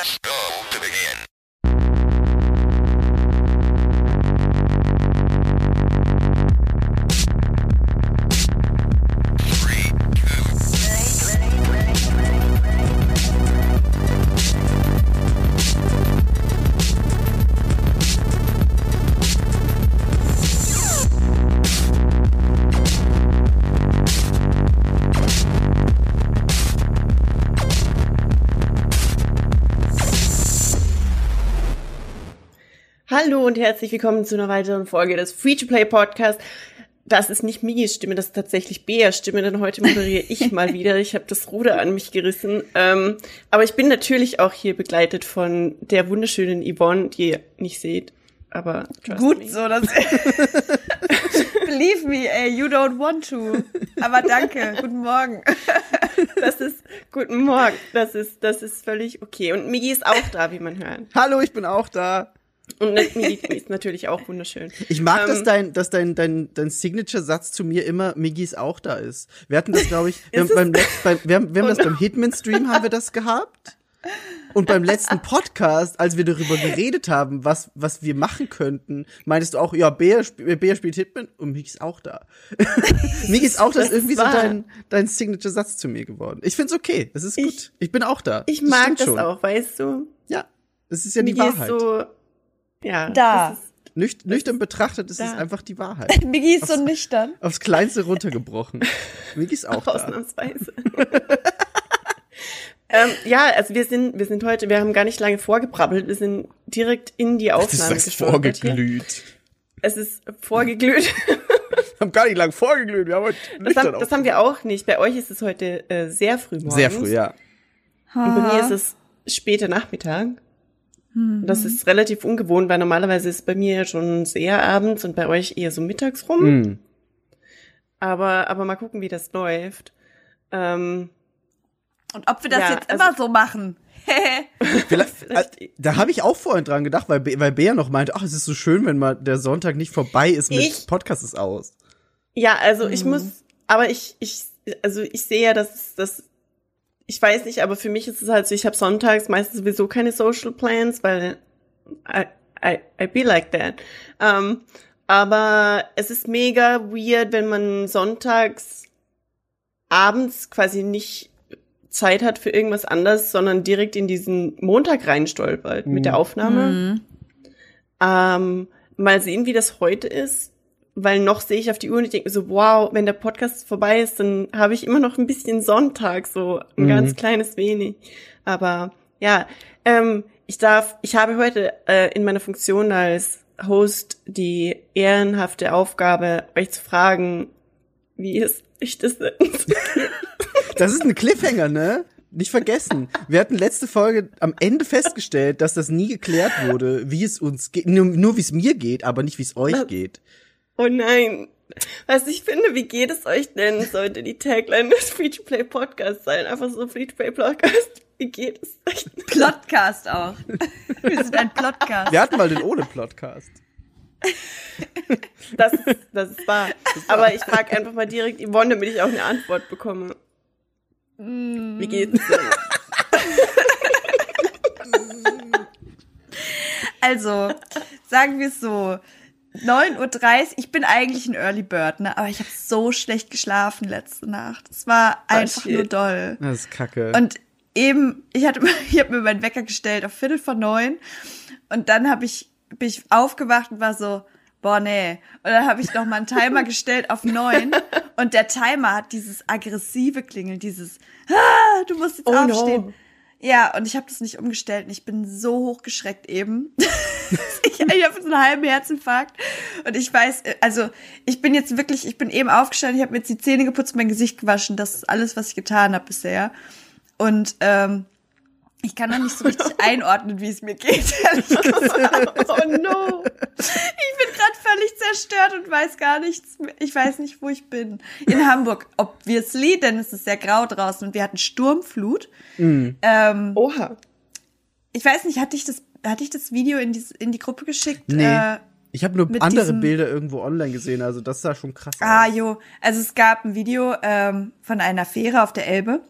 Master. Und herzlich willkommen zu einer weiteren Folge des Free-to-Play Podcast. Das ist nicht Migis Stimme, das ist tatsächlich Beas Stimme, denn heute moderiere ich mal wieder. Ich habe das Ruder an mich gerissen. Ähm, aber ich bin natürlich auch hier begleitet von der wunderschönen Yvonne, die ihr nicht seht. Aber trust Gut me. so, dass Believe me, ey, you don't want to. Aber danke, guten Morgen. Das ist guten Morgen. Das ist das ist völlig okay. Und Migi ist auch da, wie man hört. Hallo, ich bin auch da. Und Migi ist natürlich auch wunderschön. Ich mag, dass Ähm, dein, dass dein, dein, dein Signature-Satz zu mir immer Migis auch da ist. Wir hatten das, glaube ich, wir haben, Ist beim, beim, wir haben, wir haben Oh das beim Hitman-Stream haben wir das gehabt. Und beim letzten Podcast, als wir darüber geredet haben, was, was wir machen könnten, meintest du auch, ja, Bea, Bea spielt Hitman und Migi ist auch da. Migi ist auch das, das irgendwie so wahr. dein, dein Signature-Satz zu mir geworden. Ich find's okay. Das ist gut. Ich- Ich, bin auch da. Ich mag stimmt das schon. auch, weißt du? Ja. Es ist ja die Migi ist Wahrheit. so ja, Da. das ist- Nüch nüchtern betrachtet ist es da. einfach die Wahrheit. Migi ist so nüchtern. Aufs Kleinste runtergebrochen. Migi ist auch da. Ausnahmsweise. ähm, ja, also wir sind, wir sind heute, wir haben gar nicht lange vorgebrabbelt, wir sind direkt in die Das Aufnahme ist gestolpert hier. vorgeglüht. Es ist vorgeglüht. Wir haben gar nicht lang vorgeglüht. Wir haben heute Das nüchtern haben, das haben wir auch nicht. Bei euch ist es heute äh, sehr früh morgens. Sehr früh, ja. Und bei mir ist es später Nachmittag. Und Das ist relativ ungewohnt, weil normalerweise ist es bei mir schon sehr abends und bei euch eher so mittags rum. Mm. Aber, aber mal gucken, wie das läuft. Ähm, Und ob wir das Ja, jetzt also- immer so machen. Vielleicht, Vielleicht- äh, da habe ich auch vorhin dran gedacht, weil, weil Bea noch meinte, ach, es ist so schön, wenn mal der Sonntag nicht vorbei ist mit Ich- Podcast ist aus. Ja, also ich Mhm. muss, aber ich, ich, also ich sehe ja, dass das, ich weiß nicht, aber für mich ist es halt so, ich habe sonntags meistens sowieso keine Social Plans, weil I, I, I be like that. Ähm, aber es ist mega weird, wenn man sonntags abends quasi nicht Zeit hat für irgendwas anderes, sondern direkt in diesen Montag reinstolpert mit der Mhm. Aufnahme. Mhm. Ähm, mal sehen, wie das heute ist, weil noch sehe ich auf die Uhr und ich denke mir so, wow, wenn der Podcast vorbei ist, dann habe ich immer noch ein bisschen Sonntag, so ein Mhm. ganz kleines wenig. Aber ja, ähm, ich darf, ich habe heute äh, in meiner Funktion als Host die ehrenhafte Aufgabe, euch zu fragen, wie ist ich das denn? Das ist ein Cliffhanger, ne? Nicht vergessen. Wir hatten letzte Folge am Ende festgestellt, dass das nie geklärt wurde, wie es uns geht. Nur, nur wie es mir geht, aber nicht wie es euch geht. Oh nein. Was ich finde, wie geht es euch denn? Sollte die Tagline des Free-to-Play Podcasts sein? Einfach so Free-to-Play Podcast. Wie geht es euch? Plotcast auch. Wir sind ein Plotcast. Wir hatten mal den ohne Podcast. Das, ist- das ist wahr. Aber ich frage einfach mal direkt Yvonne, damit ich auch eine Antwort bekomme. Wie geht's denn? Also, sagen wir es so. 9.30 Uhr, ich bin eigentlich ein Early Bird, ne? Aber ich habe so schlecht geschlafen letzte Nacht. Es war einfach shit. nur doll. Das ist kacke. Und eben, ich hatte, ich habe mir meinen Wecker gestellt auf Viertel vor neun und dann habe ich, bin ich aufgewacht und war so, boah, nee. Und dann habe ich noch mal einen Timer gestellt auf neun und der Timer hat dieses aggressive Klingeln, dieses, ah, du musst jetzt Oh no. Ja, und ich habe das nicht umgestellt und ich bin so hochgeschreckt eben. ich ich habe so einen halben Herzinfarkt und ich weiß, also ich bin jetzt wirklich, ich bin eben aufgestanden, ich habe mir jetzt die Zähne geputzt, mein Gesicht gewaschen, das ist alles, was ich getan habe bisher. Und ähm, ich kann noch nicht so richtig einordnen, wie es mir geht, ehrlich. Oh no. Ich bin gerade völlig zerstört und weiß gar nichts mehr. Ich weiß nicht, wo ich bin. In Hamburg, obviously, denn es ist sehr grau draußen und wir hatten Sturmflut. Ähm, Oha. ich weiß nicht, hatte ich das, hatte ich das Video in die, in die Gruppe geschickt? Nee. Äh, ich habe nur andere Bilder irgendwo online gesehen, also das sah schon krass Ah, aus. jo. Also es gab ein Video ähm, von einer Fähre auf der Elbe.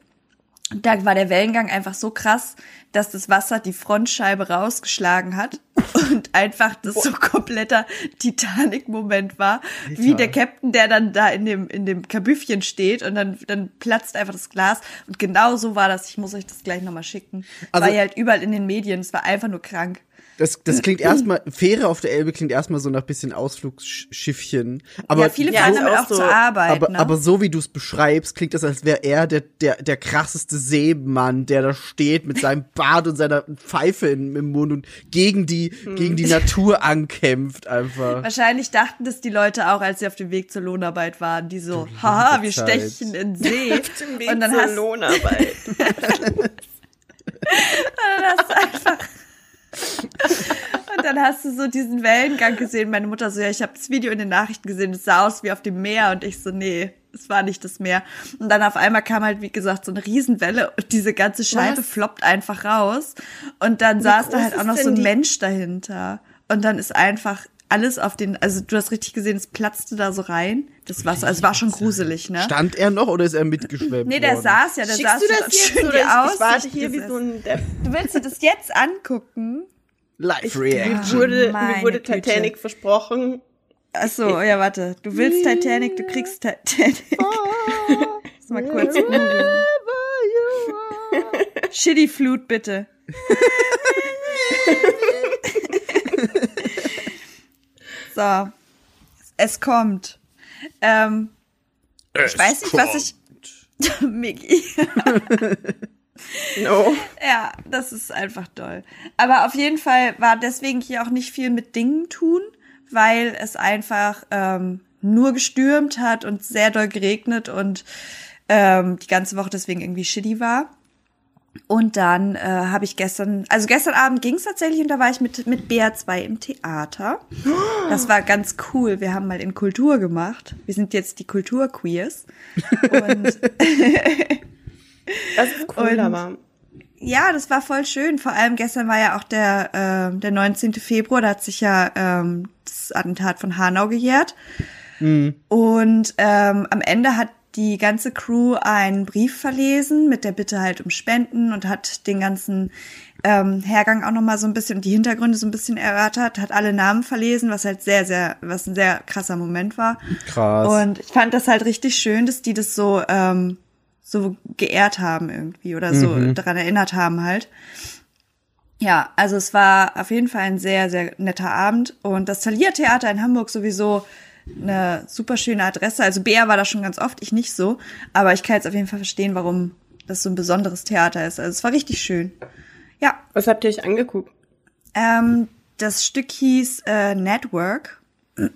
Da war der Wellengang einfach so krass, dass das Wasser die Frontscheibe rausgeschlagen hat und einfach das so kompletter Titanic-Moment war, wie der Captain, der dann da in dem in dem Kabüffchen steht und dann dann platzt einfach das Glas und genau so war das. Ich muss euch das gleich nochmal schicken. Also- war ja halt überall in den Medien. Es war einfach nur krank. Das, das klingt erstmal, Fähre auf der Elbe klingt erstmal so nach bisschen Ausflugsschiffchen. Aber ja, viele fahren ist damit auch so. zur Arbeit. aber, ne? aber so wie du es beschreibst, klingt das, als wäre er der, der, der krasseste Seemann, der da steht mit seinem Bart und seiner Pfeife in, im Mund und gegen die, gegen die Natur ankämpft einfach. Wahrscheinlich dachten das die Leute auch, als sie auf dem Weg zur Lohnarbeit waren, die so, haha, wir Zeit. stechen in den See. Dem Weg und dann zur hast, Lohnarbeit. und dann hast du so diesen Wellengang gesehen. Meine Mutter so, ja, ich habe das Video in den Nachrichten gesehen, es sah aus wie auf dem Meer. Und ich so, nee, es war nicht das Meer. Und dann auf einmal kam halt, wie gesagt, so eine Riesenwelle und diese ganze Scheibe Was? floppt einfach raus. Und dann saß da halt auch noch so ein Mensch dahinter. Und dann ist einfach alles auf den, also du hast richtig gesehen, es platzte da so rein. Das Wasser, also es war schon gruselig, ne? Stand er noch oder ist er mitgeschwemmt Nee, der worden? saß ja, der Schickst saß du das jetzt schön oder die ich, ich warte hier wie so ein Depp. Du willst dir das jetzt angucken? Live Mir Reaction. wurde, meine mir wurde Güte. Titanic versprochen. Ach so, ja, warte. Du willst Titanic, du kriegst Titanic. Lass mal kurz. Shitty Flut, bitte. so. Es kommt. Ähm, ich weiß nicht, was ich. Mickey. No. Ja, das ist einfach toll. Aber auf jeden Fall war deswegen hier auch nicht viel mit Dingen tun, weil es einfach ähm, nur gestürmt hat und sehr doll geregnet und ähm, die ganze Woche deswegen irgendwie shitty war. Und dann äh, habe ich gestern, also gestern Abend ging es tatsächlich und da war ich mit, mit BR2 im Theater. Das war ganz cool. Wir haben mal in Kultur gemacht. Wir sind jetzt die Kulturqueers. Und Das ist cool, Und- aber. Ja, das war voll schön. Vor allem gestern war ja auch der, ähm, der 19. Februar, da hat sich ja ähm, das Attentat von Hanau gejährt. Und ähm, am Ende hat die ganze Crew einen Brief verlesen mit der Bitte halt um Spenden und hat den ganzen ähm, Hergang auch nochmal so ein bisschen, die Hintergründe so ein bisschen erörtert, hat alle Namen verlesen, was halt sehr, sehr, was ein sehr krasser Moment war. Krass. Und ich fand das halt richtig schön, dass die das so, ähm, so geehrt haben irgendwie oder so daran erinnert haben halt. Ja, also es war auf jeden Fall ein sehr, sehr netter Abend. Und das Thalia Theater in Hamburg sowieso eine super schöne Adresse. Also Bea war da schon ganz oft, ich nicht so. Aber ich kann jetzt auf jeden Fall verstehen, warum das so ein besonderes Theater ist. Also es war richtig schön. Ja, Was habt ihr euch angeguckt? ähm, das Stück hieß äh, Network.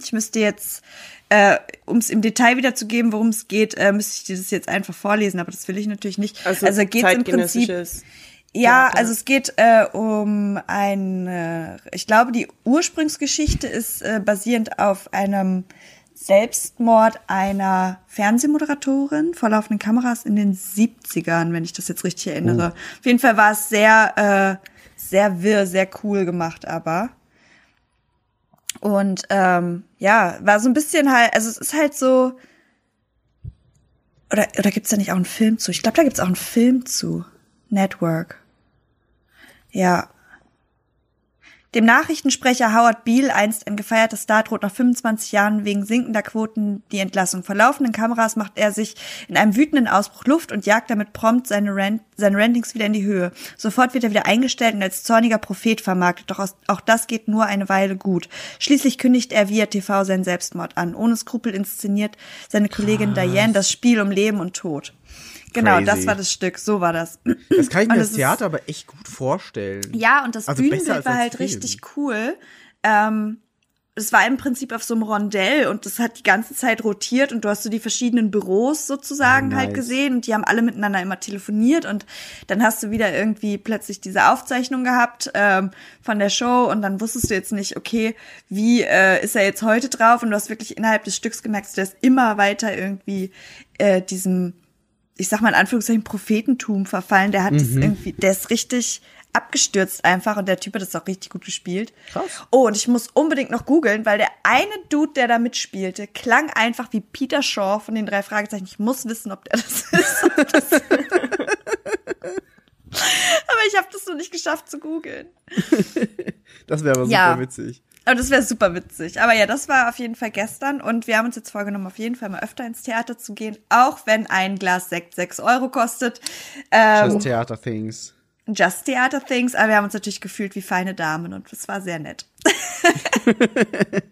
Ich müsste jetzt, äh, um es im Detail wiederzugeben, worum es geht, äh, müsste ich dir das jetzt einfach vorlesen, aber das will ich natürlich nicht. Also, geht es im Prinzip. Ja, also es geht äh, um eine, ich glaube, die Ursprungsgeschichte ist äh, basierend auf einem Selbstmord einer Fernsehmoderatorin vor laufenden Kameras in den 70ern, wenn ich das jetzt richtig erinnere. Auf jeden Fall war es sehr, äh, sehr wirr, sehr cool gemacht, aber. Und ähm, ja, war so ein bisschen halt, also es ist halt so. Oder, oder gibt's da nicht auch einen Film zu? Ich glaube, da gibt's auch einen Film zu. Network. Ja. Dem Nachrichtensprecher Howard Beale, einst ein gefeierter Star, droht nach 25 Jahren wegen sinkender Quoten die Entlassung. Vor laufenden Kameras macht er sich in einem wütenden Ausbruch Luft und jagt damit prompt seine, Rant, seine Rantings wieder in die Höhe. Sofort wird er wieder eingestellt und als zorniger Prophet vermarktet, doch auch das geht nur eine Weile gut. Schließlich kündigt er via TV seinen Selbstmord an. Ohne Skrupel inszeniert seine Kollegin Diane das Spiel um Leben und Tod. Genau, Crazy. das war das Stück, so war das. Das kann ich mir Und das es ist- Theater aber echt gut vorstellen. Ja, und das Also Bühnenbild war halt Film. richtig cool. Ähm, es war im Prinzip auf so einem Rondell und das hat die ganze Zeit rotiert und du hast so die verschiedenen Büros sozusagen Oh, halt nice. gesehen und die haben alle miteinander immer telefoniert und dann hast du wieder irgendwie plötzlich diese Aufzeichnung gehabt ähm, von der Show und dann wusstest du jetzt nicht, okay, wie äh, ist er jetzt heute drauf und du hast wirklich innerhalb des Stücks gemerkt, ist immer weiter irgendwie äh, diesem ich sag mal in Anführungszeichen Prophetentum verfallen. Der hat das Mhm. irgendwie, der ist richtig abgestürzt einfach und der Typ hat das auch richtig gut gespielt. Krass. Oh, und ich muss unbedingt noch googeln, weil der eine Dude, der da mitspielte, klang einfach wie Peter Shaw von den drei Fragezeichen. Ich muss wissen, ob der das ist. Das ich habe das noch nicht geschafft zu googeln. Das wäre aber Ja. super witzig. Aber das wäre super witzig. Aber ja, das war auf jeden Fall gestern und wir haben uns jetzt vorgenommen, auf jeden Fall mal öfter ins Theater zu gehen, auch wenn ein Glas Sekt 6 Euro kostet. Ähm, Just Theater Things. Just Theater Things, aber wir haben uns natürlich gefühlt wie feine Damen und es war sehr nett.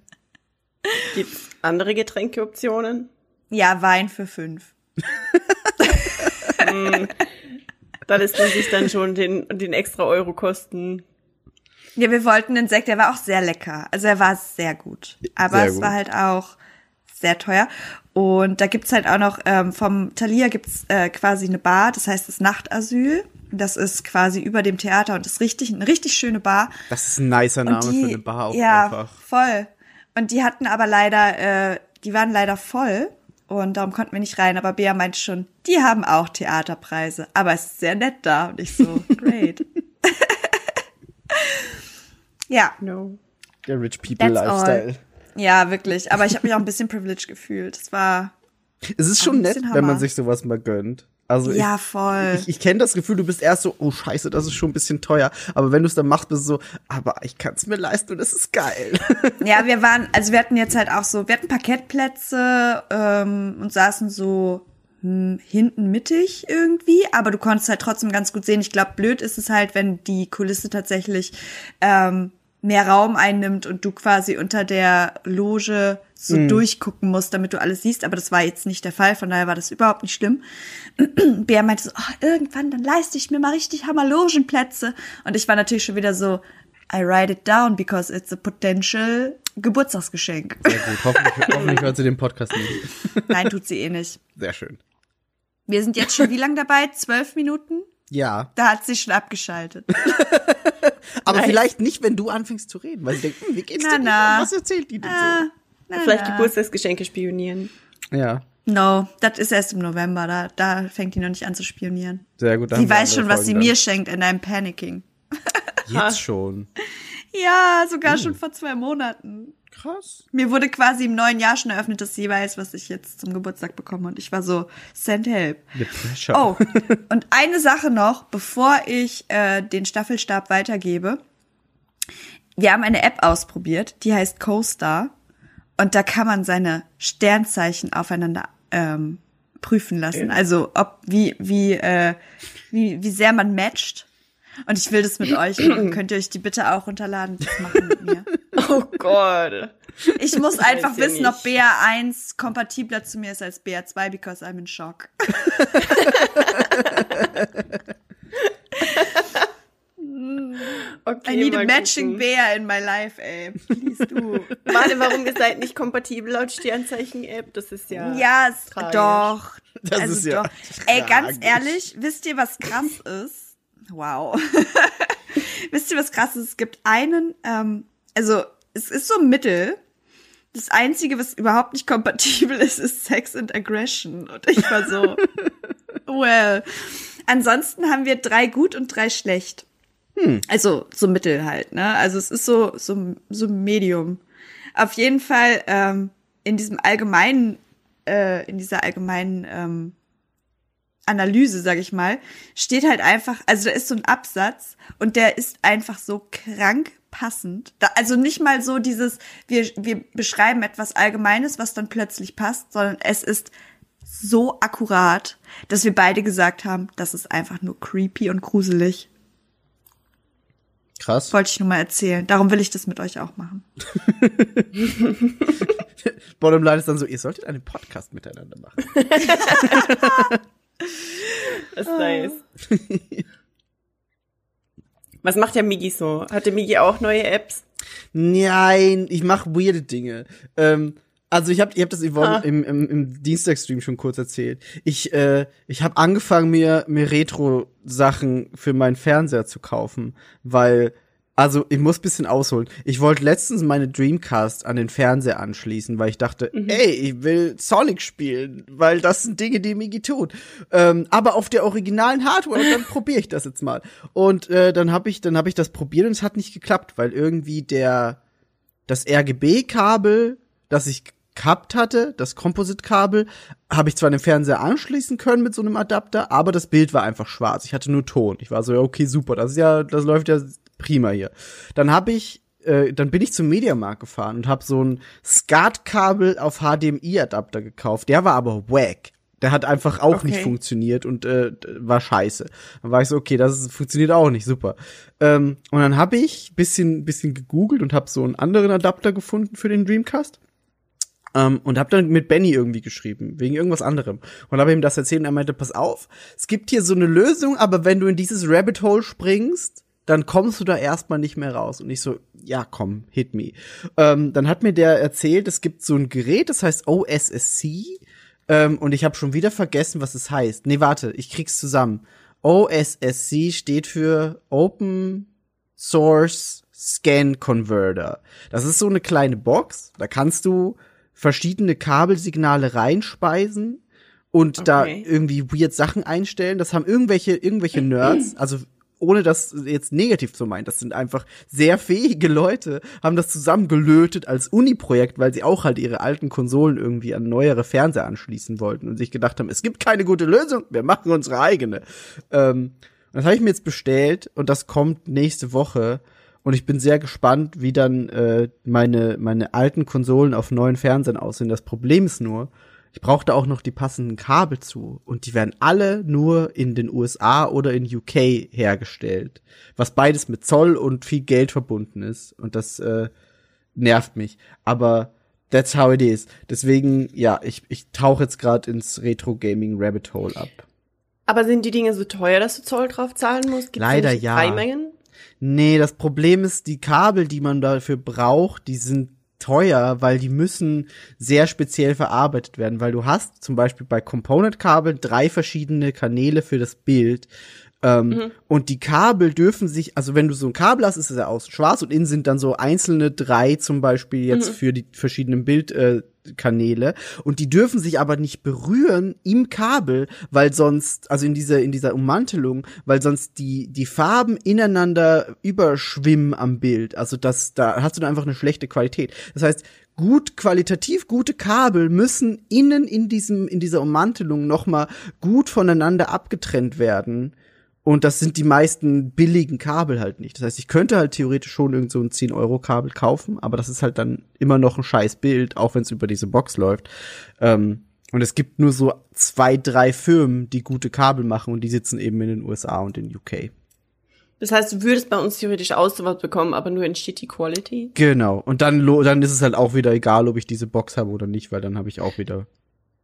Gibt's andere Getränkeoptionen? Ja, Wein für fünf. Da lässt man sich dann schon den, den extra Euro kosten. Ja, wir wollten den Sekt, der war auch sehr lecker. Also er war sehr gut. Aber Sehr es gut. war halt auch sehr teuer. Und da gibt's halt auch noch, ähm, vom Thalia gibt's äh, quasi eine Bar, das heißt das Nachtasyl. Das ist quasi über dem Theater und ist richtig, eine richtig schöne Bar. Das ist ein nicer Name die, für eine Bar auch ja, einfach. voll. Und die hatten aber leider, äh, die waren leider voll und darum konnten wir nicht rein. Aber Bea meinte schon, die haben auch Theaterpreise, aber es ist sehr nett da. Und ich so, great. ja, No. Der Rich People That's all. Lifestyle. ja, wirklich. Aber ich habe mich auch ein bisschen privileged gefühlt. Es war, Es ist schon nett, bisschen wenn man Hammer. sich sowas mal gönnt. Also ja, ich, voll. ich, ich kenne das Gefühl, du bist erst so, oh scheiße, das ist schon ein bisschen teuer. Aber wenn du es dann machst, bist du so, aber ich kann es mir leisten und es ist geil. Ja, wir waren, also wir hatten jetzt halt auch so, wir hatten Parkettplätze ähm, und saßen so hm, hinten mittig irgendwie, aber du konntest halt trotzdem ganz gut sehen. Ich glaube, blöd ist es halt, wenn die Kulisse tatsächlich ähm, mehr Raum einnimmt und du quasi unter der Loge so durchgucken musst, damit du alles siehst. Aber das war jetzt nicht der Fall, von daher war das überhaupt nicht schlimm. Bär meinte so, oh, irgendwann, dann leiste ich mir mal richtig Hammer Logenplätze. Und ich war natürlich schon wieder so, I write it down because it's a potential Geburtstagsgeschenk. Sehr gut, hoffentlich, hoffentlich hört sie den Podcast nicht. Nein, tut sie eh nicht. Sehr schön. Wir sind jetzt schon wie lang dabei? Zwölf Minuten? Ja, Da hat sie schon abgeschaltet. aber Nice. vielleicht nicht, wenn du anfängst zu reden, weil sie denkt, hm, wie geht's Na, denn? na. Was erzählt die denn Ah, na, Vielleicht na. Geburtstagsgeschenke spionieren. so? Ja, No, das ist erst im November. Da, da fängt die noch nicht an zu spionieren. sehr gut. Sie weiß schon, was sie Folgen mir schenkt and I'm panicking. dann. Jetzt schon. Ja, sogar schon vor zwei Monaten. Krass. Mir wurde quasi im neuen Jahr schon eröffnet, dass sie weiß, was ich jetzt zum Geburtstag bekomme. Und ich war so, send help. The pressure. Oh, und eine Sache noch, bevor ich äh, den Staffelstab weitergebe. Wir haben eine App ausprobiert, die heißt CoStar. Und da kann man seine Sternzeichen aufeinander ähm, prüfen lassen. Also ob wie wie äh, wie wie sehr man matcht. Und ich will das mit euch machen. Könnt ihr euch die bitte auch runterladen? Das machen mit mir. Oh Gott. Ich muss einfach ja wissen, ob nicht. BA1 kompatibler zu mir ist als BA2, because I'm in shock. Okay, I need a matching gucken. bear in my life, ey. Please du. Warte, warum ihr seid nicht kompatibel laut Sternzeichen-App? Das ist ja. Ja, es, tragisch. doch. Das also ist ja doch. Ey, ganz tragisch. ehrlich, wisst ihr, was krass ist? Wow. wisst ihr, was krass ist? Es gibt einen, ähm, also es ist so mittel. Das Einzige, was überhaupt nicht kompatibel ist, ist Sex and Aggression. Und ich war so, well. Ansonsten haben wir drei gut und drei schlecht. Also so mittel halt, ne? Also es ist so so so Medium. Auf jeden Fall ähm, in diesem allgemeinen äh, in dieser allgemeinen ähm, Analyse, sag ich mal, steht halt einfach, also da ist so ein Absatz und der ist einfach so krank passend. Da, also nicht mal so dieses, wir, wir beschreiben etwas Allgemeines, was dann plötzlich passt, sondern es ist so akkurat, dass wir beide gesagt haben, das ist einfach nur creepy und gruselig. Krass. Wollte ich nur mal erzählen. Darum will ich das mit euch auch machen. Bottomline ist dann so, ihr solltet einen Podcast miteinander machen. Das ist nice. Was macht der Migi so? Hat der Migi auch neue Apps? Nein, ich mache weirde Dinge. Ähm, also ich habe ich hab das Yvonne Ah. im, im, im Dienstagsstream schon kurz erzählt. Ich, äh, ich habe angefangen, mir, mir Retro-Sachen für meinen Fernseher zu kaufen, weil, also ich muss bisschen ausholen. Ich wollte letztens meine Dreamcast an den Fernseher anschließen, weil ich dachte, ey, ich will Sonic spielen, weil das sind Dinge, die Migi tut. Ähm, aber auf der originalen Hardware und dann probiere ich das jetzt mal. Und äh, dann habe ich, dann habe ich das probiert und es hat nicht geklappt, weil irgendwie der das RGB-Kabel, das ich gehabt hatte, das Composite-Kabel, habe ich zwar an den Fernseher anschließen können mit so einem Adapter, aber das Bild war einfach schwarz. Ich hatte nur Ton. Ich war so, ja, okay, super, das ist ja, das läuft ja prima hier. Dann habe ich äh, dann bin ich zum Mediamarkt gefahren und habe so ein SCART-Kabel auf HDMI-Adapter gekauft. Der war aber wack. Der hat einfach auch Okay. nicht funktioniert und äh, war scheiße. Dann war ich so, okay, das ist, funktioniert auch nicht, super. Ähm, und dann habe ich bisschen, bisschen gegoogelt und habe so einen anderen Adapter gefunden für den Dreamcast. Ähm, und habe dann mit Benny irgendwie geschrieben, wegen irgendwas anderem. Und habe ihm das erzählt und er meinte, pass auf, es gibt hier so eine Lösung, aber wenn du in dieses Rabbit Hole springst, dann kommst du da erstmal nicht mehr raus. Und ich so, ja, komm, hit me. Ähm, dann hat mir der erzählt, es gibt so ein Gerät, das heißt OSSC. Ähm, und ich habe schon wieder vergessen, was es heißt. Nee, warte, ich krieg's zusammen. OSSC steht für Open Source Scan Converter. Das ist so eine kleine Box, da kannst du verschiedene Kabelsignale reinspeisen und da Okay. irgendwie weird Sachen einstellen. Das haben irgendwelche irgendwelche Nerds, also ohne das jetzt negativ zu meinen, das sind einfach sehr fähige Leute, haben das zusammengelötet als Uni-Projekt, weil sie auch halt ihre alten Konsolen irgendwie an neuere Fernseher anschließen wollten und sich gedacht haben, es gibt keine gute Lösung, wir machen unsere eigene. Ähm, das habe ich mir jetzt bestellt und das kommt nächste Woche. Und ich bin sehr gespannt, wie dann äh, meine, meine alten Konsolen auf neuen Fernsehern aussehen. Das Problem ist nur, ich brauchte auch noch die passenden Kabel zu. Und die werden alle nur in den USA oder in UK hergestellt. Was beides mit Zoll und viel Geld verbunden ist. Und das äh, nervt mich. Aber that's how it is. Deswegen, ja, ich, ich tauche jetzt gerade ins Retro-Gaming-Rabbit Hole ab. Aber sind die Dinge so teuer, dass du Zoll drauf zahlen musst? Gibt's Leider ja. Freimengen? Nee, das Problem ist, die Kabel, die man dafür braucht, die sind teuer, weil die müssen sehr speziell verarbeitet werden, weil du hast zum Beispiel bei Component-Kabeln drei verschiedene Kanäle für das Bild. Ähm, Und die Kabel dürfen sich, also wenn du so ein Kabel hast, ist es ja außen schwarz und innen sind dann so einzelne drei zum Beispiel jetzt für die verschiedenen Bildkanäle. Äh, und die dürfen sich aber nicht berühren im Kabel, weil sonst, also in dieser, in dieser Ummantelung, weil sonst die, die Farben ineinander überschwimmen am Bild. Also das, da hast du dann einfach eine schlechte Qualität. Das heißt, gut, qualitativ gute Kabel müssen innen in diesem, in dieser Ummantelung nochmal gut voneinander abgetrennt werden. Und das sind die meisten billigen Kabel halt nicht. Das heißt, ich könnte halt theoretisch schon irgend so ein 10-Euro-Kabel kaufen, aber das ist halt dann immer noch ein scheiß Bild, auch wenn es über diese Box läuft. Ähm, und es gibt nur so zwei, drei Firmen, die gute Kabel machen und die sitzen eben in den USA und in UK. Das heißt, du würdest bei uns theoretisch auch sowas bekommen, aber nur in shitty Quality. Genau. Und dann, lo- dann ist es halt auch wieder egal, ob ich diese Box habe oder nicht, weil dann habe ich auch wieder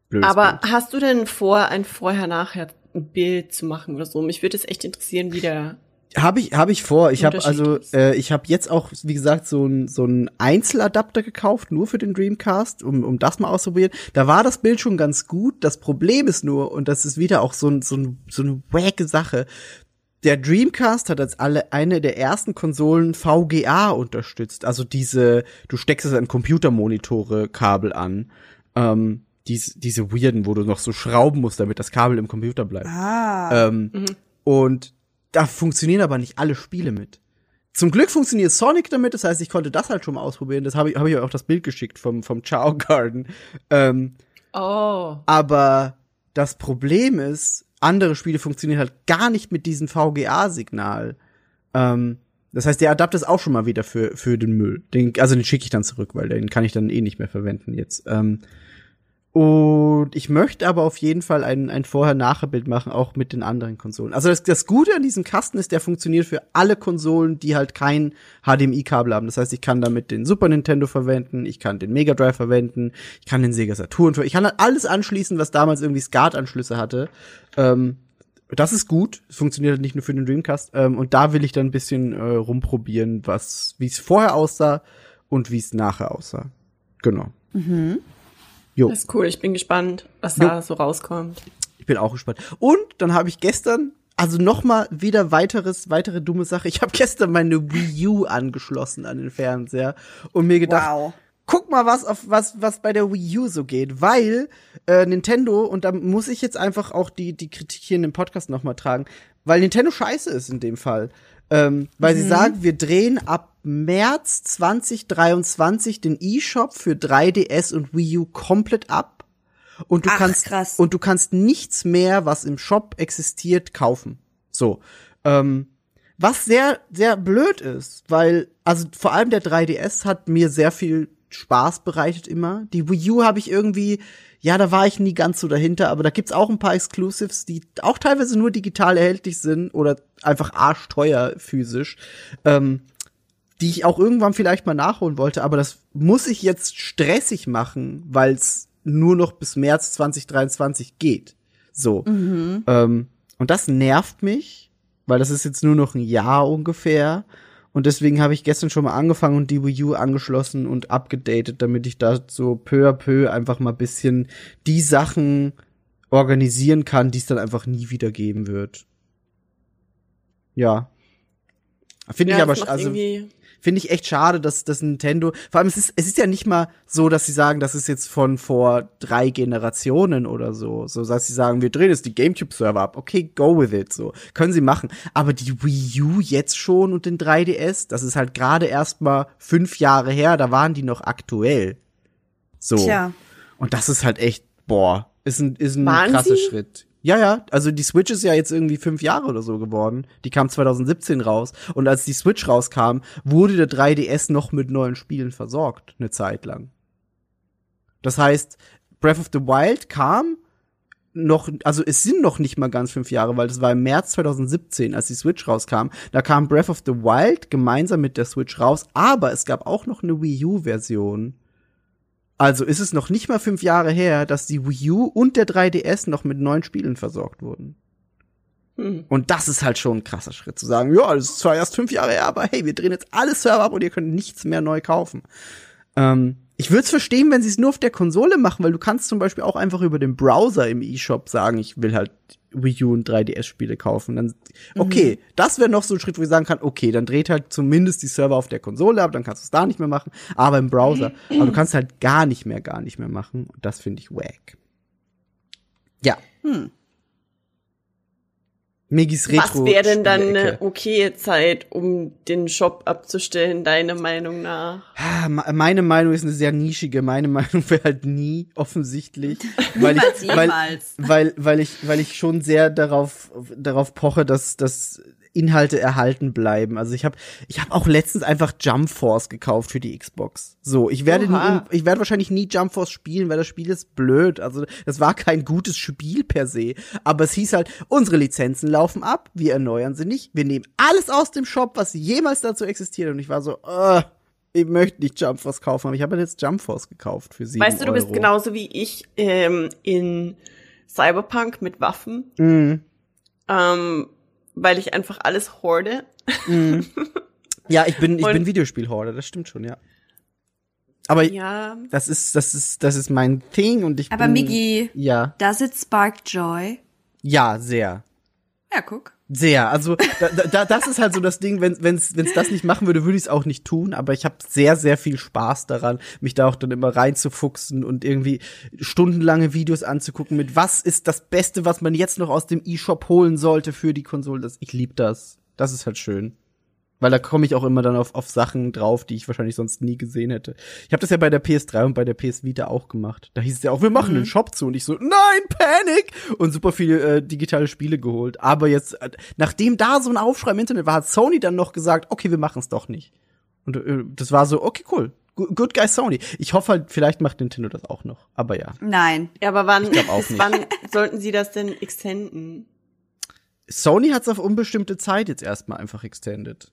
blödes Aber Bild. hast du denn vor, ein Vorher-Nachher ein Bild zu machen oder so? Mich würde es echt interessieren, wie der Habe ich, habe ich vor. Ich habe also, äh, ich habe jetzt auch, wie gesagt, so ein so ein Einzeladapter gekauft, nur für den Dreamcast, um, um das mal auszuprobieren. Da war das Bild schon ganz gut. Das Problem ist nur, und das ist wieder auch so ein so ein so eine wacke Sache. Der Dreamcast hat als alle eine der ersten Konsolen VGA unterstützt. Also diese, du steckst es an Computermonitore-Kabel an. Ähm, diese, diese weirden, wo du noch so schrauben musst, damit das Kabel im Computer bleibt. Ah. Ähm, Und da funktionieren aber nicht alle Spiele mit. Zum Glück funktioniert Sonic damit, das heißt, ich konnte das halt schon mal ausprobieren. Das habe ich, hab ich euch auch das Bild geschickt vom, vom Chao Garden. Ähm, Oh. aber das Problem ist, andere Spiele funktionieren halt gar nicht mit diesem VGA-Signal. Ähm, das heißt, der Adapter ist auch schon mal wieder für, für den Müll. Den, also den schicke ich dann zurück, weil den kann ich dann eh nicht mehr verwenden jetzt. Ähm, und ich möchte aber auf jeden Fall ein, ein Vorher-Nachher-Bild machen, auch mit den anderen Konsolen. Also das, das Gute an diesem Kasten ist, der funktioniert für alle Konsolen, die halt kein HDMI-Kabel haben. Das heißt, ich kann damit den Super Nintendo verwenden, ich kann den Mega Drive verwenden, ich kann den Sega Saturn ver- Ich kann halt alles anschließen, was damals irgendwie SCART-Anschlüsse hatte. Ähm, das ist gut. Es funktioniert halt nicht nur für den Dreamcast. Ähm, und da will ich dann ein bisschen äh, rumprobieren, was, wie es vorher aussah und wie es nachher aussah. Genau. Jo. Das ist cool, ich bin gespannt, was Jo. da so rauskommt. Ich bin auch gespannt. Und dann habe ich gestern, also noch mal wieder weiteres, weitere dumme Sache. Ich habe gestern meine Wii U angeschlossen an den Fernseher und mir gedacht, Wow. guck mal, was auf was was bei der Wii U so geht, weil äh, Nintendo und da muss ich jetzt einfach auch die die Kritik hier in dem Podcast noch mal tragen, weil Nintendo scheiße ist in dem Fall, ähm, weil sie sagen, wir drehen ab März 2023 den eShop für 3DS und Wii U komplett ab. Und du Ach, kannst krass. und du kannst nichts mehr, was im Shop existiert, kaufen. So. Ähm, was sehr, sehr blöd ist, weil, also vor allem der 3DS hat mir sehr viel Spaß bereitet immer. Die Wii U habe ich irgendwie, ja, da war ich nie ganz so dahinter, aber da gibt's auch ein paar Exclusives, die auch teilweise nur digital erhältlich sind oder einfach arschteuer physisch, ähm, die ich auch irgendwann vielleicht mal nachholen wollte, aber das muss ich jetzt stressig machen, weil es nur noch bis März 2023 geht. So. Ähm, und das nervt mich, weil das ist jetzt nur noch ein Jahr ungefähr. Und deswegen habe ich gestern schon mal angefangen und die Wii U angeschlossen und abgedatet, damit ich da so peu à peu einfach mal bisschen die Sachen organisieren kann, die es dann einfach nie wieder geben wird. Ja. Finde ich Ja, aber, das macht also, finde ich echt schade, dass dass Nintendo, vor allem es ist, es ist ja nicht mal so, dass sie sagen, das ist jetzt von vor drei Generationen oder so, so dass sie sagen, wir drehen jetzt die GameCube-Server ab, okay, go with it, so, können sie machen, aber die Wii U jetzt schon und den 3DS, das ist halt gerade erst mal fünf Jahre her, da waren die noch aktuell, so, Tja. und das ist halt echt, boah, ist ein, ist ein Waren krasser sie? Schritt. Ja, ja, also die Switch ist ja jetzt irgendwie fünf Jahre oder so geworden. Die kam 2017 raus. Und als die Switch rauskam, wurde der 3DS noch mit neuen Spielen versorgt, eine Zeit lang. Das heißt, Breath of the Wild kam noch, also es sind noch nicht mal ganz fünf Jahre, weil das war im März 2017, als die Switch rauskam. Da kam Breath of the Wild gemeinsam mit der Switch raus, aber es gab auch noch eine Wii U-Version. Also ist es noch nicht mal fünf Jahre her, dass die Wii U und der 3DS noch mit neuen Spielen versorgt wurden. Hm. Und das ist halt schon ein krasser Schritt, zu sagen, ja, das ist zwar erst fünf Jahre her, aber hey, wir drehen jetzt alle Server ab und ihr könnt nichts mehr neu kaufen. Ähm, ich würde es verstehen, wenn sie es nur auf der Konsole machen, weil du kannst zum Beispiel auch einfach über den Browser im eShop sagen, ich will halt Wii U und 3DS-Spiele kaufen. Dann, okay, das wäre noch so ein Schritt, wo ich sagen kann, okay, dann dreht halt zumindest die Server auf der Konsole ab, dann kannst du es da nicht mehr machen, aber im Browser. Aber du kannst halt gar nicht mehr, gar nicht mehr machen. Und das finde ich wack. Ja. Hm. Migis Retro. Was wäre denn dann eine okaye Zeit, um den Shop abzustellen, deiner Meinung nach? Me- Meine Meinung ist eine sehr nischige. Meine Meinung wäre halt nie offensichtlich, weil Niemals, ich, weil, jemals. weil, weil ich, weil ich schon sehr darauf, darauf poche, dass, dass Inhalte erhalten bleiben. Also ich habe, ich habe auch letztens einfach Jump Force gekauft für die Xbox. So, ich werde, nie, ich werde wahrscheinlich nie Jump Force spielen, weil das Spiel ist blöd. Also das war kein gutes Spiel per se, aber es hieß halt, unsere Lizenzen laufen ab, wir erneuern sie nicht, wir nehmen alles aus dem Shop, was jemals dazu existiert. Und ich war so, äh, ich möchte nicht Jump Force kaufen, aber ich habe jetzt Jump Force gekauft für sieben Weißt du, du bist Euro. genauso wie ich ähm, in Cyberpunk mit Waffen, Mhm. ähm, weil ich einfach alles horde. Ja, ich bin, ich Und- bin Videospielhorde, das stimmt schon, ja. Aber Ja, das ist, das ist, das ist mein Thing und ich Aber bin, Migi, Ja, does it spark joy? ja, sehr. Ja, guck. Sehr. Also da, da, das ist halt so das Ding, wenn wenn's wenn's das nicht machen würde, würde ich es auch nicht tun. Aber ich habe sehr sehr viel Spaß daran, mich da auch dann immer reinzufuchsen und irgendwie stundenlange Videos anzugucken. Mit was ist das Beste, was man jetzt noch aus dem eShop holen sollte für die Konsole? Das, ich lieb das. Das ist halt schön. Weil da komme ich auch immer dann auf, auf Sachen drauf, die ich wahrscheinlich sonst nie gesehen hätte. Ich habe das ja bei der PS3 und bei der PS Vita auch gemacht. Da hieß es ja auch, wir machen einen Shop zu. Und ich so, nein, Panic! Und super viele äh, digitale Spiele geholt. Aber jetzt, äh, nachdem da so ein Aufschrei im Internet war, hat Sony dann noch gesagt, okay, wir machen es doch nicht. Und äh, das war so, okay, cool. Good good guy Sony. Ich hoffe halt, vielleicht macht Nintendo das auch noch. Aber ja. Nein. ja aber wann, auch nicht. wann sollten sie das denn extenden? Sony hat es auf unbestimmte Zeit jetzt erstmal einfach extended.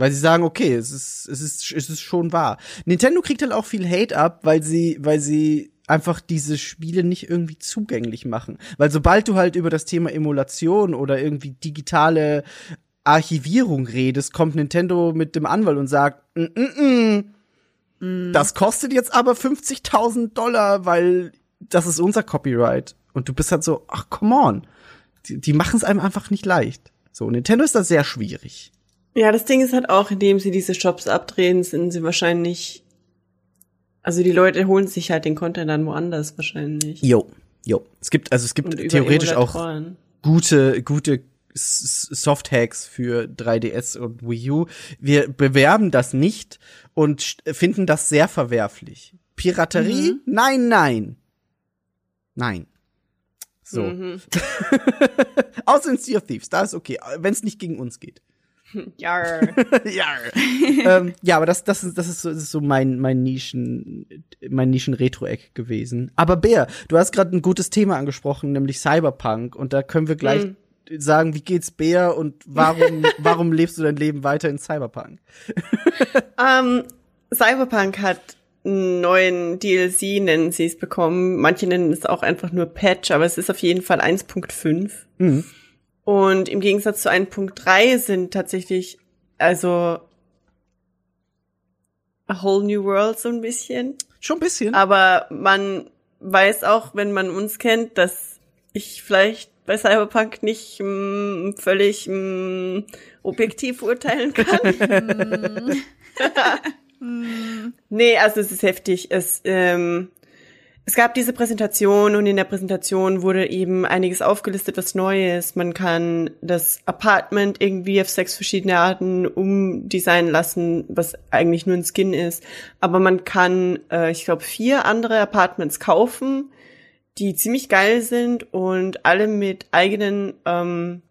Weil sie sagen, okay, es ist, es ist, es ist schon wahr. Nintendo kriegt halt auch viel Hate ab, weil sie, weil sie einfach diese Spiele nicht irgendwie zugänglich machen. Weil sobald du halt über das Thema Emulation oder irgendwie digitale Archivierung redest, kommt Nintendo mit dem Anwalt und sagt, mm, mm, mm, das kostet jetzt aber 50.000 Dollar, weil das ist unser Copyright. Und du bist halt so, ach, come on. Die, die machen es einem einfach nicht leicht. So, Nintendo ist da sehr schwierig. Ja, das Ding ist halt auch, indem sie diese Shops abdrehen, sind sie wahrscheinlich, also die Leute holen sich halt den Content dann woanders wahrscheinlich. Jo, jo. Es gibt, also es gibt theoretisch auch gute, gute Soft-Hacks für 3DS und Wii U. Wir bewerben das nicht und finden das sehr verwerflich. Piraterie? Nein, nein. Nein. So. Mhm. Außer in Sea of Thieves, da ist okay, wenn es nicht gegen uns geht. Ja. ja. ähm, ja, aber das, das ist, das ist so, das ist so mein, mein Nischen, mein Nischen-Retro-Eck gewesen. Aber Bär, du hast gerade ein gutes Thema angesprochen, nämlich Cyberpunk. Und da können wir gleich Mhm. sagen, wie geht's Bär und warum, warum lebst du dein Leben weiter in Cyberpunk? Ähm, Cyberpunk hat einen neuen DLC, nennen sie es, bekommen. Manche nennen es auch einfach nur Patch, aber es ist auf jeden Fall 1.5. Mhm. Und im Gegensatz zu 1.3 sind tatsächlich, also a whole new world so ein bisschen. Schon ein bisschen. Aber man weiß auch, wenn man uns kennt, dass ich vielleicht bei Cyberpunk nicht mh, völlig mh, objektiv urteilen kann. nee, also es ist heftig. Es, ähm, es gab diese Präsentation und in der Präsentation wurde eben einiges aufgelistet, was neu ist. Man kann das Apartment irgendwie auf sechs verschiedene Arten umdesignen lassen, was eigentlich nur ein Skin ist. Aber man kann, äh, ich glaube, vier andere Apartments kaufen, die ziemlich geil sind und alle mit eigenen ähm,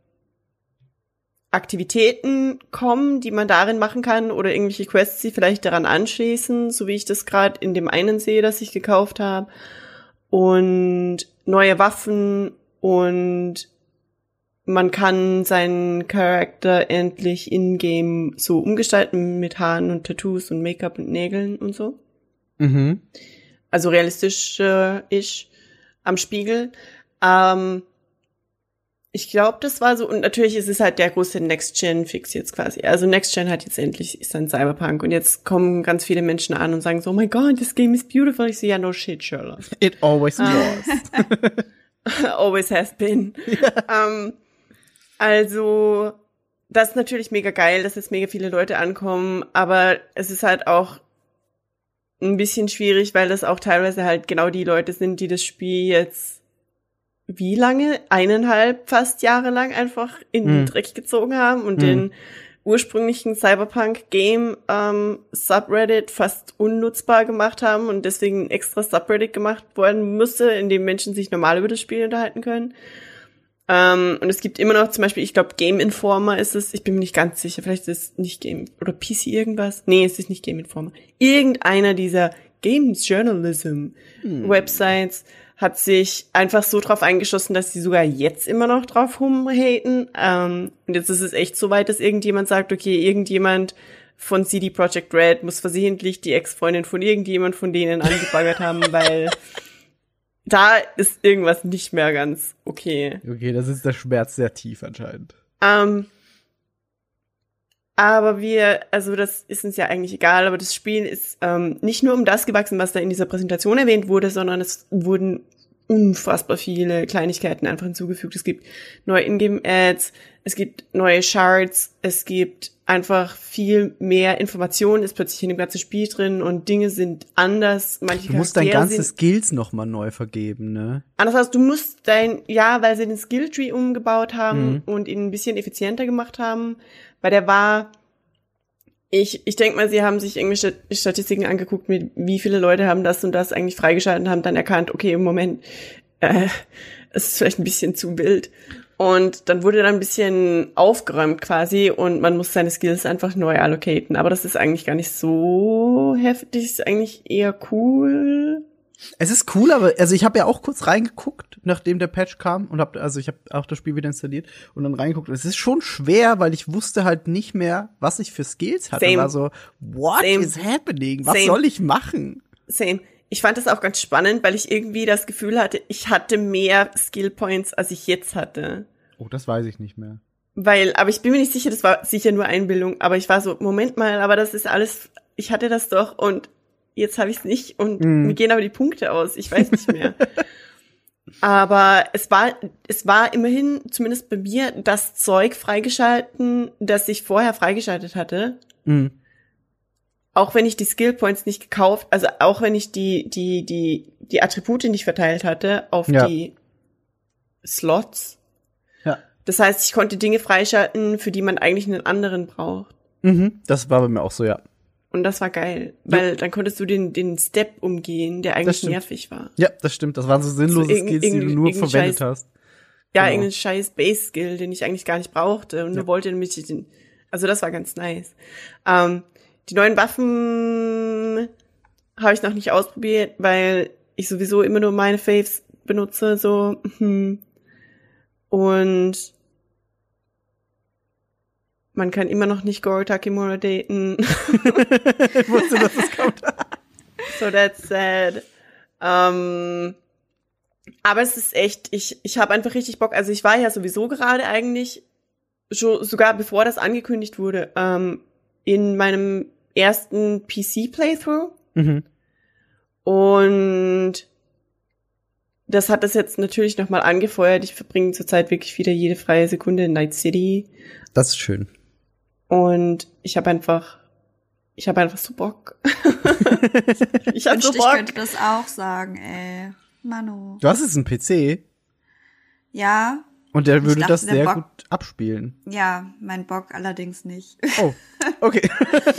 Aktivitäten kommen, die man darin machen kann oder irgendwelche Quests, die vielleicht daran anschließen, so wie ich das gerade in dem einen sehe, das ich gekauft habe. Und neue Waffen und man kann seinen Charakter endlich in-game so umgestalten mit Haaren und Tattoos und Make-up und Nägeln und so Mhm. also realistisch äh, ich am Spiegel. Ähm, ich glaube, das war so, und natürlich ist es halt der große Next-Gen-Fix jetzt quasi. Also Next-Gen hat jetzt endlich, ist dann Cyberpunk und jetzt kommen ganz viele Menschen an und sagen so, oh my god, this game is beautiful. Ich so, ja, no shit, Sherlock. It always Ah. was. Always has been. Ähm, also, das ist natürlich mega geil, dass jetzt mega viele Leute ankommen, aber es ist halt auch ein bisschen schwierig, weil das auch teilweise halt genau die Leute sind, die das Spiel jetzt wie lange? Eineinhalb fast Jahre lang einfach in den Mhm. Dreck gezogen haben und Mhm. den ursprünglichen Cyberpunk-Game ähm, Subreddit fast unnutzbar gemacht haben und deswegen ein extra Subreddit gemacht worden müsste, in dem Menschen sich normal über das Spiel unterhalten können. Ähm, und es gibt immer noch zum Beispiel, ich glaube, Game Informer ist es, ich bin mir nicht ganz sicher, vielleicht ist es nicht Game oder PC irgendwas. Nee, es ist nicht Game Informer. Irgendeiner dieser Games Journalism Websites hat sich einfach so drauf eingeschossen, dass sie sogar jetzt immer noch drauf rumhaten. Ähm, und jetzt ist es echt so weit, dass irgendjemand sagt, okay, irgendjemand von CD Projekt Red muss versehentlich die Ex-Freundin von irgendjemand von denen angebaggert haben, weil da ist irgendwas nicht mehr ganz okay. Okay, das ist der Schmerz sehr tief anscheinend. Ähm, aber wir, also das ist uns ja eigentlich egal, aber das Spiel ist ähm, nicht nur um das gewachsen, was da in dieser Präsentation erwähnt wurde, sondern es wurden unfassbar viele Kleinigkeiten einfach hinzugefügt. Es gibt neue Ingame-Ads, es gibt neue Shards, es gibt einfach viel mehr Informationen, ist plötzlich in dem ganzen Spiel drin und Dinge sind anders. Manche Du musst dein Charaktere ganzes sind Skills nochmal neu vergeben, ne? Anders als du musst dein, ja, weil sie den Skilltree umgebaut haben Mhm. und ihn ein bisschen effizienter gemacht haben, weil der war, ich, ich denke mal, sie haben sich irgendwie Stat- Statistiken angeguckt, mit wie viele Leute haben das und das eigentlich freigeschaltet und haben dann erkannt, okay, im Moment, äh, es ist vielleicht ein bisschen zu wild. Und dann wurde dann ein bisschen aufgeräumt quasi und man muss seine Skills einfach neu allocaten. Aber das ist eigentlich gar nicht so heftig, ist eigentlich eher cool. Es ist cool, aber also ich habe ja auch kurz reingeguckt, nachdem der Patch kam und hab also ich habe auch das Spiel wieder installiert und dann reingeguckt. Es ist schon schwer, weil ich wusste halt nicht mehr, was ich für Skills hatte. Same. War so, what Same. is happening? Was Same. soll ich machen? Same. Ich fand das auch ganz spannend, weil ich irgendwie das Gefühl hatte, ich hatte mehr Skill Points, als ich jetzt hatte. Oh, das weiß ich nicht mehr. Weil, aber ich bin mir nicht sicher, das war sicher nur Einbildung, aber ich war so, Moment mal, aber das ist alles, ich hatte das doch und jetzt habe ich es nicht und Mhm. mir gehen aber die Punkte aus, ich weiß nicht mehr. aber es war, es war immerhin, zumindest bei mir, das Zeug freigeschalten, das ich vorher freigeschaltet hatte Mhm. auch wenn ich die Skill Points nicht gekauft, also auch wenn ich die, die, die, die Attribute nicht verteilt hatte auf Ja. die Slots, Ja. Das heißt, ich konnte Dinge freischalten, für die man eigentlich einen anderen braucht. Mhm, das war bei mir auch so, ja. Und das war geil, weil dann konntest du den, den Step umgehen, der eigentlich nervig war. Ja, das stimmt. Das waren so sinnlose So irgend- Skills, die du nur verwendet Scheiß- hast. Ja, Genau. irgendein scheiß Base-Skill, den ich eigentlich gar nicht brauchte und nur Ja. wollte, damit ich den, also das war ganz nice. Ähm, die neuen Waffen habe ich noch nicht ausprobiert, weil ich sowieso immer nur meine Faves benutze, so, hm. Und man kann immer noch nicht Goro Takemura daten. ich wusste, dass es kommt. So that's sad. Ähm, aber es ist echt, ich, ich habe einfach richtig Bock. Also ich war ja sowieso gerade eigentlich, schon, sogar bevor das angekündigt wurde, ähm, in meinem ersten PC-Playthrough. Mhm. Und das hat das jetzt natürlich nochmal angefeuert. Ich verbringe zurzeit wirklich wieder jede freie Sekunde in Night City. Das ist schön. Und ich habe einfach, ich habe einfach so Bock. ich habe so Wünschte, ich Bock. könnte das auch sagen, ey. Manu. Du hast jetzt einen PC Ja, und der würde dachte, das sehr Bock- gut abspielen. ja, mein Bock allerdings nicht. Oh, okay.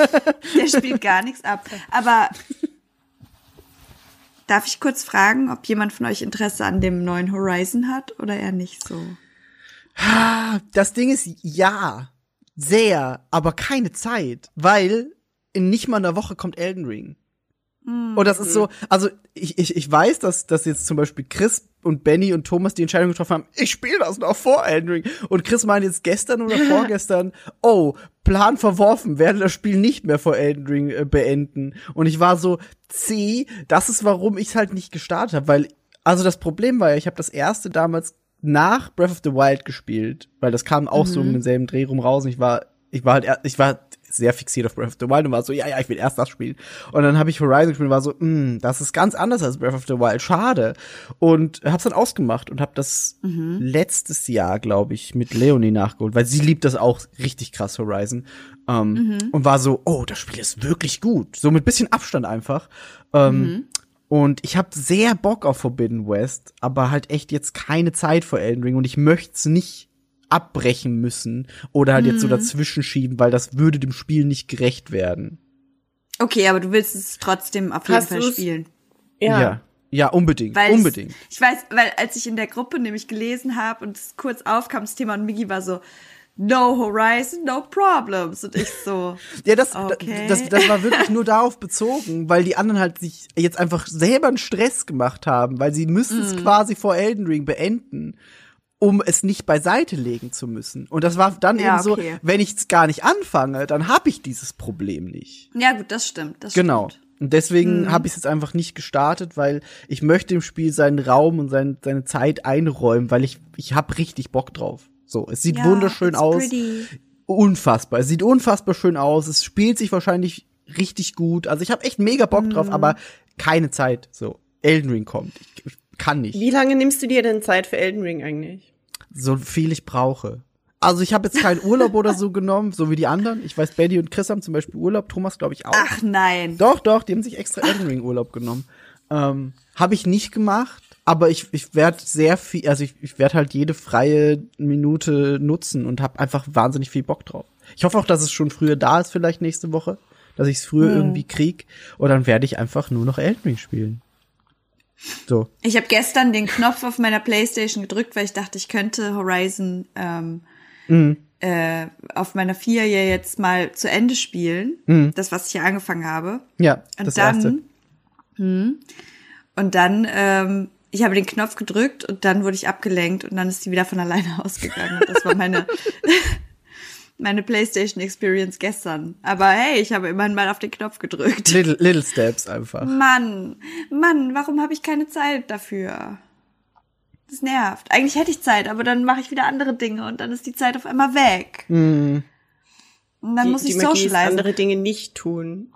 Der spielt gar nichts ab. Aber darf ich kurz fragen, ob jemand von euch Interesse an dem neuen Horizon hat oder eher nicht so? Das Ding ist, ja, sehr, aber keine Zeit, weil in nicht mal einer Woche kommt Elden Ring. Und das ist so, also ich, ich, ich weiß, dass, dass jetzt zum Beispiel Chris und Benny und Thomas die Entscheidung getroffen haben, ich spiele das noch vor Elden Ring. Und Chris meinte jetzt gestern oder vorgestern, oh, Plan verworfen, werde das Spiel nicht mehr vor Elden Ring äh, beenden. Und ich war so, C, das ist warum ich es halt nicht gestartet habe, weil, also das Problem war ja, ich habe das erste damals nach Breath of the Wild gespielt, weil das kam auch so um denselben Dreh rum raus. Und ich war, ich war halt, ich war sehr fixiert auf Breath of the Wild und war so, ja, ja, ich will erst das spielen. Und dann habe ich Horizon gespielt und war so, hm, das ist ganz anders als Breath of the Wild, schade. Und hab's dann ausgemacht und hab das letztes Jahr, glaube ich, mit Leonie nachgeholt, weil sie liebt das auch richtig krass, Horizon. Ähm, Und war so, oh, das Spiel ist wirklich gut. So mit bisschen Abstand einfach. Ähm, Und ich habe sehr Bock auf Forbidden West, aber halt echt jetzt keine Zeit für Elden Ring und ich möchte es nicht abbrechen müssen oder halt jetzt so dazwischen schieben, weil das würde dem Spiel nicht gerecht werden. Okay, aber du willst es trotzdem auf jeden Hast Fall du's? spielen. Ja. ja, Ja, unbedingt, Weil unbedingt. Ich, ich weiß, weil als ich in der Gruppe nämlich gelesen habe und es kurz aufkam, das Thema und Migi war so, no Horizon, no problems. Und ich so, Ja, das, Okay. das, das war wirklich nur darauf bezogen, weil die anderen halt sich jetzt einfach selber einen Stress gemacht haben, weil sie müssen es quasi vor Elden Ring beenden, um es nicht beiseite legen zu müssen. Und das war dann Ja, eben so, okay. wenn ich es gar nicht anfange, dann habe ich dieses Problem nicht. ja gut, das stimmt, das Genau. stimmt. Und deswegen habe ich es jetzt einfach nicht gestartet, weil ich möchte dem Spiel seinen Raum und sein, seine Zeit einräumen, weil ich, ich habe richtig Bock drauf. So, es sieht Ja, wunderschön aus. pretty. Unfassbar. Es sieht unfassbar schön aus. Es spielt sich wahrscheinlich richtig gut. Also ich habe echt mega Bock drauf, Mhm. aber keine Zeit. So, Elden Ring kommt. Ich, ich kann nicht. Wie lange nimmst du dir denn Zeit für Elden Ring eigentlich? So viel ich brauche. Also ich habe jetzt keinen Urlaub oder so genommen, so wie die anderen. Ich weiß, Betty und Chris haben zum Beispiel Urlaub, Thomas glaube ich auch. Ach nein. Doch, doch, die haben sich extra Elden Ring Urlaub genommen. Ähm, habe ich nicht gemacht, aber ich, ich werde sehr viel, also ich, ich werde halt jede freie Minute nutzen und habe einfach wahnsinnig viel Bock drauf. Ich hoffe auch, dass es schon früher da ist, vielleicht nächste Woche, dass ich es früher irgendwie krieg und dann werde ich einfach nur noch Elden Ring spielen. So. Ich habe gestern den Knopf auf meiner Playstation gedrückt, weil ich dachte, ich könnte Horizon ähm, äh, auf meiner 4 ja jetzt mal zu Ende spielen. Das, was ich hier angefangen habe. Ja, Und das dann, erste. Hm, und dann, ähm, ich habe den Knopf gedrückt und dann wurde ich abgelenkt und dann ist die wieder von alleine ausgegangen. Das war meine, meine PlayStation Experience gestern. Aber hey, ich habe immerhin mal auf den Knopf gedrückt. Little, little Steps einfach. Mann, Mann, warum habe ich keine Zeit dafür? Das nervt. Eigentlich hätte ich Zeit, aber dann mache ich wieder andere Dinge und dann ist die Zeit auf einmal weg. Hm. Und dann die, muss ich die Magie ist socialisen. andere Dinge nicht tun.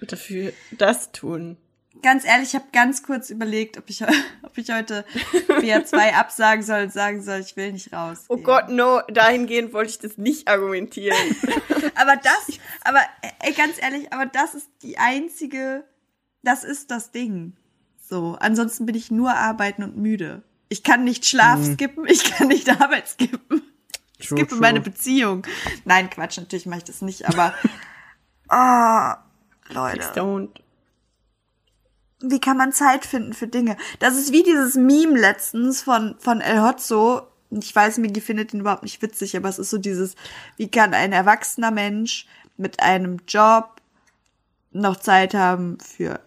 und dafür das tun. Ganz ehrlich, ich habe ganz kurz überlegt, ob ich, ob ich heute BR2 absagen soll und sagen soll, ich will nicht raus. Oh Gott, no, dahingehend wollte ich das nicht argumentieren. Aber das, aber ey, ganz ehrlich, aber das ist die einzige, das ist das Ding. So, ansonsten bin ich nur arbeiten und müde. Ich kann nicht Schlaf Mhm. skippen, ich kann nicht Arbeit skippen. Ich skippe true. meine Beziehung. Nein, Quatsch, natürlich mache ich das nicht, aber ah, Leute, Don't. Wie kann man Zeit finden für Dinge? Das ist wie dieses Meme letztens von von El Hotzo. Ich weiß, Migi findet ihn überhaupt nicht witzig, aber es ist so dieses, wie kann ein erwachsener Mensch mit einem Job noch Zeit haben für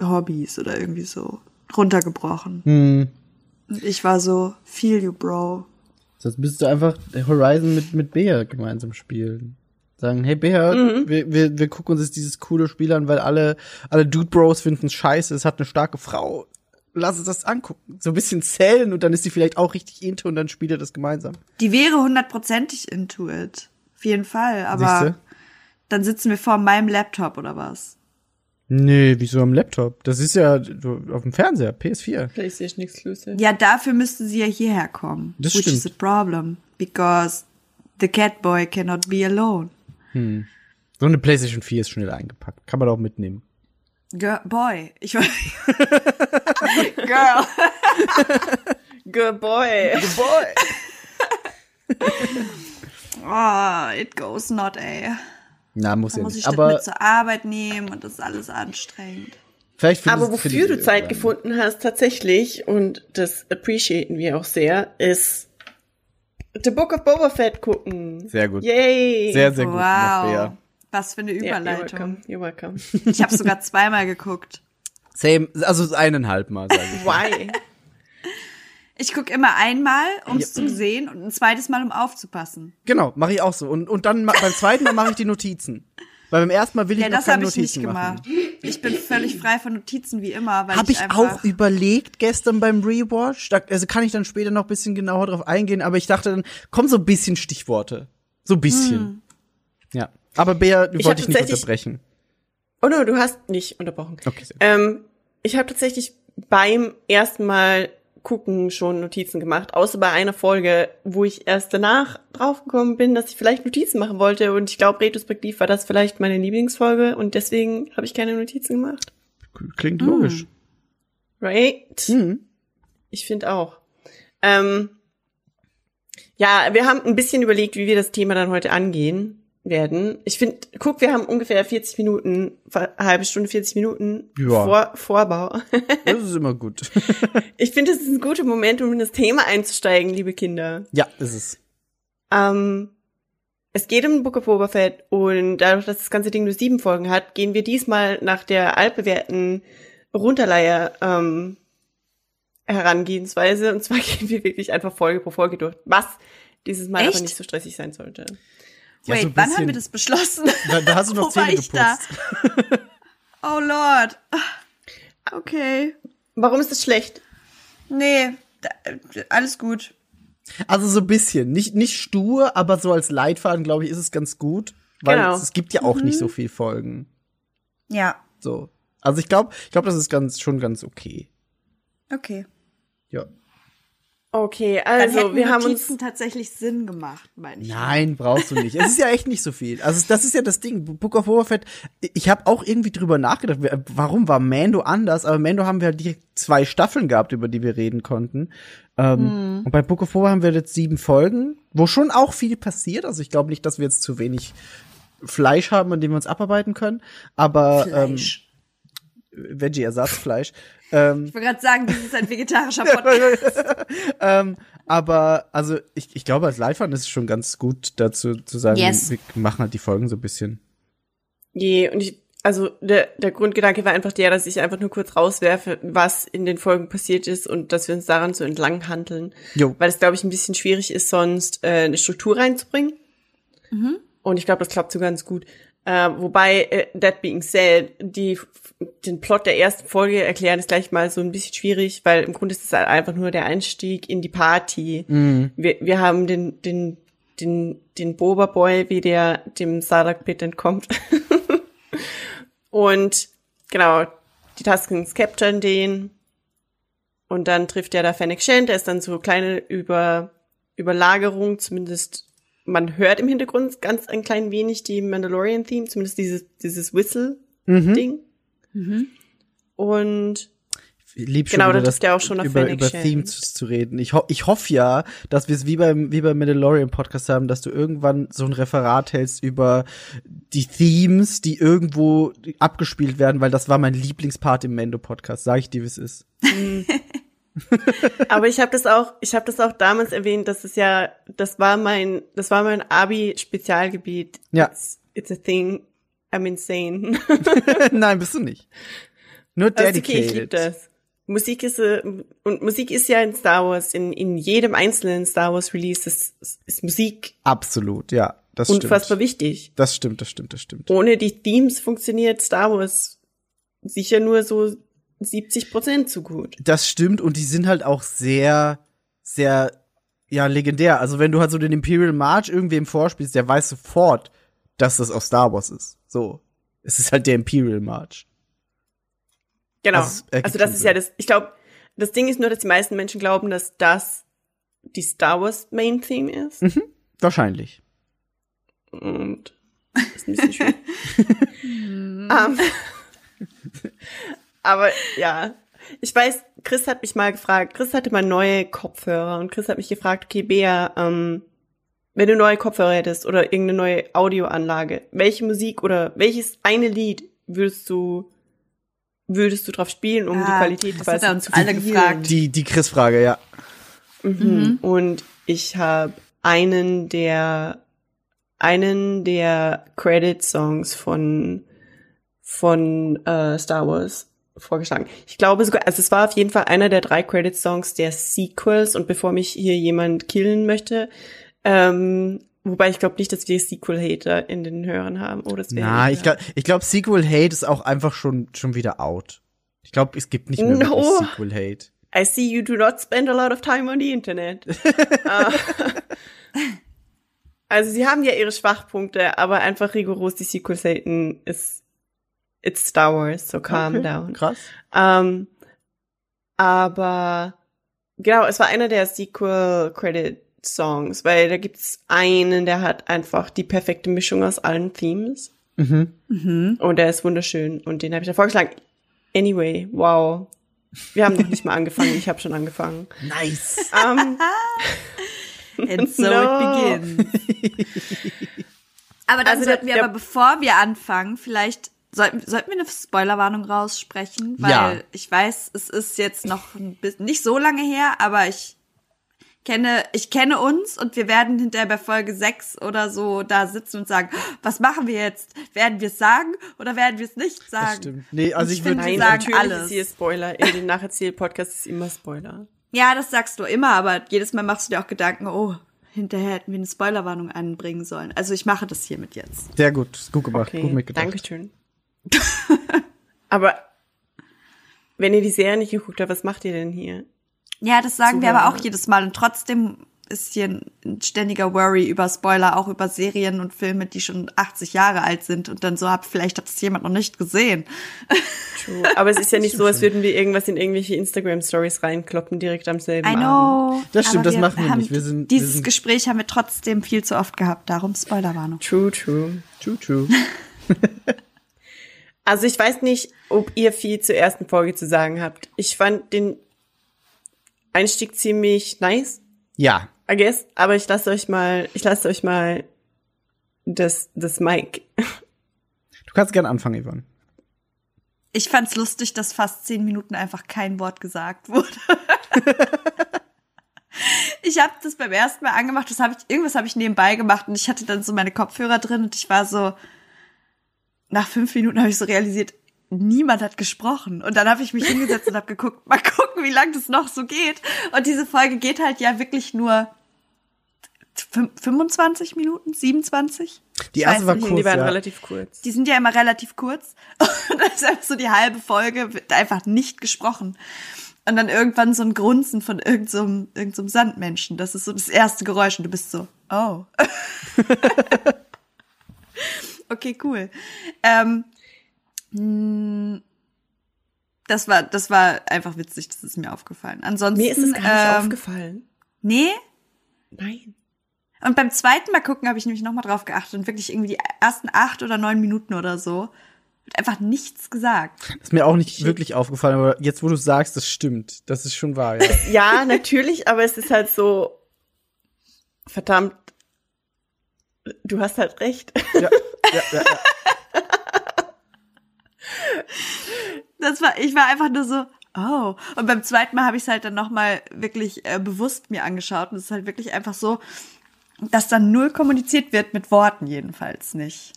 Hobbys oder irgendwie so runtergebrochen. Hm. Und ich war so, feel you, bro. Sonst müsstest du einfach Horizon mit, mit Bea gemeinsam spielen. Sagen, hey Bea, wir, wir, wir gucken uns jetzt dieses coole Spiel an, weil alle, alle Dude Bros finden es scheiße, es hat eine starke Frau. Lass uns das angucken. So ein bisschen zählen und dann ist sie vielleicht auch richtig into und dann spielt ihr das gemeinsam. Die wäre hundertprozentig into it. Auf jeden Fall. Aber Siehste? dann sitzen wir vor meinem Laptop oder was? Nee, wieso am Laptop? Das ist ja auf dem Fernseher, PS4. PlayStation Exclusive. Ja, dafür müsste sie ja hierher kommen. Das which is a stimmt. problem. Because the Catboy cannot be alone. So eine PlayStation 4 ist schnell eingepackt. Kann man auch mitnehmen. Girl, boy. Ich war. Girl. Good boy. Boy! Oh, it goes not, ey. Na, muss Da ja muss ich nicht. das Aber mit zur Arbeit nehmen und das ist alles anstrengend. vielleicht findest Aber wofür du Zeit gefunden hast, tatsächlich, und das appreciaten wir auch sehr, ist The Book of Boba Fett gucken. Sehr gut. Yay. Sehr, sehr gut wow. Was für eine Ja, you're Überleitung. welcome. You're welcome. ich habe sogar zweimal geguckt. Same, also eineinhalb Mal, sage ich. Why? Ich guck immer einmal, um es zu sehen und ein zweites Mal, um aufzupassen. Genau, mache ich auch so. Und, und dann beim zweiten Mal mache ich die Notizen. Weil beim ersten Mal will ich Ja, noch das keine habe ich nicht Notizen machen. gemacht. Ich bin völlig frei von Notizen wie immer, Habe ich ich auch überlegt gestern beim Rewatch. Da, also kann ich dann später noch ein bisschen genauer drauf eingehen, aber ich dachte dann, kommen so ein bisschen Stichworte. So ein bisschen. Ja. Aber Bea, du Ich wollte hab ich nicht unterbrechen. Oh no, du hast nicht unterbrochen. Okay, sehr. Ähm, ich habe tatsächlich beim ersten Mal gucken schon Notizen gemacht, außer bei einer Folge, wo ich erst danach draufgekommen bin, dass ich vielleicht Notizen machen wollte und ich glaube, retrospektiv war das vielleicht meine Lieblingsfolge und deswegen habe ich keine Notizen gemacht. Klingt logisch. Right? Mhm. Ich finde auch. Ähm, ja, wir haben ein bisschen überlegt, wie wir das Thema dann heute angehen werden. Ich finde, guck, wir haben ungefähr 40 Minuten, eine halbe Stunde, 40 Minuten Ja. Vor, Vorbau. Das ist immer gut. Ich finde, das ist ein guter Moment, um in das Thema einzusteigen, liebe Kinder. ja, ist es. Ähm, es geht um Book of Boba Fett und dadurch, dass das ganze Ding nur sieben Folgen hat, gehen wir diesmal nach der altbewährten Runterleier ähm, Herangehensweise. Und zwar gehen wir wirklich einfach Folge pro Folge durch, was dieses Mal aber Echt? nicht so stressig sein sollte. Ja, Wait, so wann haben wir das beschlossen? Da, da hast du noch Wo war Zähne ich da? geputzt. Oh Lord. Okay. Warum ist das schlecht? Nee, da, alles gut. Also so ein bisschen. Nicht, nicht stur, aber so als Leitfaden, glaube ich, ist es ganz gut. Weil Genau. es, es gibt ja auch nicht so viel Folgen. Ja, So. Also ich glaube, ich glaube, das ist ganz, schon ganz okay. okay. Ja. Okay, Dann also hätten wir haben Notizen uns tatsächlich Sinn gemacht, meine ich. Nein, brauchst du nicht. Es ist ja echt nicht so viel. Also das ist ja das Ding. Book of Boba Fett. Ich habe auch irgendwie drüber nachgedacht. Warum war Mando anders? Aber Mando haben wir halt die zwei Staffeln gehabt, über die wir reden konnten. Ähm, Und bei Book of Boba haben wir jetzt sieben Folgen, wo schon auch viel passiert. Also ich glaube nicht, dass wir jetzt zu wenig Fleisch haben, an dem wir uns abarbeiten können. Aber ähm, Fleisch. Veggie-Ersatzfleisch. Ähm, Ich wollte gerade sagen, das ist ein vegetarischer Podcast. ähm, aber also ich, ich glaube, als Leitfaden ist es schon ganz gut dazu zu sagen, Yes. wir machen halt die Folgen so ein bisschen. je und ich also der der Grundgedanke war einfach der, dass ich einfach nur kurz rauswerfe, was in den Folgen passiert ist und dass wir uns daran so entlang handeln. Jo. weil es, glaube ich, ein bisschen schwierig ist, sonst äh, eine Struktur reinzubringen. Und ich glaube, das klappt so ganz gut. Äh, wobei, äh, that being said, die, den Plot der ersten Folge erklären ist gleich mal so ein bisschen schwierig, weil im Grunde ist es halt einfach nur der Einstieg in die Party. Wir, wir haben den, den, den, den Boba Boy, wie der dem Sarlacc Pit entkommt. Und genau, die Tuskens capturen den. Und dann trifft er da Fennec Shand, der ist dann so kleine Über, Überlagerung, zumindest man hört im Hintergrund ganz ein klein wenig die Mandalorian-Theme, zumindest dieses, dieses Whistle-Ding. Und lieb schon Genau, wieder da das, ja auch schon auf über, Shand. Themes zu reden. Ich, ho ich hoffe ja, dass wir es wie beim, wie beim Mandalorian Podcast haben, dass du irgendwann so ein Referat hältst über die Themes, die irgendwo abgespielt werden, weil das war mein Lieblingspart im Mando Podcast. Sag ich dir, wie es ist. Aber ich habe das auch, ich habe das auch damals erwähnt, dass es ja, das war mein, das war mein Abi-Spezialgebiet. Ja. It's, it's a thing. I'm insane. Nein, bist du nicht. Nur Das ist okay, ich dedicated. liebe das. Musik ist äh, und Musik ist ja in Star Wars in in jedem einzelnen Star Wars Release ist, ist Musik Absolut, ja. Das unfassbar stimmt. wichtig. Das stimmt, das stimmt, das stimmt. Ohne die Themes funktioniert Star Wars sicher nur so 70 Prozent zu gut. Das stimmt und die sind halt auch sehr, sehr, ja, legendär. Also wenn du halt so den Imperial March irgendwem vorspielst, der weiß sofort, dass das aus Star Wars ist. So. Es ist halt der Imperial March. Genau. Also, Also das ist ja das. Ich glaube, das Ding ist nur, dass die meisten Menschen glauben, dass das die Star Wars Main Theme ist. Wahrscheinlich. Und das ist ein bisschen schwierig. Ähm, aber ja, ich weiß, Chris hat mich mal gefragt, Chris hatte mal neue Kopfhörer und Chris hat mich gefragt, okay, Bea, ähm, wenn du neue Kopfhörer hättest oder irgendeine neue Audioanlage, welche Musik oder welches eine Lied würdest du würdest du drauf spielen, um die Ah, Qualität das quasi zu alle gefragt. Die, die Chris-Frage, ja. Mhm. Und ich habe einen der einen der Credit-Songs von von äh, Star Wars vorgeschlagen. Ich glaube sogar, also es war auf jeden Fall einer der drei Credit-Songs der Sequels. Und bevor mich hier jemand killen möchte, ähm, wobei ich glaube nicht, dass wir Sequel-Hater in den Hörern haben. Oh, das wäre Na, ich glaube, ich glaub, Sequel Hate ist auch einfach schon, schon wieder out. Ich glaube, es gibt nicht mehr No. wirklich Sequel Hate. I see you do not spend a lot of time on the internet. Äh, also sie haben ja ihre Schwachpunkte, aber einfach rigoros die Sequels haten ist it's Star Wars, so calm Okay, down. Krass. Ähm, aber genau, es war einer der Sequel Credit Songs, weil da gibt's einen, der hat einfach die perfekte Mischung aus allen Themes Mhm. Mhm. und der ist wunderschön und den habe ich da vorgeschlagen. Anyway, wow. Wir haben noch nicht mal angefangen, ich habe schon angefangen. Nice. Ähm, And so No. it begins. aber dann Also sollten der- wir aber, bevor wir anfangen, vielleicht sollten, sollten wir eine Spoilerwarnung raussprechen, weil Ja. ich weiß, es ist jetzt noch ein bisschen, nicht so lange her, aber ich kenne, ich kenne uns und wir werden hinterher bei Folge 6 oder so da sitzen und sagen, was machen wir jetzt? Werden wir es sagen oder werden wir es nicht sagen? Das stimmt. Nee, also ich, Ich würde nein, sagen natürlich alles. ist hier Spoiler. In den Nacherzähl-Podcast ist immer Spoiler. Ja, das sagst du immer, aber jedes Mal machst du dir auch Gedanken, oh, hinterher hätten wir eine Spoilerwarnung anbringen sollen. Also ich mache das hiermit jetzt. sehr gut, gut gemacht, Okay, gut mitgedacht. Dankeschön. Aber wenn ihr die Serie nicht geguckt habt, was macht ihr denn hier? Ja, das sagen wir aber Zuhörer. auch jedes Mal. Und trotzdem ist hier ein- ständiger Worry über Spoiler, auch über Serien und Filme, die schon 80 Jahre alt sind. Und dann so hat, vielleicht hat es jemand noch nicht gesehen. True. Aber es ist ja nicht so, als würden wir irgendwas in irgendwelche Instagram-Stories reinkloppen, direkt am selben I Abend. know. Das stimmt, das machen wir nicht. Wir sind- wir dieses sind- Gespräch haben wir trotzdem viel zu oft gehabt. Darum Spoilerwarnung. True, true. True, true. Also ich weiß nicht, ob ihr viel zur ersten Folge zu sagen habt. Ich fand den Einstieg ziemlich nice, Ja, I guess. Aber ich lasse euch mal, ich lasse euch mal das, das Mic. du kannst gern anfangen, Ivan. Ich fand's lustig, dass fast zehn Minuten einfach kein Wort gesagt wurde. ich habe das beim ersten Mal angemacht, das habe ich irgendwas habe ich nebenbei gemacht und ich hatte dann so meine Kopfhörer drin und ich war so nach fünf Minuten habe ich so realisiert, niemand hat gesprochen und dann habe ich mich hingesetzt und habe geguckt, mal gucken, wie lang das noch so geht und diese Folge geht halt ja wirklich nur fün- 25 Minuten, 27? Die erste weiß war nicht. kurz, die waren ja. relativ kurz. Die sind ja immer relativ kurz. Und dann ist einfach so die halbe Folge wird einfach nicht gesprochen. Und dann irgendwann so ein Grunzen von irgendeinem so einem- irgend so einem Sandmenschen. Das ist so das erste Geräusch und du bist so, oh. okay, cool. Ähm, mh, das war, das war einfach witzig, das ist mir aufgefallen. Ansonsten. Mir ist es gar nicht ähm, aufgefallen. Nee, Nein. und beim zweiten Mal gucken habe ich nämlich nochmal drauf geachtet und wirklich irgendwie die ersten acht oder neun Minuten oder so Wird einfach nichts gesagt. Ist mir auch nicht wirklich aufgefallen, aber jetzt, wo du sagst, das stimmt. Das ist schon wahr, ja. Ja, natürlich, aber es ist halt so, verdammt, du hast halt recht. ja, ja, ja, ja. Das war, ich war einfach nur so, oh. Und beim zweiten Mal habe ich es halt dann nochmal wirklich äh, bewusst mir angeschaut. Und es ist halt wirklich einfach so, dass dann null kommuniziert wird mit Worten jedenfalls nicht.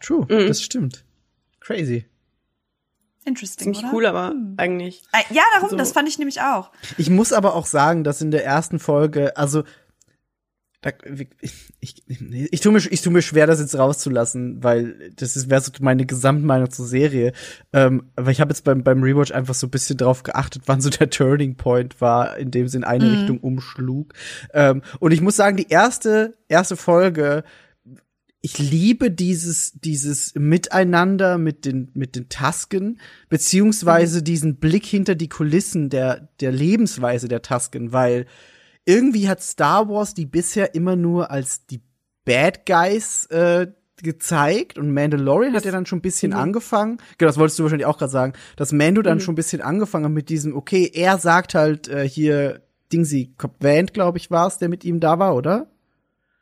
True, Mhm. das stimmt. Crazy. Interesting, Ziemlich oder? cool, aber eigentlich. Äh, Ja, darum, So. das fand ich nämlich auch. Ich muss aber auch sagen, dass in der ersten Folge, also da, ich, ich, ich, tue mir, ich tue mir schwer, das jetzt rauszulassen, weil das wäre so meine Gesamtmeinung zur Serie. Ähm, aber ich habe jetzt beim, beim Rewatch einfach so ein bisschen drauf geachtet, wann so der Turning Point war, in dem sie in eine Richtung umschlug. Ähm, und ich muss sagen, die erste erste Folge ich liebe dieses, dieses Miteinander mit den, mit den Tasken, beziehungsweise diesen Blick hinter die Kulissen der, der Lebensweise der Tasken, weil irgendwie hat Star Wars die bisher immer nur als die Bad Guys äh, gezeigt und Mandalorian hat ja dann schon ein bisschen angefangen. Genau, das wolltest du wahrscheinlich auch gerade sagen, dass Mando dann schon ein bisschen angefangen hat mit diesem, okay, er sagt halt äh, hier Dingsy Vanth, glaube ich, war es, der mit ihm da war, oder?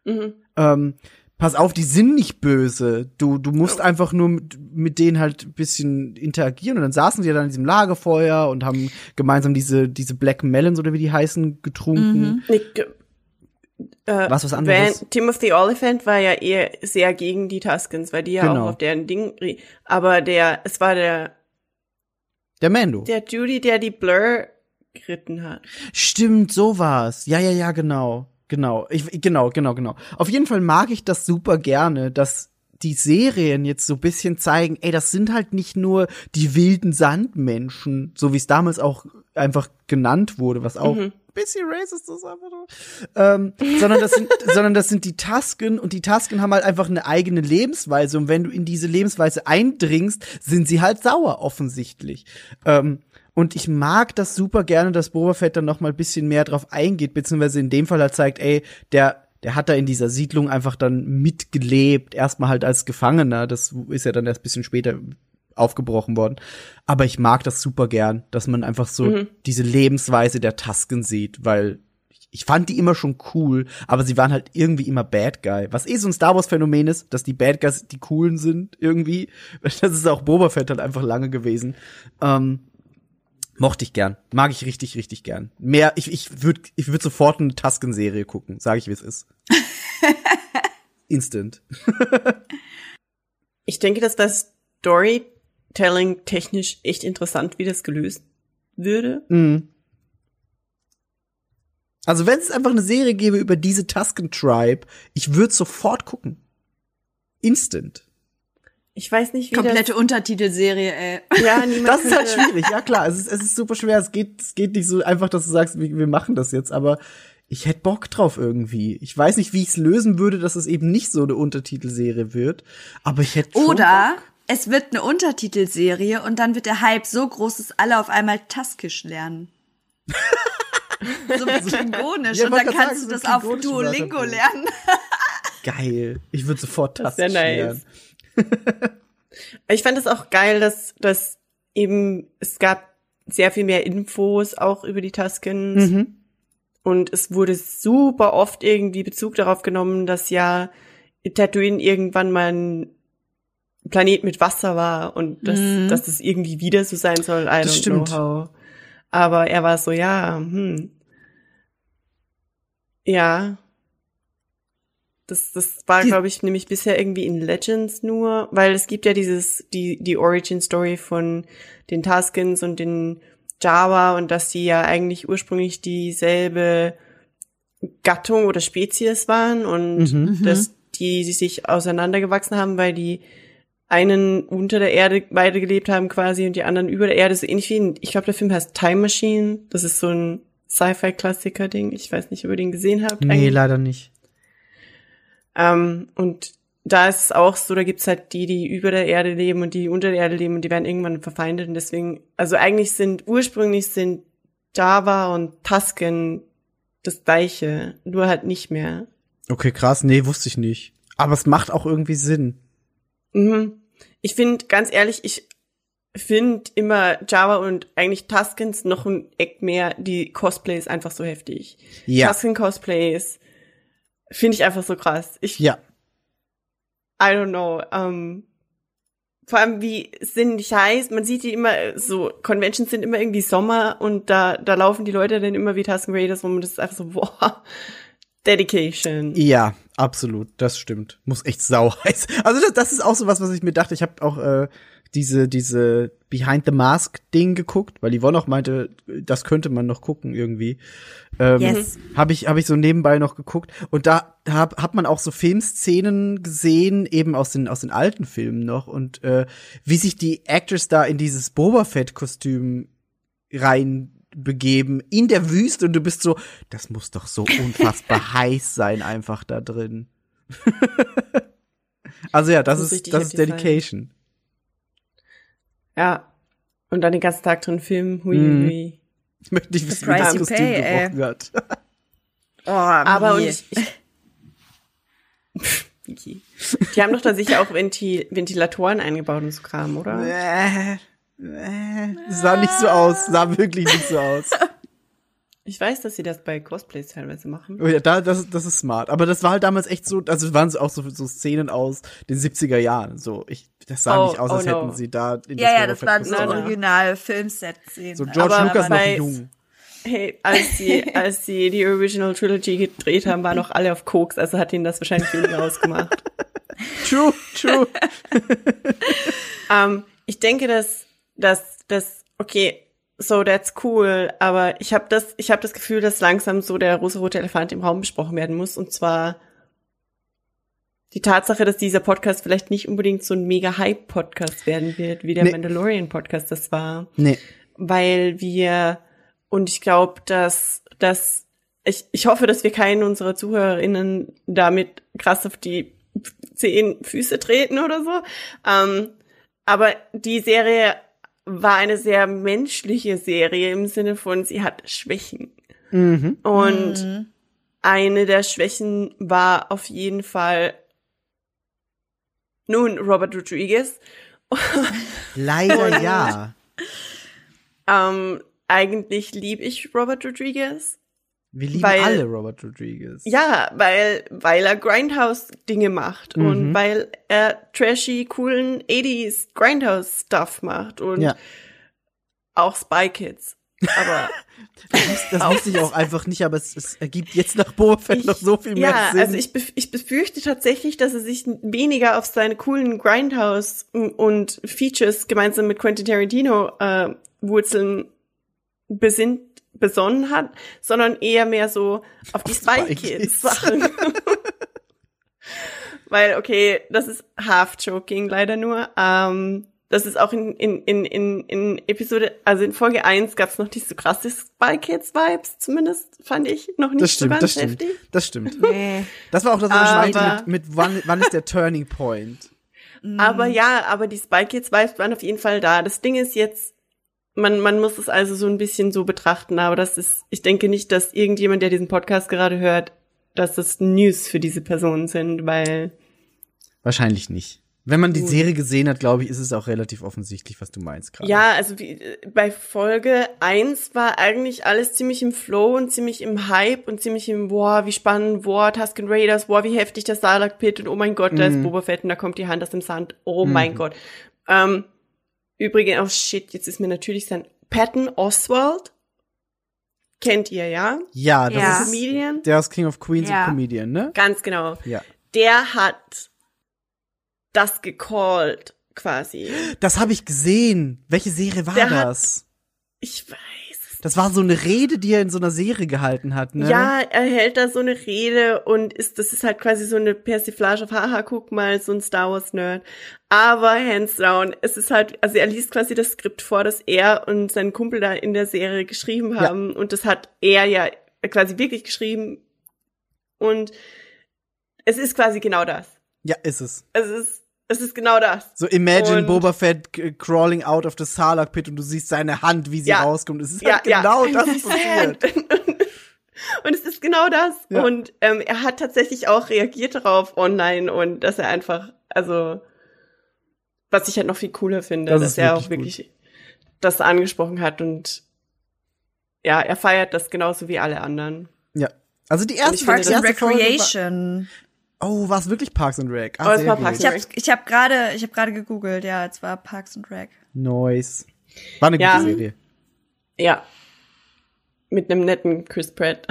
Mhm. ähm, pass auf, die sind nicht böse. Du, du musst einfach nur mit, mit denen halt ein bisschen interagieren. Und dann saßen sie ja dann in diesem Lagerfeuer und haben gemeinsam diese, diese Black Melons oder wie die heißen, getrunken. Nick, äh, Was, was anderes? Van, Timothy Oliphant war ja eher sehr gegen die Tuskens, weil die ja Genau. auch auf deren Ding, rie- aber der, es war der, Der Mando. der Judy, der die Blur geritten hat. Stimmt, so war's. Ja, ja, ja, genau. Genau. Ich, genau, genau, genau. Auf jeden Fall mag ich das super gerne, dass die Serien jetzt so ein bisschen zeigen, ey, das sind halt nicht nur die wilden Sandmenschen, so wie es damals auch einfach genannt wurde, was auch ein bisschen racist ist, aber so. ähm, sondern das sind, sondern das sind die Tasken und die Tasken haben halt einfach eine eigene Lebensweise und wenn du in diese Lebensweise eindringst, sind sie halt sauer offensichtlich. Ähm, und ich mag das super gerne, dass Boba Fett dann noch mal ein bisschen mehr drauf eingeht, beziehungsweise in dem Fall halt zeigt, ey, der, der hat da in dieser Siedlung einfach dann mitgelebt, erstmal halt als Gefangener. Das ist ja dann erst ein bisschen später aufgebrochen worden. Aber ich mag das super gern, dass man einfach so diese Lebensweise der Tasken sieht, weil ich- ich fand die immer schon cool, aber sie waren halt irgendwie immer Bad Guy. Was eh so ein Star Wars Phänomen ist, dass die Bad Guys die coolen sind irgendwie. Das ist auch Boba Fett halt einfach lange gewesen. Ähm, Mochte ich gern. Mag ich richtig, richtig gern. Mehr, ich, ich würde ich würd sofort eine Tasken-Serie gucken, sage ich, wie es ist. Instant. Ich denke, dass das Storytelling technisch echt interessant, wie das gelöst würde. Mhm. Also, wenn es einfach eine Serie gäbe über diese Tusken-Tribe, ich würde sofort gucken. Instant. Ich weiß nicht, wie Komplette Untertitelserie, ey. das, ja, niemand Das ist halt schwierig, ja klar. Es ist, es ist super schwer. Es geht, es geht nicht so einfach, dass du sagst, wir, wir machen das jetzt, aber ich hätte Bock drauf irgendwie. Ich weiß nicht, wie ich es lösen würde, dass es eben nicht so eine Untertitelserie wird, aber ich hätte schon Oder es wird eine Untertitelserie und dann wird der Hype so groß, dass alle auf einmal Taskisch lernen. so wie Klingonisch. Ja, und dann kannst sagen, du das auf Duolingo lernen. geil. Ich würde sofort Das wär Tasten nice. lernen. Ich fand es auch geil, dass, dass eben, es gab sehr viel mehr Infos auch über die Tuskens. Mhm. Und es wurde super oft irgendwie Bezug darauf genommen, dass ja Tatooine irgendwann mal ein Planet mit Wasser war und dass, dass das irgendwie wieder so sein soll. I Das stimmt. Aber er war so, ja, hm. Ja. Das, das war, glaube ich, nämlich bisher irgendwie in Legends nur, weil es gibt ja dieses, die, die Origin Story von den Taskins und den Java und dass die ja eigentlich ursprünglich dieselbe Gattung oder Spezies waren und Mhm. dass die, die sich auseinandergewachsen haben, weil die einen unter der Erde weitergelebt haben quasi und die anderen über der Erde, so ähnlich wie, in, ich glaube, der Film heißt Time Machine. Das ist so ein Sci-Fi-Klassiker-Ding. Ich weiß nicht, ob ihr den gesehen habt. Nee, eigentlich. leider nicht. Ähm, und da ist es auch so, da gibt's halt die, die über der Erde leben und die unter der Erde leben und die werden irgendwann verfeindet und deswegen, also eigentlich sind, ursprünglich sind Java und Tusken das gleiche, nur halt nicht mehr. Okay, krass. Nee, wusste ich nicht. Aber es macht auch irgendwie Sinn. Mhm. Ich finde, ganz ehrlich, ich finde immer Java und eigentlich Tuskens noch ein Eck mehr, die Cosplays einfach so heftig. Ja. Tusken Cosplays finde ich einfach so krass. Ich, Ja. I don't know, ähm, vor allem wie es sind nicht heiß, man sieht die immer äh, so, Conventions sind immer irgendwie Sommer und da, da laufen die Leute dann immer wie Tusken Raiders rum und das ist einfach so, boah, Dedication. Ja, absolut, das stimmt. Muss echt sau heiß. Also das, das ist auch so was, was ich mir dachte. Ich habe auch äh, diese diese Behind the Mask Ding geguckt, weil Yvonne auch meinte, das könnte man noch gucken irgendwie. Ähm, Yes. Habe ich habe ich so nebenbei noch geguckt und da hab, hat man auch so Filmszenen gesehen, eben aus den aus den alten Filmen noch und äh, wie sich die Actors da in dieses Boba Fett Kostüm rein begeben in der Wüste und du bist so, das muss doch so unfassbar heiß sein einfach da drin. also ja, das, Das ist richtig das ist heftig sein. Ja. Und dann den ganzen Tag drin filmen, hui, Mhm. hui. Ich möchte nicht wissen, wie das Kostüm pay, ey. gebrochen hat. Oh, Aber und ich, ich. Die haben doch da sicher auch Ventil Ventilatoren eingebaut und so Kram, oder? Äh, äh, sah nicht so aus, sah wirklich nicht so aus. Ich weiß, dass sie das bei Cosplays teilweise machen. Oh ja, da, das, das ist smart. Aber das war halt damals echt so, also es waren so auch so, so Szenen aus den 70er Jahren. So, ich, das sah Oh, nicht aus, oh als no. hätten sie da in Ja, ja, das waren so original Filmset-Szenen. So George Aber Lucas noch jung. Hey, als sie, als sie die Original Trilogy gedreht haben, waren noch alle auf Koks, also hat ihnen das wahrscheinlich weniger ausgemacht. True, true. Ähm, ich denke, dass, dass, dass, okay, so that's cool, aber ich habe das, ich habe das Gefühl, dass langsam so der rosa-rote Elefant im Raum besprochen werden muss, und zwar die Tatsache, dass dieser Podcast vielleicht nicht unbedingt so ein mega Hype-Podcast werden wird, wie der Nee. Mandalorian-Podcast das war, Nee. weil wir, und ich glaube, dass, dass, ich, ich hoffe, dass wir keinen unserer ZuhörerInnen damit krass auf die zehn Füße treten oder so. Ähm, aber die Serie war eine sehr menschliche Serie im Sinne von, sie hat Schwächen. Mhm. Und eine der Schwächen war auf jeden Fall nun Robert Rodriguez. Leider ja. Ähm, eigentlich lieb ich Robert Rodriguez. Wir lieben Weil- alle Robert Rodriguez. Ja, weil, weil er Grindhouse-Dinge macht Mhm. und weil er trashy, coolen 80s Grindhouse-Stuff macht und Ja. auch Spy Kids. Aber Das wusste ich auch einfach nicht, aber es, es ergibt jetzt nach Boba Fett noch so viel mehr ja, Sinn. also ich, bef ich befürchte tatsächlich, dass er sich weniger auf seine coolen Grindhouse und Features gemeinsam mit Quentin Tarantino äh, Wurzeln besinnt, besonnen hat, sondern eher mehr so auf die Spy Spy Kids Kids. Sachen. Weil, okay, das ist half-joking leider nur. Ähm, das ist auch in, in, in, in, in Episode, also in Folge 1 gab's noch nicht so krasse Spy Kids Vibes, zumindest fand ich noch nicht das so stimmt, ganz das stimmt. heftig. Das stimmt. Nee. Das war auch das, was ich Aber- meinte mit, mit wann, wann ist der Turning Point? Aber ja, aber die Spy Kids Vibes waren auf jeden Fall da. Das Ding ist jetzt, man, man muss es also so ein bisschen so betrachten, aber das ist, ich denke nicht, dass irgendjemand, der diesen Podcast gerade hört, dass das News für diese Personen sind, weil Wahrscheinlich nicht. Wenn man die Serie gesehen hat, glaube ich, ist es auch relativ offensichtlich, was du meinst gerade. Ja, also wie, bei Folge eins war eigentlich alles ziemlich im Flow und ziemlich im Hype und ziemlich im, boah, wie spannend, boah, Tusken Raiders, boah, wie heftig der Sarlacc Pit und oh mein Gott, da ist Boba Fett und da kommt die Hand aus dem Sand, oh mein Gott. Ähm, übrigens, oh shit, jetzt ist mir natürlich sein Patton Oswald, kennt ihr, ja? Ja, das Ja. ist Comedian? der aus King of Queens Ja. und Comedian, ne? Ganz genau. Ja. Der hat das gecallt, quasi. Das habe ich gesehen. Welche Serie war Der hat- das? Ich weiß Das war so eine Rede, die er in so einer Serie gehalten hat, ne? Ja, er hält da so eine Rede und ist, das ist halt quasi so eine Persiflage auf, haha, guck mal, so ein Star Wars Nerd. Aber hands down, es ist halt, also er liest quasi das Skript vor, das er und sein Kumpel da in der Serie geschrieben Ja. haben und das hat er ja quasi wirklich geschrieben und es ist quasi genau das. Ja, ist es. Es ist, es ist genau das. So imagine Und- Boba Fett crawling out of the Sarlacc Pit und du siehst seine Hand, wie sie Ja. rauskommt. Es ist halt genau das passiert. Und es ist genau das. Ja. Und ähm, er hat tatsächlich auch reagiert darauf online und dass er einfach, also was ich halt noch viel cooler finde, Das dass ist er wirklich auch wirklich das angesprochen hat und ja, er feiert das genauso wie alle anderen. Ja. Also die erste, die Parks and erste Folge Recreation. War, oh, war es wirklich Parks and Rec? Ah, Oh, es war gut. Parks and habe ich hab gerade ich hab gerade gegoogelt, ja, es war Parks and Rec. Nice. War eine gute Ja. Serie. Ja. Mit einem netten Chris Pratt.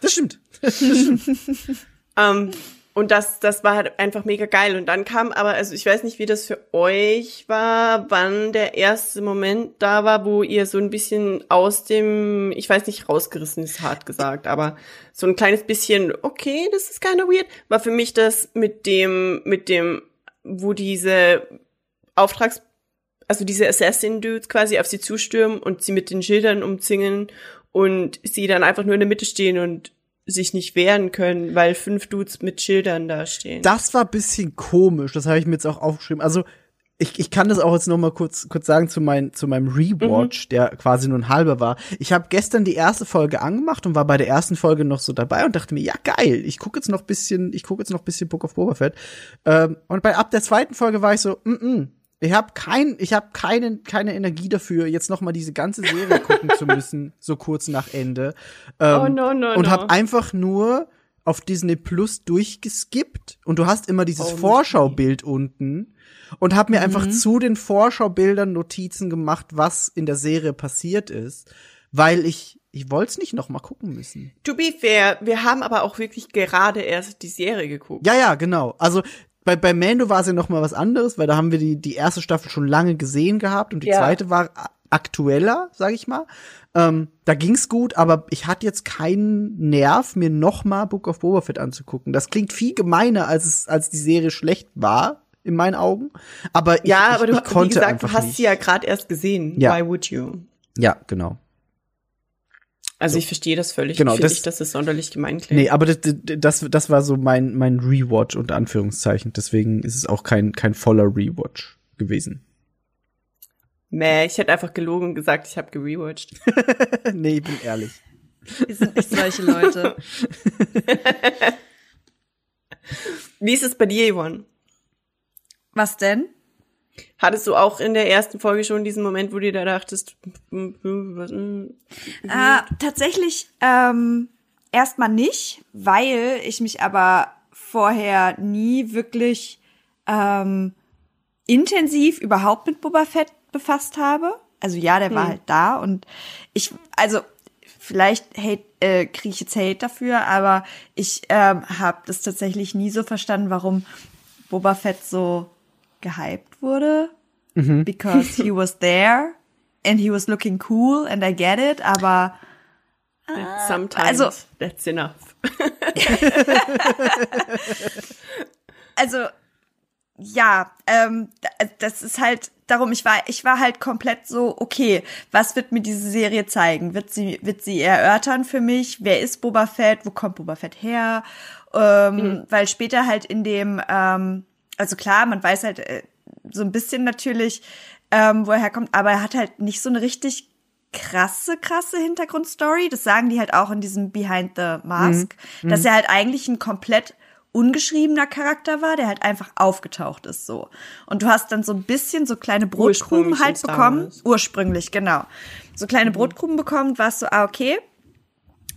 Das stimmt. Ähm, und das, das war halt einfach mega geil. Und dann kam aber, also ich weiß nicht, wie das für euch war, wann der erste Moment da war, wo ihr so ein bisschen aus dem, ich weiß nicht, rausgerissen ist hart gesagt, aber so ein kleines bisschen, okay, das ist kind of weird, war für mich das mit dem, mit dem, wo diese Auftrags, also diese Assassin-Dudes quasi auf sie zustürmen und sie mit den Schildern umzingeln und sie dann einfach nur in der Mitte stehen und sich nicht wehren können, weil fünf Dudes mit Schildern da stehen. Das war bisschen komisch, das habe ich mir jetzt auch aufgeschrieben. Also ich, ich kann das auch jetzt noch mal kurz kurz sagen zu, mein, zu meinem Rewatch, der quasi nur ein halber war. Ich habe gestern die erste Folge angemacht und war bei der ersten Folge noch so dabei und dachte mir, ja geil, ich gucke jetzt noch bisschen, ich gucke jetzt noch bisschen Book of Boba Fett. Ähm, und bei ab der zweiten Folge war ich so, mm, mm, ich habe kein, ich habe keine keine Energie dafür, jetzt noch mal diese ganze Serie gucken zu müssen, so kurz nach Ende. Ähm, Oh, no, no, und no. habe einfach nur auf Disney Plus durchgeskippt und du hast immer dieses Oh, Vorschaubild unten und habe mir Mhm. einfach zu den Vorschaubildern Notizen gemacht, was in der Serie passiert ist, weil ich ich wollte es nicht noch mal gucken müssen. To be fair, wir haben aber auch wirklich gerade erst die Serie geguckt. Ja, ja, genau. Also bei, bei Mando war es ja noch mal was anderes, weil da haben wir die, die erste Staffel schon lange gesehen gehabt und die Ja. zweite war aktueller, sag ich mal. Ähm, da ging's gut, aber ich hatte jetzt keinen Nerv, mir noch mal Book of Boba Fett anzugucken. Das klingt viel gemeiner, als es, als die Serie schlecht war, in meinen Augen. Aber ich, Ja, ich, aber du, ich wie konnte gesagt, einfach du hast nicht. sie ja gerade erst gesehen. Ja. Why would you? Ja, genau. Also ich verstehe das völlig. Genau, ich das- nicht, dass das sonderlich gemein klingt. Nee, aber das, das, das war so mein, mein Rewatch unter Anführungszeichen. Deswegen ist es auch kein, kein voller Rewatch gewesen. Meh, ich hätte einfach gelogen und gesagt, ich habe gerewatcht. nee, ich bin ehrlich. Wir sind nicht solche Leute. Wie ist es bei dir, Yvonne? Was denn? Hattest du auch in der ersten Folge schon diesen Moment, wo du da dachtest, hm, hm, hm, Äh, tatsächlich ähm, erstmal nicht, weil ich mich aber vorher nie wirklich ähm, intensiv überhaupt mit Boba Fett befasst habe. Also ja, der war halt da und ich, also vielleicht hate, äh, kriege ich jetzt Hate dafür, aber ich ähm, habe das tatsächlich nie so verstanden, warum Boba Fett so gehypt wurde. Because he was there and he was looking cool and I get it, aber sometimes also- that's enough. also ja, ähm, da- das ist halt darum, ich war, ich war halt komplett so, okay, was wird mir diese Serie zeigen? Wird sie, wird sie erörtern für mich? Wer ist Boba Fett? Wo kommt Boba Fett her? Ähm, Weil später halt in dem, ähm, also klar, man weiß halt äh, so ein bisschen natürlich, ähm, wo er herkommt, aber er hat halt nicht so eine richtig krasse, krasse Hintergrundstory. Das sagen die halt auch in diesem Behind the Mask, dass er halt eigentlich ein komplett ungeschriebener Charakter war, der halt einfach aufgetaucht ist so. Und du hast dann so ein bisschen so kleine Brotkrumen halt bekommen. Ursprünglich, genau. So kleine Brotkrumen bekommen, warst so, ah, okay.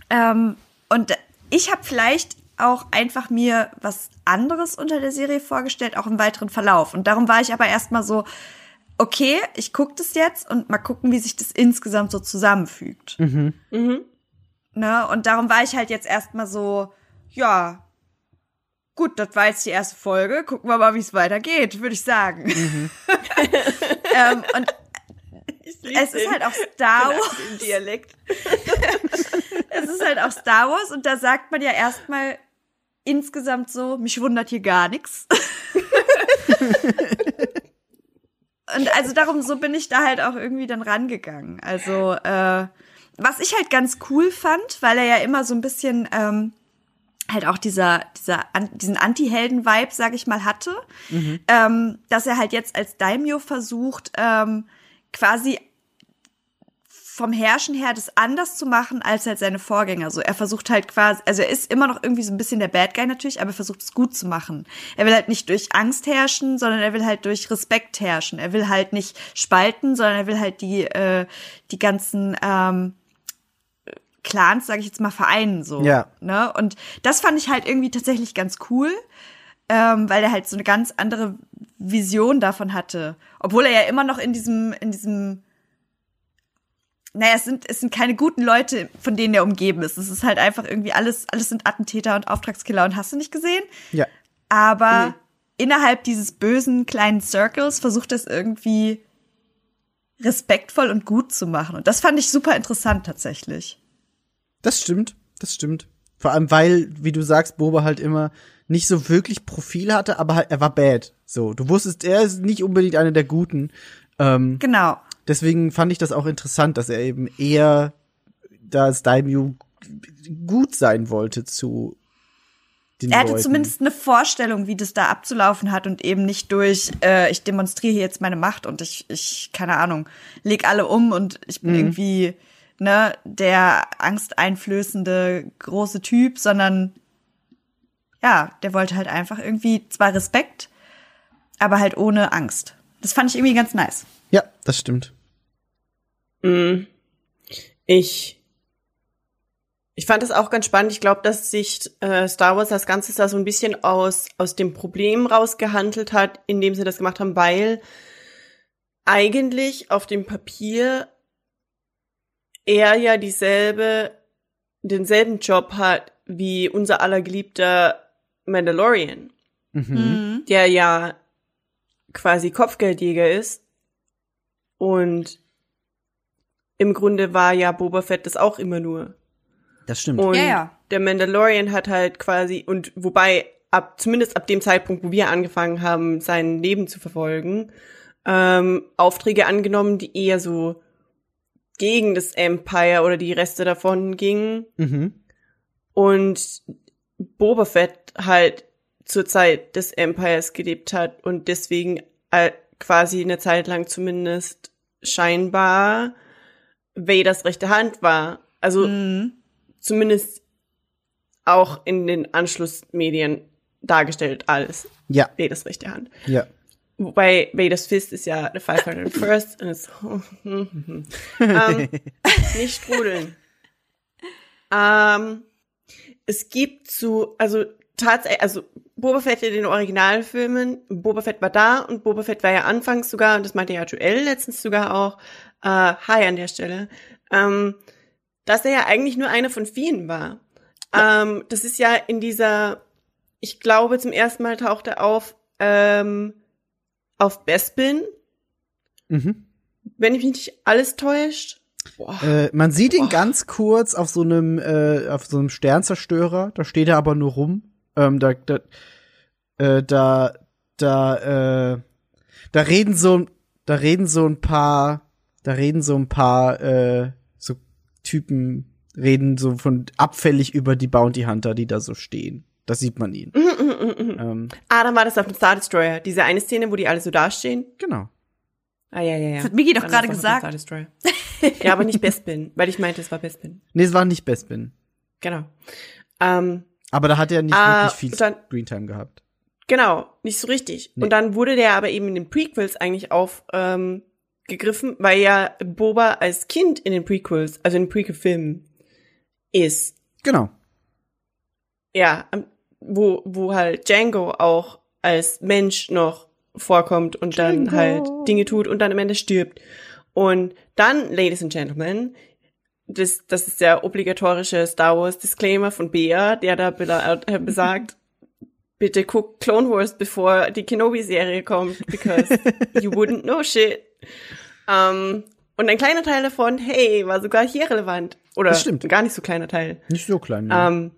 Ähm, und ich habe vielleicht auch einfach mir was anderes unter der Serie vorgestellt, auch im weiteren Verlauf. Und darum war ich aber erstmal so, okay, ich gucke das jetzt und mal gucken, wie sich das insgesamt so zusammenfügt. Mhm. Ne? Und darum war ich halt jetzt erstmal so, ja, gut, das war jetzt die erste Folge, gucken wir mal, wie es weitergeht, würde ich sagen. ähm, und es ist halt auch Star Wars. Im Dialekt. es ist halt auch Star Wars und da sagt man ja erstmal insgesamt so, mich wundert hier gar nichts. Und also darum, so bin ich da halt auch irgendwie dann rangegangen. Also, äh, was ich halt ganz cool fand, weil er ja immer so ein bisschen ähm, halt auch dieser, dieser an, diesen Anti-Helden-Vibe, sag ich mal, hatte, ähm, dass er halt jetzt als Daimyo versucht, ähm, quasi vom Herrschen her das anders zu machen als halt seine Vorgänger. So, er versucht halt quasi, also er ist immer noch irgendwie so ein bisschen der Bad Guy natürlich, aber er versucht es gut zu machen. Er will halt nicht durch Angst herrschen, sondern er will halt durch Respekt herrschen. Er will halt nicht spalten, sondern er will halt die, äh, die ganzen ähm, Clans, sage ich jetzt mal, vereinen so. Ja. Ne? Und das fand ich halt irgendwie tatsächlich ganz cool, ähm, weil er halt so eine ganz andere Vision davon hatte. Obwohl er ja immer noch in diesem, in diesem naja, es sind, es sind keine guten Leute, von denen er umgeben ist. Es ist halt einfach irgendwie alles, alles sind Attentäter und Auftragskiller und hast du nicht gesehen? Ja. Aber Mhm. innerhalb dieses bösen kleinen Circles versucht es irgendwie respektvoll und gut zu machen. Und das fand ich super interessant tatsächlich. Das stimmt, das stimmt. Vor allem, weil, wie du sagst, Boba halt immer nicht so wirklich Profil hatte, aber halt, er war bad. So, du wusstest, er ist nicht unbedingt einer der Guten. Ähm, Genau. Deswegen fand ich das auch interessant, dass er eben eher das Daimyo gut sein wollte zu den Er hatte Leuten. zumindest eine Vorstellung, wie das da abzulaufen hat und eben nicht durch, äh, ich demonstriere hier jetzt meine Macht und ich, ich, keine Ahnung, leg alle um und ich Mhm. bin irgendwie, ne, der angsteinflößende große Typ, sondern ja, der wollte halt einfach irgendwie zwar Respekt, aber halt ohne Angst. Das fand ich irgendwie ganz nice. Ja, das stimmt. Mm. Ich ich fand das auch ganz spannend. Ich glaube, dass sich äh, Star Wars das Ganze da so ein bisschen aus aus dem Problem rausgehandelt hat, indem sie das gemacht haben, weil eigentlich auf dem Papier er ja dieselbe denselben Job hat wie unser aller geliebter Mandalorian, Mhm. der ja quasi Kopfgeldjäger ist und im Grunde war ja Boba Fett das auch immer nur. Das stimmt. Und Ja, ja. der Mandalorian hat halt quasi, und wobei, ab, zumindest ab dem Zeitpunkt, wo wir angefangen haben, sein Leben zu verfolgen, ähm, Aufträge angenommen, die eher so gegen das Empire oder die Reste davon gingen. Mhm. Und Boba Fett halt zur Zeit des Empires gelebt hat und deswegen äh, quasi eine Zeit lang zumindest scheinbar Vaders rechte Hand war. Also Mhm. zumindest auch in den Anschlussmedien dargestellt alles. Ja, Vaders rechte Hand. ja. Wobei Vaders Fist ist ja the 501st und ist ähm, nicht strudeln. Ähm, es gibt zu, also tatsächlich, also Boba Fett in den Originalfilmen, Boba Fett war da und Boba Fett war ja anfangs sogar, und das meinte ja Joel letztens sogar auch, äh, hi an der Stelle, ähm, dass er ja eigentlich nur einer von vielen war. Ähm, das ist ja in dieser, ich glaube, zum ersten Mal taucht er auf, ähm, auf Bespin, Mhm. wenn ich mich nicht alles täuscht. Boah. Äh, man sieht ihn Oh. ganz kurz auf so einem äh, auf so einem Sternzerstörer. Da steht er aber nur rum. Ähm, da da äh, da da äh, da reden so da reden so ein paar da reden so ein paar äh, so Typen reden so von abfällig über die Bounty Hunter, die da so stehen. Da sieht man ihn. ähm, Ah, dann war das auf dem Star Destroyer. Diese eine Szene, wo die alle so dastehen. genau. Ah, ja, ja, ja. Das hat Miki doch Dann gerade gesagt. Star Destroyer. ja, aber nicht Bespin, weil ich meinte, es war Bespin. Nee, es war nicht Bespin. Genau. Ähm, Aber da hat er nicht Ah, wirklich viel dann- Screentime gehabt. genau, nicht so richtig. Nee. Und dann wurde der aber eben in den Prequels eigentlich auf ähm, gegriffen, weil ja Boba als Kind in den Prequels, also in den Prequel-Filmen, ist. Genau. Ja, wo, wo halt Django auch als Mensch noch vorkommt und dann Django. halt Dinge tut und dann am Ende stirbt. Und dann, Ladies and Gentlemen, das, das ist der obligatorische Star Wars Disclaimer von Bea, der da äh, besagt, bitte guckt Clone Wars, bevor die Kenobi-Serie kommt, because you wouldn't know shit. Ähm, und ein kleiner Teil davon, hey, war sogar hier relevant. Oder Das stimmt. gar nicht so kleiner Teil. Nicht so klein. ne? Ähm,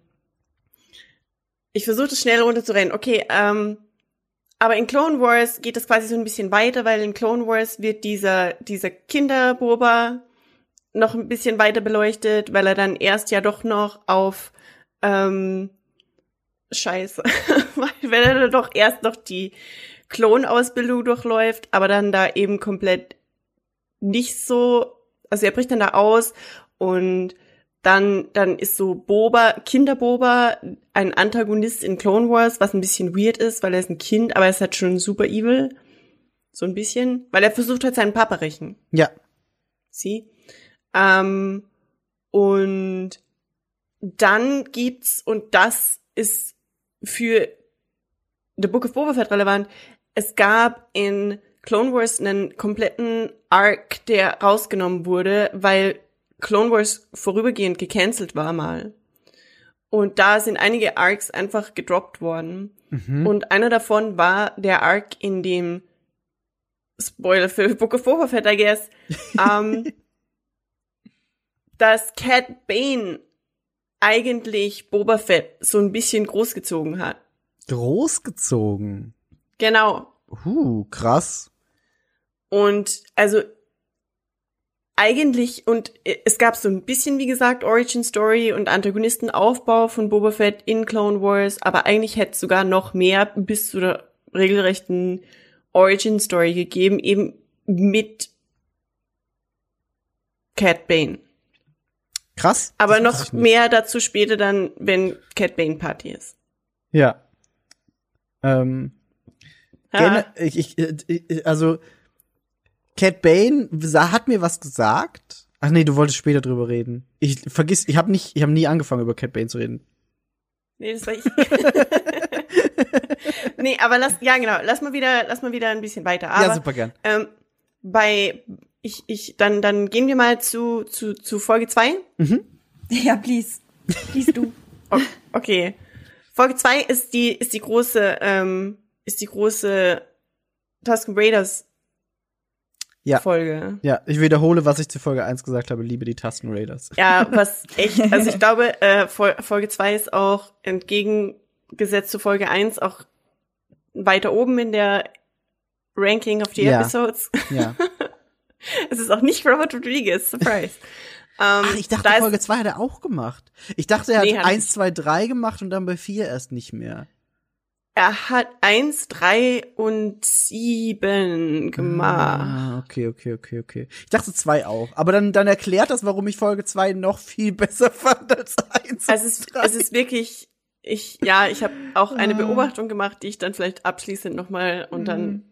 ich versuche das schnell runterzurennen. Okay, ähm, aber in Clone Wars geht es quasi so ein bisschen weiter, weil in Clone Wars wird dieser, dieser Kinderboba noch ein bisschen weiter beleuchtet, weil er dann erst ja doch noch auf ähm, Scheiße, weil er dann doch erst noch die Klonausbildung durchläuft, aber dann da eben komplett nicht so also er bricht dann da aus und dann, dann ist so Boba, Kinderboba, ein Antagonist in Clone Wars, was ein bisschen weird ist, weil er ist ein Kind, aber er ist halt schon super evil. So ein bisschen. Weil er versucht halt seinen Papa rächen. Ja. Sie. Ähm, und dann gibt's, und das ist für The Book of Boba Fett relevant, es gab in Clone Wars einen kompletten Arc, der rausgenommen wurde, weil Clone Wars vorübergehend gecancelt war mal. Und da sind einige Arcs einfach gedroppt worden. Und einer davon war der Arc, in dem Spoiler für Book of Boba Fett, I guess, ähm, dass Cat Bane eigentlich Boba Fett so ein bisschen großgezogen hat. Großgezogen. Genau. Uh, krass. Und also eigentlich, und es gab so ein bisschen, wie gesagt, Origin Story und Antagonistenaufbau von Boba Fett in Clone Wars, aber eigentlich hätte es sogar noch mehr bis zu der regelrechten Origin Story gegeben, eben mit Cat Bane. Krass. Aber noch mehr dazu später dann, wenn Cat Bane Party ist. Ja. Ähm, Ja. Ich, ich, äh, also Cat Bane sa- hat mir was gesagt. Ach nee, du wolltest später drüber reden. Ich vergiss, ich habe nicht, ich habe nie angefangen über Cat Bane zu reden. Nee, das war ich. nee, aber lass, ja genau, lass mal wieder, lass mal wieder ein bisschen weiter. Aber, ja, super gern. Ähm, bei, ich, ich, dann, dann gehen wir mal zu, zu, zu Folge zwei. Ja, please. Please du. Okay. Folge zwei ist die, ist die große, ähm, ist die große Tusken Raiders Ja. Folge. Ja, ich wiederhole, was ich zu Folge 1 gesagt habe, liebe die Tasten Raiders. Ja, was echt, also ich glaube, äh, Fol- Folge zwei ist auch entgegengesetzt zu Folge eins auch weiter oben in der Ranking of the Ja. Episodes. Ja. Es ist auch nicht Robert Rodriguez, surprise. Ähm, Ach, ich dachte, da ist- Folge 2 hat er auch gemacht. Ich dachte, er hat Nee, hat er 1, 2, 3 gemacht und dann bei 4 erst nicht mehr. Er hat eins, drei und sieben gemacht. Ah, okay, okay, okay, okay. Ich dachte 2 auch. Aber dann, dann erklärt das, warum ich Folge 2 noch viel besser fand als 1. Also es, ist, es ist wirklich, ich, ja, ich habe auch eine Beobachtung gemacht, die ich dann vielleicht abschließend nochmal und dann,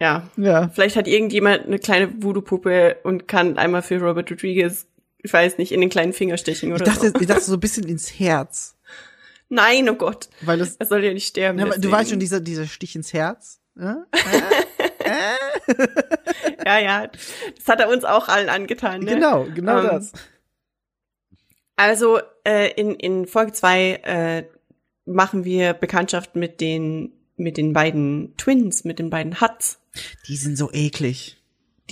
ja, ja. vielleicht hat irgendjemand eine kleine Voodoo-Puppe und kann einmal für Robert Rodriguez, ich weiß nicht, in den kleinen Finger stechen Ich oder dachte, so. ich dachte so ein bisschen ins Herz. Nein, oh Gott, Weil das, er soll ja nicht sterben. Aber du weißt schon, dieser, dieser Stich ins Herz? Ja? Ja, ja, das hat er uns auch allen angetan. Ne? Genau, genau Ähm, das. Also äh, in, in Folge zwei äh, machen wir Bekanntschaft mit den mit den beiden Twins, mit den beiden Huts, Die sind so eklig.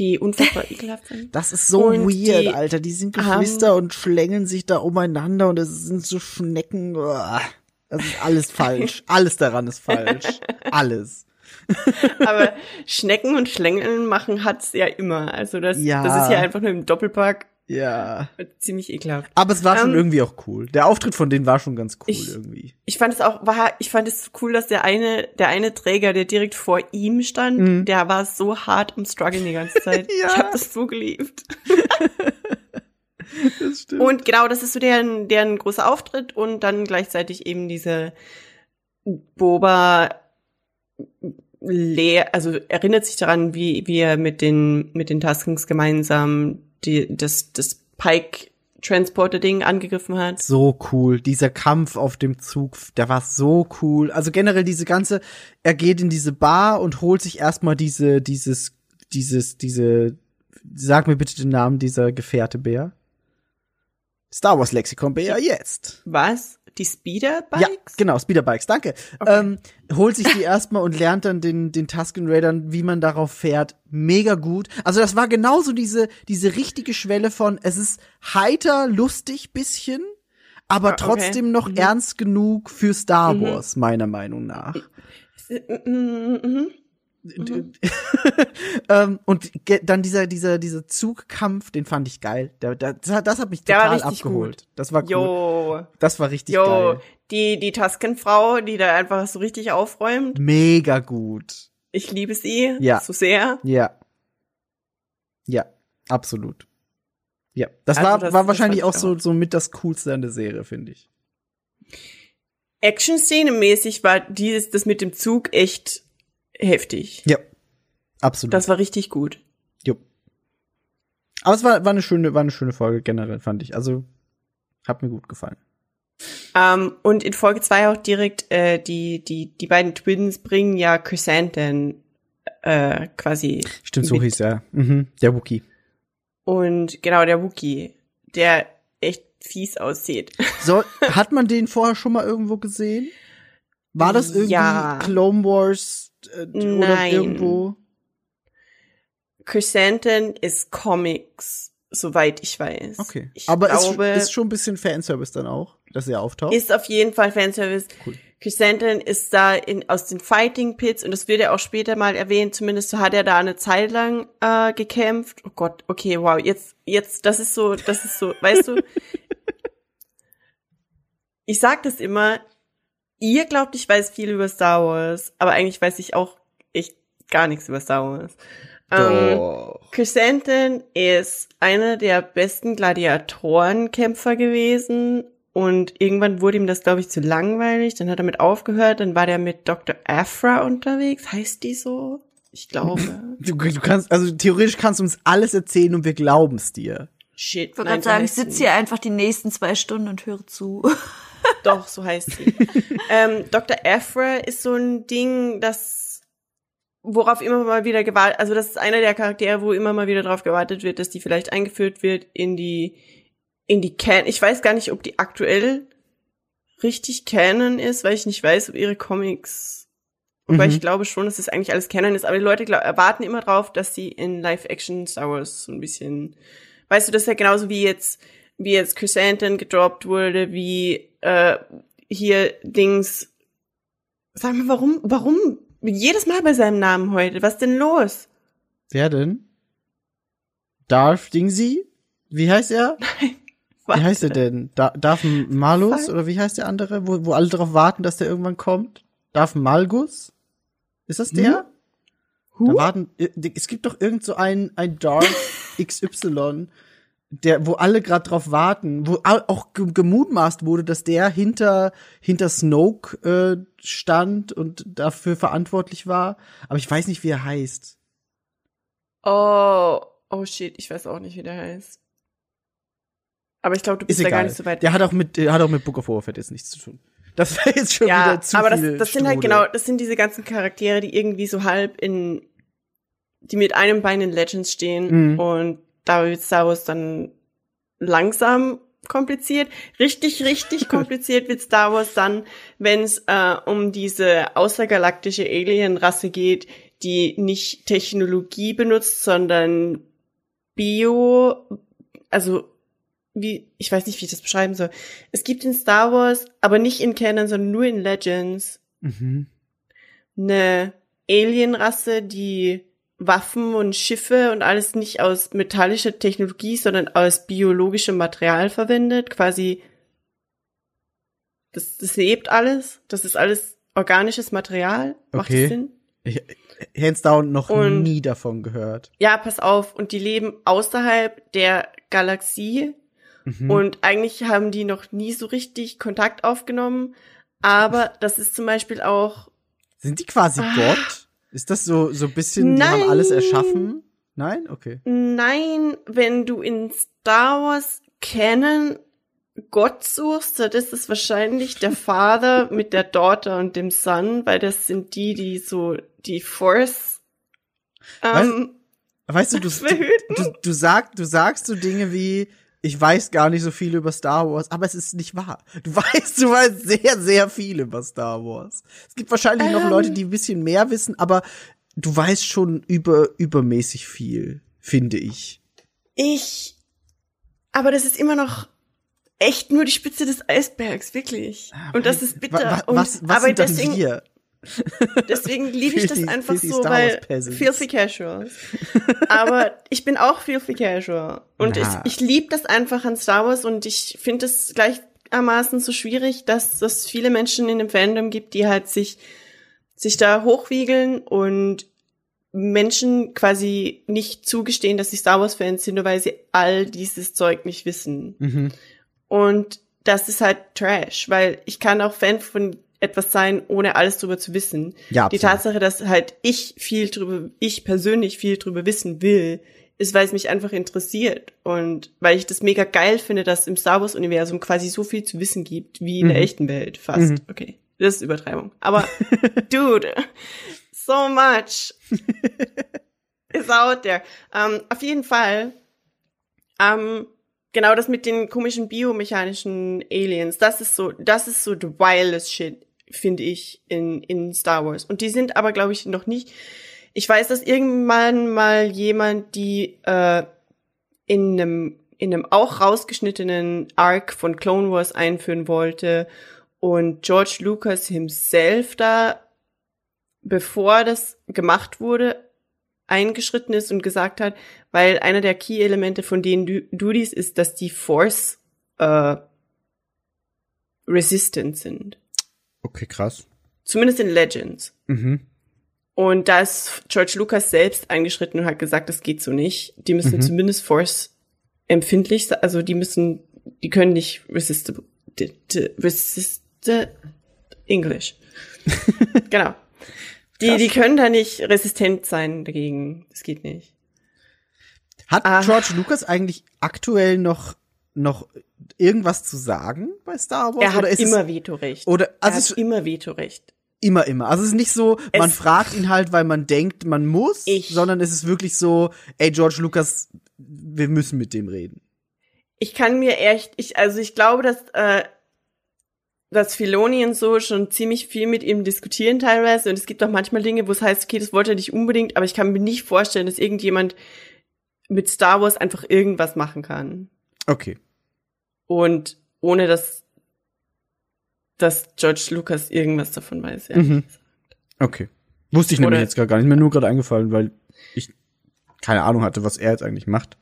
Die unfassbar ekelhaft sind. Das ist so Und weird, die Alter. Die sind Geschwister und schlängeln sich da umeinander und es sind so Schnecken. Das ist alles falsch. alles daran ist falsch. Alles. Aber Schnecken und Schlängeln machen Huts ja immer. Also das, Ja. das ist ja einfach nur im Doppelpack Ja. ziemlich ekelhaft. Aber es war schon Ähm, irgendwie auch cool. Der Auftritt von denen war schon ganz cool Ich- irgendwie. Ich fand es auch, war, ich fand es cool, dass der eine, der eine Träger, der direkt vor ihm stand, der war so hart am Struggeln die ganze Zeit. Mhm. Ja. Ich habe das so geliebt. Das stimmt. Und genau, das ist so deren, deren großer Auftritt und dann gleichzeitig eben diese Boba leer, also erinnert sich daran, wie, wie er mit den, mit den Tuskens gemeinsam die, das, das Pike-Transporter-Ding angegriffen hat. so cool. Dieser Kampf auf dem Zug, der war so cool. Also generell diese ganze, er geht in diese Bar und holt sich erstmal diese, dieses, dieses, diese, sag mir bitte den Namen dieser Gefährte-Bär. Star Wars Lexikon Bär jetzt. Was? Die Speeder-Bikes? Ja, genau, Speederbikes, danke. Ähm, holt sich die erstmal und lernt dann den, den Tusken Raidern, wie man darauf fährt. Mega gut. Also das war genauso diese, diese richtige Schwelle von, es ist heiter, lustig bisschen, aber Ah, okay. trotzdem noch ernst genug für Star Wars, meiner Meinung nach. Mhm. ähm, und dann dieser, dieser, dieser Zugkampf, den fand ich geil. Der, der, das, hat- das hat mich total abgeholt. gut. Das war cool. Jo, Das war richtig jo, geil. die, die Tusken-Frau, die da einfach so richtig aufräumt. Mega gut. Ich liebe sie Ja. so sehr. Ja. Ja, absolut. Ja, das Also war, das- war das wahrscheinlich auch so, so mit das Coolste an der Serie, finde ich. Action-Szene-mäßig war dieses, das mit dem Zug echt heftig. Ja, absolut. Das war richtig gut. Jo. Aber es war, war eine schöne, war eine schöne Folge generell, fand ich. Also, hat mir gut gefallen. Ähm, und in Folge zwei auch direkt äh, die, die, die beiden Twins bringen ja Chrysanthemum äh, quasi. Stimmt, so mit. hieß er. Mhm, der Wookie. Und genau, der Wookie, der echt fies aussieht. So, hat man den vorher schon mal irgendwo gesehen? War das irgendwie Ja. Clone Wars äh, oder Nein. irgendwo? Chrysanthemum ist Comics, soweit ich weiß. Okay. Ich Aber glaube, ist, ist schon ein bisschen Fanservice dann auch, dass er auftaucht. Ist auf jeden Fall Fanservice. Cool. Chrysanthemum ist da in, aus den Fighting Pits und das wird ja auch später mal erwähnt, zumindest so hat er da eine Zeit lang äh, gekämpft. Oh Gott, okay, wow, jetzt, jetzt, das ist so, das ist so, weißt du, ich sag das immer, ihr glaubt, ich weiß viel über Star Wars, aber eigentlich weiß ich auch echt gar nichts über Star Wars. Ähm, Doch. Chrysanthemum ist einer der besten Gladiatorenkämpfer gewesen und irgendwann wurde ihm das, glaube ich, zu langweilig. Dann hat er mit aufgehört. Dann war der mit Dr. Afra unterwegs. Heißt die so? Ich glaube. Du, du kannst, also theoretisch kannst du uns alles erzählen und wir glauben's dir. Shit. Ich wollte nein, gerade so sagen, ich sitze hier einfach die nächsten zwei Stunden und höre zu. Doch, so heißt sie. ähm, Dr. Afra ist so ein Ding, das worauf immer mal wieder gewartet, also das ist einer der Charaktere, wo immer mal wieder drauf gewartet wird, dass die vielleicht eingeführt wird in die in die Can. Ich weiß gar nicht, ob die aktuell richtig Canon ist, weil ich nicht weiß, ob ihre Comics Wobei Mhm. ich glaube schon, dass das eigentlich alles Canon ist, aber die Leute glaub, erwarten immer drauf, dass sie in Live-Action Star Wars so ein bisschen, weißt du, das ist ja genauso wie jetzt, wie jetzt Chrysanthemum gedroppt wurde, wie äh, hier Dings. Sag mal, warum, warum jedes Mal bei seinem Namen heute? Was denn los? Wer denn? Darth Dingsy? Wie heißt er? Wie heißt er denn? Da Darth Malus Fuck. oder wie heißt der andere, wo, wo alle darauf warten, dass der irgendwann kommt? Darth Malgus? Ist das der? Da warten, äh, es gibt doch irgend so ein, ein Darth XY, der, wo alle gerade drauf warten, wo au- auch ge- gemutmaßt wurde, dass der hinter, hinter Snoke äh, stand und dafür verantwortlich war. Aber ich weiß nicht, wie er heißt. Oh, oh shit, ich weiß auch nicht, wie der heißt. Aber ich glaube, du Ist bist da egal. gar nicht so weit. Der hat auch mit, der hat auch mit Book of Fett jetzt nichts zu tun. Das wäre jetzt schon ja, wieder zu aber das, das sind halt genau, das sind diese ganzen Charaktere, die irgendwie so halb in, die mit einem Bein in Legends stehen Mhm. und da wird Star Wars dann langsam kompliziert. Richtig, richtig kompliziert wird Star Wars dann, wenn es äh, um diese außergalaktische Alienrasse geht, die nicht Technologie benutzt, sondern Bio, also wie, ich weiß nicht, wie ich das beschreiben soll. Es gibt in Star Wars, aber nicht in Canon, sondern nur in Legends, Mhm. eine Alienrasse, die Waffen und Schiffe und alles nicht aus metallischer Technologie, sondern aus biologischem Material verwendet. Quasi, das, das lebt alles. Das ist alles organisches Material. Macht Okay. das Sinn? Ich, hands down noch Und- nie davon gehört. Ja, pass auf. Und die leben außerhalb der Galaxie. Mhm. Und eigentlich haben die noch nie so richtig Kontakt aufgenommen. Aber das ist zum Beispiel auch Sind die quasi Gott? Ist das so, so ein bisschen, die haben Nein. alles erschaffen? Nein? Okay. Nein, wenn du in Star Wars Canon Gott suchst, dann ist es wahrscheinlich der Vater mit der Daughter und dem Son, weil das sind die, die so die Force ähm, Weißt du, du, du, du, du, sag, du sagst so Dinge wie, ich weiß gar nicht so viel über Star Wars, aber es ist nicht wahr. Du weißt, du weißt sehr, sehr viel über Star Wars. Es gibt wahrscheinlich noch Ähm. Leute, die ein bisschen mehr wissen, aber du weißt schon über, übermäßig viel, finde ich. Ich, aber das ist immer noch echt nur die Spitze des Eisbergs, wirklich. Und das ist bitter. Wa- wa- und, was, was aber sind deswegen, wir? Deswegen liebe ich das einfach filthy so, weil filthy casual. Aber ich bin auch filthy casual. Und ich, Na. ich liebe das einfach an Star Wars und ich finde es gleichermaßen so schwierig, dass es viele Menschen in dem Fandom gibt, die halt sich, sich da hochwiegeln und Menschen quasi nicht zugestehen, dass sie Star Wars Fans sind, nur weil sie all dieses Zeug nicht wissen. Mhm. Und das ist halt Trash, weil ich kann auch Fan von etwas sein, ohne alles drüber zu wissen. Ja, Die. Tatsache, dass halt ich viel drüber, ich persönlich viel drüber wissen will, ist, weil es mich einfach interessiert und weil ich das mega geil finde, dass im Star Wars Universum quasi so viel zu wissen gibt, wie in der Mhm. echten Welt fast. Okay, das ist Übertreibung. Aber, dude, so much is out there. Ähm, auf jeden Fall, ähm, genau das mit den komischen biomechanischen Aliens, das ist so, das ist so the wildest shit, finde ich, in, in Star Wars. Und die sind aber, glaube ich, noch nicht, ich weiß, dass irgendwann mal jemand die äh, in einem in einem auch rausgeschnittenen Arc von Clone Wars einführen wollte und George Lucas himself da, bevor das gemacht wurde, eingeschritten ist und gesagt hat, weil einer der Key-Elemente von den Du- Duties ist, dass die Force äh, resistant sind. Okay, krass. Zumindest in Legends. Mhm. Und da ist George Lucas selbst eingeschritten und hat gesagt, das geht so nicht. Die müssen Mhm. zumindest Force empfindlich, se- also die müssen, die können nicht resistible, resist, English. genau. Die, die können da nicht resistent sein dagegen. Das geht nicht. Hat Ah. George Lucas eigentlich aktuell noch, noch irgendwas zu sagen bei Star Wars? Er hat oder ist immer Vetorecht. oder, er also hat es ist immer Vetorecht. immer, immer. Also es ist nicht so, man Es- fragt ihn halt, weil man denkt, man muss, Ich- sondern es ist wirklich so, ey, George Lucas, wir müssen mit dem reden. Ich kann mir echt, ich, also ich glaube, dass, äh, dass Filoni und so schon ziemlich viel mit ihm diskutieren teilweise und es gibt auch manchmal Dinge, wo es heißt, okay, das wollte er nicht unbedingt, aber ich kann mir nicht vorstellen, dass irgendjemand mit Star Wars einfach irgendwas machen kann. Okay. Und ohne dass, dass George Lucas irgendwas davon weiß. Mhm. Okay. Wusste ich nämlich Oder- jetzt gar nicht. Mir nur gerade eingefallen, weil ich keine Ahnung hatte, was er jetzt eigentlich macht.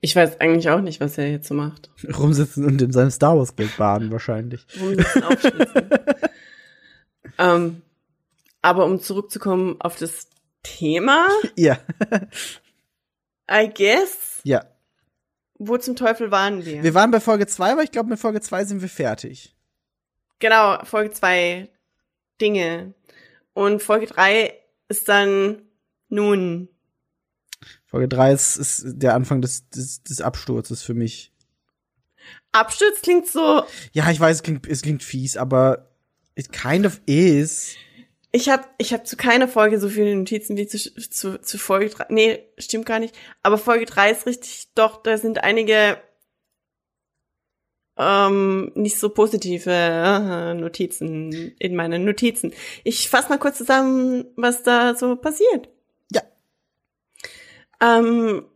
Ich weiß eigentlich auch nicht, was er jetzt so macht. Rumsitzen und in seinem Star Wars Geld baden wahrscheinlich. Rumsitzen, aufschlitzen. ähm, aber um zurückzukommen auf das Thema, Ja. I guess, Ja. Wo zum Teufel waren wir? Wir waren bei Folge 2, aber ich glaube, mit Folge 2 sind wir fertig. genau, Folge zwei Dinge. Und Folge drei ist dann nun. Folge 3 ist, ist der Anfang des, des, des Absturzes für mich. Absturz klingt so. Ja, ich weiß, es klingt, es klingt fies, aber it kind of is. Ich habe ich hab zu keiner Folge so viele Notizen wie zu, zu, zu Folge drei. Nee, stimmt gar nicht. Aber Folge drei ist richtig, doch, da sind einige ähm, nicht so positive äh, Notizen in meinen Notizen. Ich fasse mal kurz zusammen, was da so passiert. Ja. Ähm,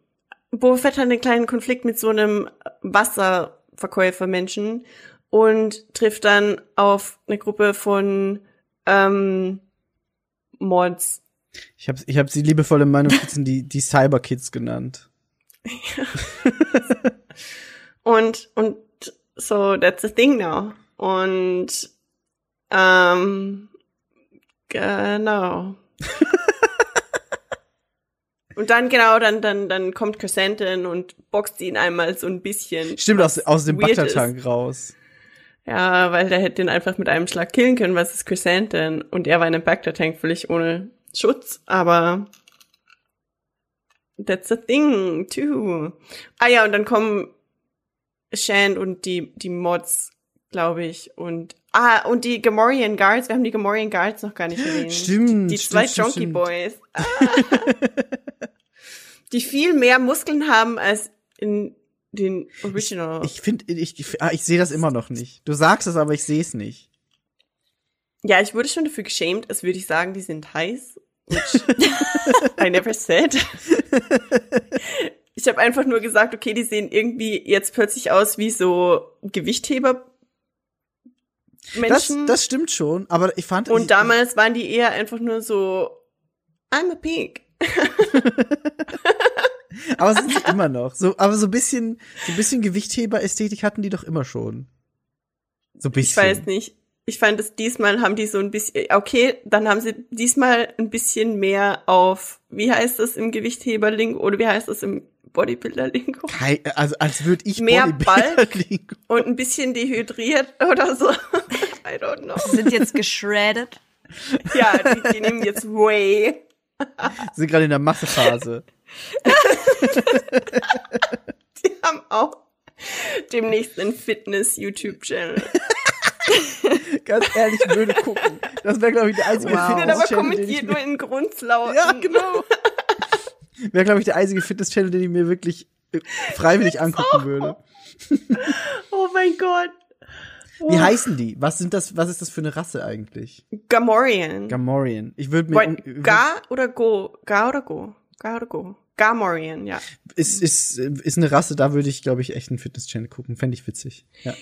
Boba Fett hat einen kleinen Konflikt mit so einem Wasserverkäufermenschen und trifft dann auf eine Gruppe von ähm, Mods. Ich habe ich hab sie liebevoll in meinen Notizen die, die Cyber Kids genannt. Und, und so, that's the thing now. Und, ähm, genau. und dann, genau, dann, dann, dann kommt Chrysanthemum und boxt ihn einmal so ein bisschen. Stimmt, aus, aus dem Bagdad-Tank raus. Ja, weil der hätte ihn einfach mit einem Schlag killen können, was ist Chrysanthemum? Und er war in einem Bagdad-Tank völlig ohne Schutz, aber that's the thing, too. Ah ja, und dann kommen Shand und die, die Mods, glaube ich, und ah, und die Gamorrean Guards, wir haben die Gamorrean Guards noch gar nicht erwähnt. Stimmt, Die stimmt, zwei stimmt, Jonky stimmt. Boys. Ah. die viel mehr Muskeln haben als in den Original. Ich finde, ich, ich, ah, ich sehe das immer noch nicht. Du sagst es, aber ich sehe es nicht. Ja, ich wurde schon dafür geschämt, als würde ich sagen, die sind heiß. Which I never said. Ich habe einfach nur gesagt, okay, die sehen irgendwie jetzt plötzlich aus wie so Gewichtheber Das, Menschen. das stimmt schon, aber ich fand. und ich, damals waren die eher einfach nur so I'm a pig. Aber sind sie immer noch. So, aber so ein bisschen, so ein bisschen Gewichtheber-Ästhetik hatten die doch immer schon. So ein bisschen. Ich weiß nicht. ich fand es diesmal haben die so ein bisschen, okay, dann haben sie diesmal ein bisschen mehr auf, wie heißt das im Gewichtheberling oder wie heißt das im Bodybuilder-Lingo? Kei- also als würde ich Mehr Bodybuilder Balk. liegen. Und ein bisschen dehydriert oder so. I don't know. Sie sind jetzt geschreddet. Ja, die, die nehmen jetzt Whey. Sind gerade in der Massephase. Die haben auch demnächst einen Fitness-YouTube-Channel. Ganz ehrlich, würde gucken. Das wäre, glaube ich, der einzige Wow. Aber Fitness-Channel, den ich kommentiert mir, nur in Grundlauten. Ja, genau. wäre, glaube ich, der einzige Fitness-Channel, den ich mir wirklich äh, freiwillig angucken würde. Oh mein Gott. Wie heißen die? Was sind das, was ist das für eine Rasse eigentlich? Gamorrean. Gamorrean. Ich würde mir, Wait, Ga oder Go? Ga oder Go? Ga oder Go? Gamorrean, ja. ist, ist, ist eine Rasse, da würde ich, glaube ich, echt einen Fitness-Channel gucken. Fände ich witzig. Ja.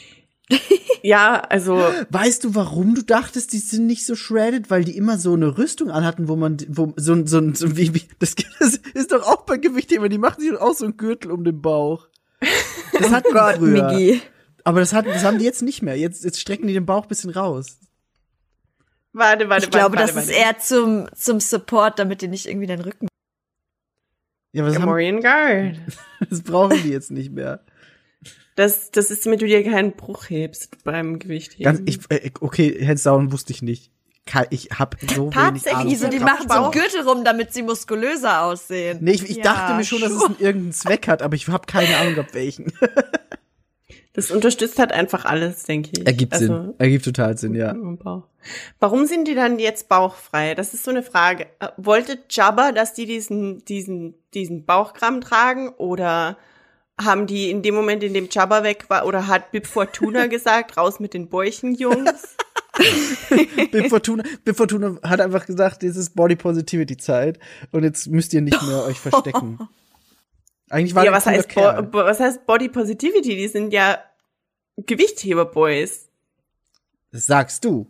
Ja, also, Weißt du, warum du dachtest, die sind nicht so shredded? Weil die immer so eine Rüstung anhatten, wo man, wo, so, ein- so, ein- so wie, wie, das, das ist doch auch bei Gewichthebern, die machen sich doch auch so einen Gürtel um den Bauch. Das hatten die Gott, früher. Migi. Aber das, hat, das haben die jetzt nicht mehr. Jetzt, jetzt strecken die den Bauch bisschen raus. warte, warte, Ich glaube, warte, das warte, ist eher zum, zum Support, damit die nicht irgendwie deinen Rücken. Ja, haben, Gamorrean Guard. das brauchen die jetzt nicht mehr. Das, das ist, damit du dir keinen Bruch hebst beim Gewichtheben. Ganz, ich, äh, okay, hands down wusste ich nicht. Ich hab so wenig Ahnung. Tatsächlich, so, die machen so. Gürtel rum, damit sie muskulöser aussehen. Nee, ich, ich Ja, dachte mir schon, dass es einen irgendeinen Zweck hat, aber ich habe keine Ahnung, ab welchen. Das unterstützt halt einfach alles, denke ich. Ergibt Also, Sinn. Ergibt total Sinn, ja. Warum sind die dann jetzt bauchfrei? Das ist so eine Frage. Äh, Wollte Jabba, dass die diesen, diesen, diesen Bauchkram tragen oder haben die in dem Moment, in dem Jabba weg war, oder hat Bib Fortuna gesagt, raus mit den Bäuchen, Jungs? Bib Fortuna, Bib Fortuna hat einfach gesagt, das ist Body Positivity Zeit und jetzt müsst ihr nicht mehr euch verstecken. Eigentlich war ja, was heißt, Kerl. Bo was heißt Body Positivity? Die sind ja Gewichtheber-Boys. Das sagst du.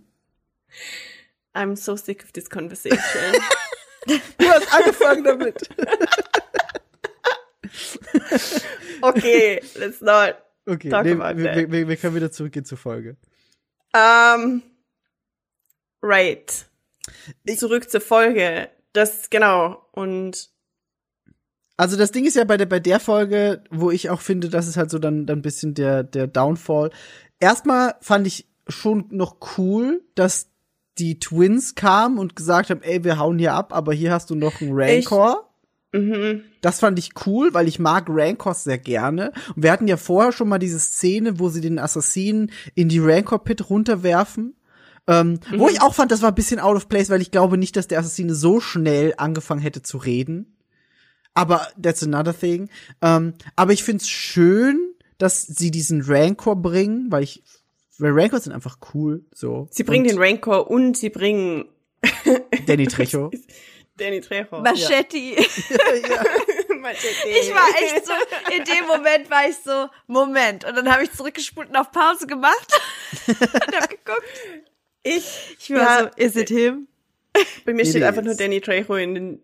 I'm so sick of this conversation. Du hast angefangen damit. okay, let's not. Okay, Talk nee, about that. wir, wir, wir können wieder zurückgehen zur Folge. Ähm, right. Zurück zur Folge. Das, genau. Und Also das Ding ist ja bei der, bei der Folge, wo ich auch finde, das ist halt so dann, dann ein bisschen der, der Downfall. Erstmal fand ich schon noch cool, dass die Twins kamen und gesagt haben, ey, wir hauen hier ab, aber hier hast du noch einen Rancor. mhm. Das fand ich cool, weil ich mag Rancors sehr gerne. Und wir hatten ja vorher schon mal diese Szene, wo sie den Assassinen in die Rancor-Pit runterwerfen. Ähm, Wo ich auch fand, das war ein bisschen out of place, weil ich glaube nicht, dass der Assassine so schnell angefangen hätte zu reden. Aber that's another thing. Ähm, aber ich find's schön, dass sie diesen Rancor bringen, weil ich, weil Rancors sind einfach cool, so. sie bringen Und den Rancor und sie bringen Danny Trejo. Danny Trejo. Machete. Machete. Ich war echt so, in dem Moment war ich so, Moment. Und dann habe ich zurückgespult und auf Pause gemacht und hab geguckt. Ich, Ich war ja, so, is it him? bei mir steht einfach nur Danny Trejo in den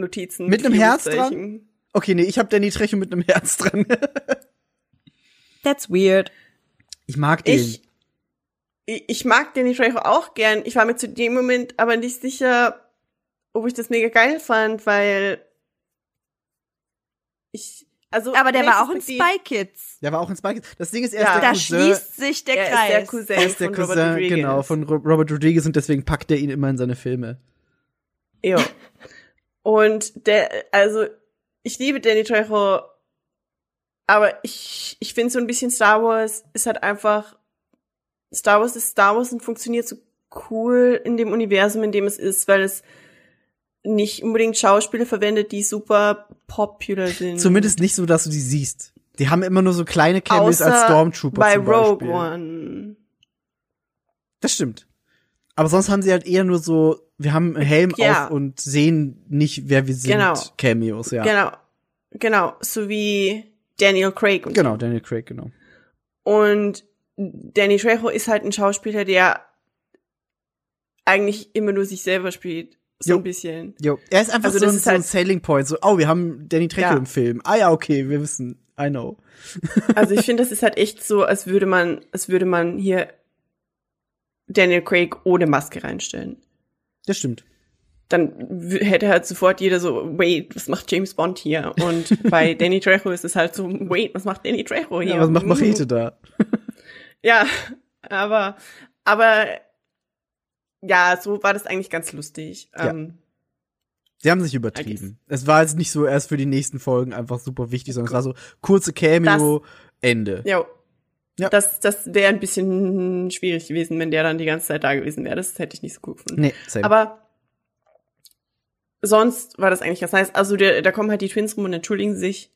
Notizen. Mit einem Herz Führungszeichen. Okay, nee, ich habe Danny Trejo mit einem Herz dran. That's weird. Ich mag den. Ich, ich mag Danny Trejo auch gern. Ich war mir zu dem Moment aber nicht sicher, ob ich das mega geil fand, weil ich, also. Aber der war auch in Spy Kids. Der war auch in Spike. Das Ding ist, er Ja. ist der Da Cousin. schließt sich der Er ist Kreis. der Cousin er ist der von Cousin, Robert Rodriguez. genau, von Ro- Robert Rodriguez und deswegen packt er ihn immer in seine Filme. Ja. Und der, also, ich liebe Danny Trejo, aber ich, ich finde so ein bisschen Star Wars ist halt einfach, Star Wars ist Star Wars und funktioniert so cool in dem Universum, in dem es ist, weil es nicht unbedingt Schauspieler verwendet, die super popular sind. Zumindest nicht so, dass du die siehst. Die haben immer nur so kleine Cameos als Stormtrooper bei zum Beispiel. Rogue One. Das stimmt. Aber sonst haben sie halt eher nur so, wir haben einen Helm Ja. auf und sehen nicht, wer wir sind. Genau. Cameos, ja. Genau. Genau. So wie Daniel Craig und Genau, Daniel Craig, genau. Und Danny Trejo ist halt ein Schauspieler, der eigentlich immer nur sich selber spielt. So Jo. ein bisschen. Jo, er ist einfach Also so, das ein, ist so ein halt- Selling Point. So, oh, wir haben Danny Trejo Ja. im Film. Ah ja, okay, wir wissen. I know. Also ich finde, das ist halt echt so, als würde man, als würde man hier Daniel Craig ohne Maske reinstellen. Das stimmt. Dann hätte halt sofort jeder so, wait, was macht James Bond hier? Und bei Danny Trejo ist es halt so, wait, was macht Danny Trejo hier? Ja, was macht Machete da? Ja, aber, aber, ja, so war das eigentlich ganz lustig. Ja. Ähm, Sie haben sich übertrieben. Es war jetzt nicht so erst für die nächsten Folgen einfach super wichtig, sondern es war so kurze Cameo, Ende. ja. Ja. Das, das wäre ein bisschen schwierig gewesen, wenn der dann die ganze Zeit da gewesen wäre. Das hätte ich nicht so gut gefunden. Nee, same. Aber sonst war das eigentlich ganz nice. Also der, da kommen halt die Twins rum und entschuldigen sich.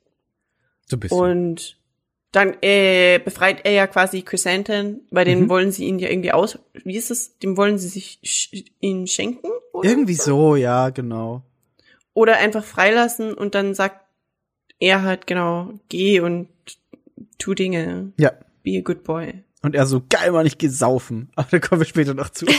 so ein bisschen. Und dann äh, befreit er ja quasi Chrysanthemum, bei denen Mhm. wollen sie ihn ja irgendwie aus. Wie ist es? Dem wollen sie sich sch ihn schenken? Irgendwie so, ja, genau. Oder einfach freilassen und dann sagt er halt genau, geh und tu Dinge. Ja. Be a good boy. Und er so, geil, Mann, ich geh saufen. Aber da kommen wir später noch zu.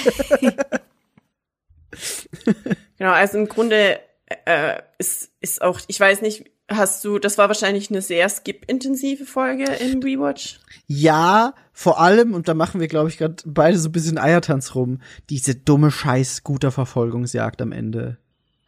Genau, also im Grunde äh, ist, ist auch, ich weiß nicht, hast du, das war wahrscheinlich eine sehr skip-intensive Folge im Rewatch. ja, vor allem, und da machen wir, glaube ich, gerade beide so ein bisschen Eiertanz rum, diese dumme Scheiß-Scooter-Verfolgungsjagd am Ende.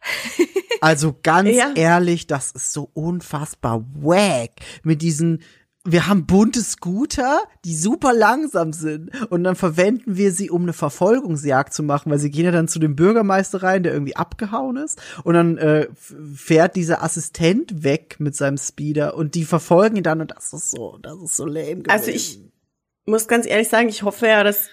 Also ganz Ja. ehrlich, das ist so unfassbar wack. Mit diesen, wir haben bunte Scooter, die super langsam sind. Und dann verwenden wir sie, um eine Verfolgungsjagd zu machen, weil sie gehen ja dann zu dem Bürgermeister rein, der irgendwie abgehauen ist. Und dann äh, fährt dieser Assistent weg mit seinem Speeder und die verfolgen ihn dann und das ist so, das ist so lame gewesen. Also ich muss ganz ehrlich sagen, ich hoffe ja, dass,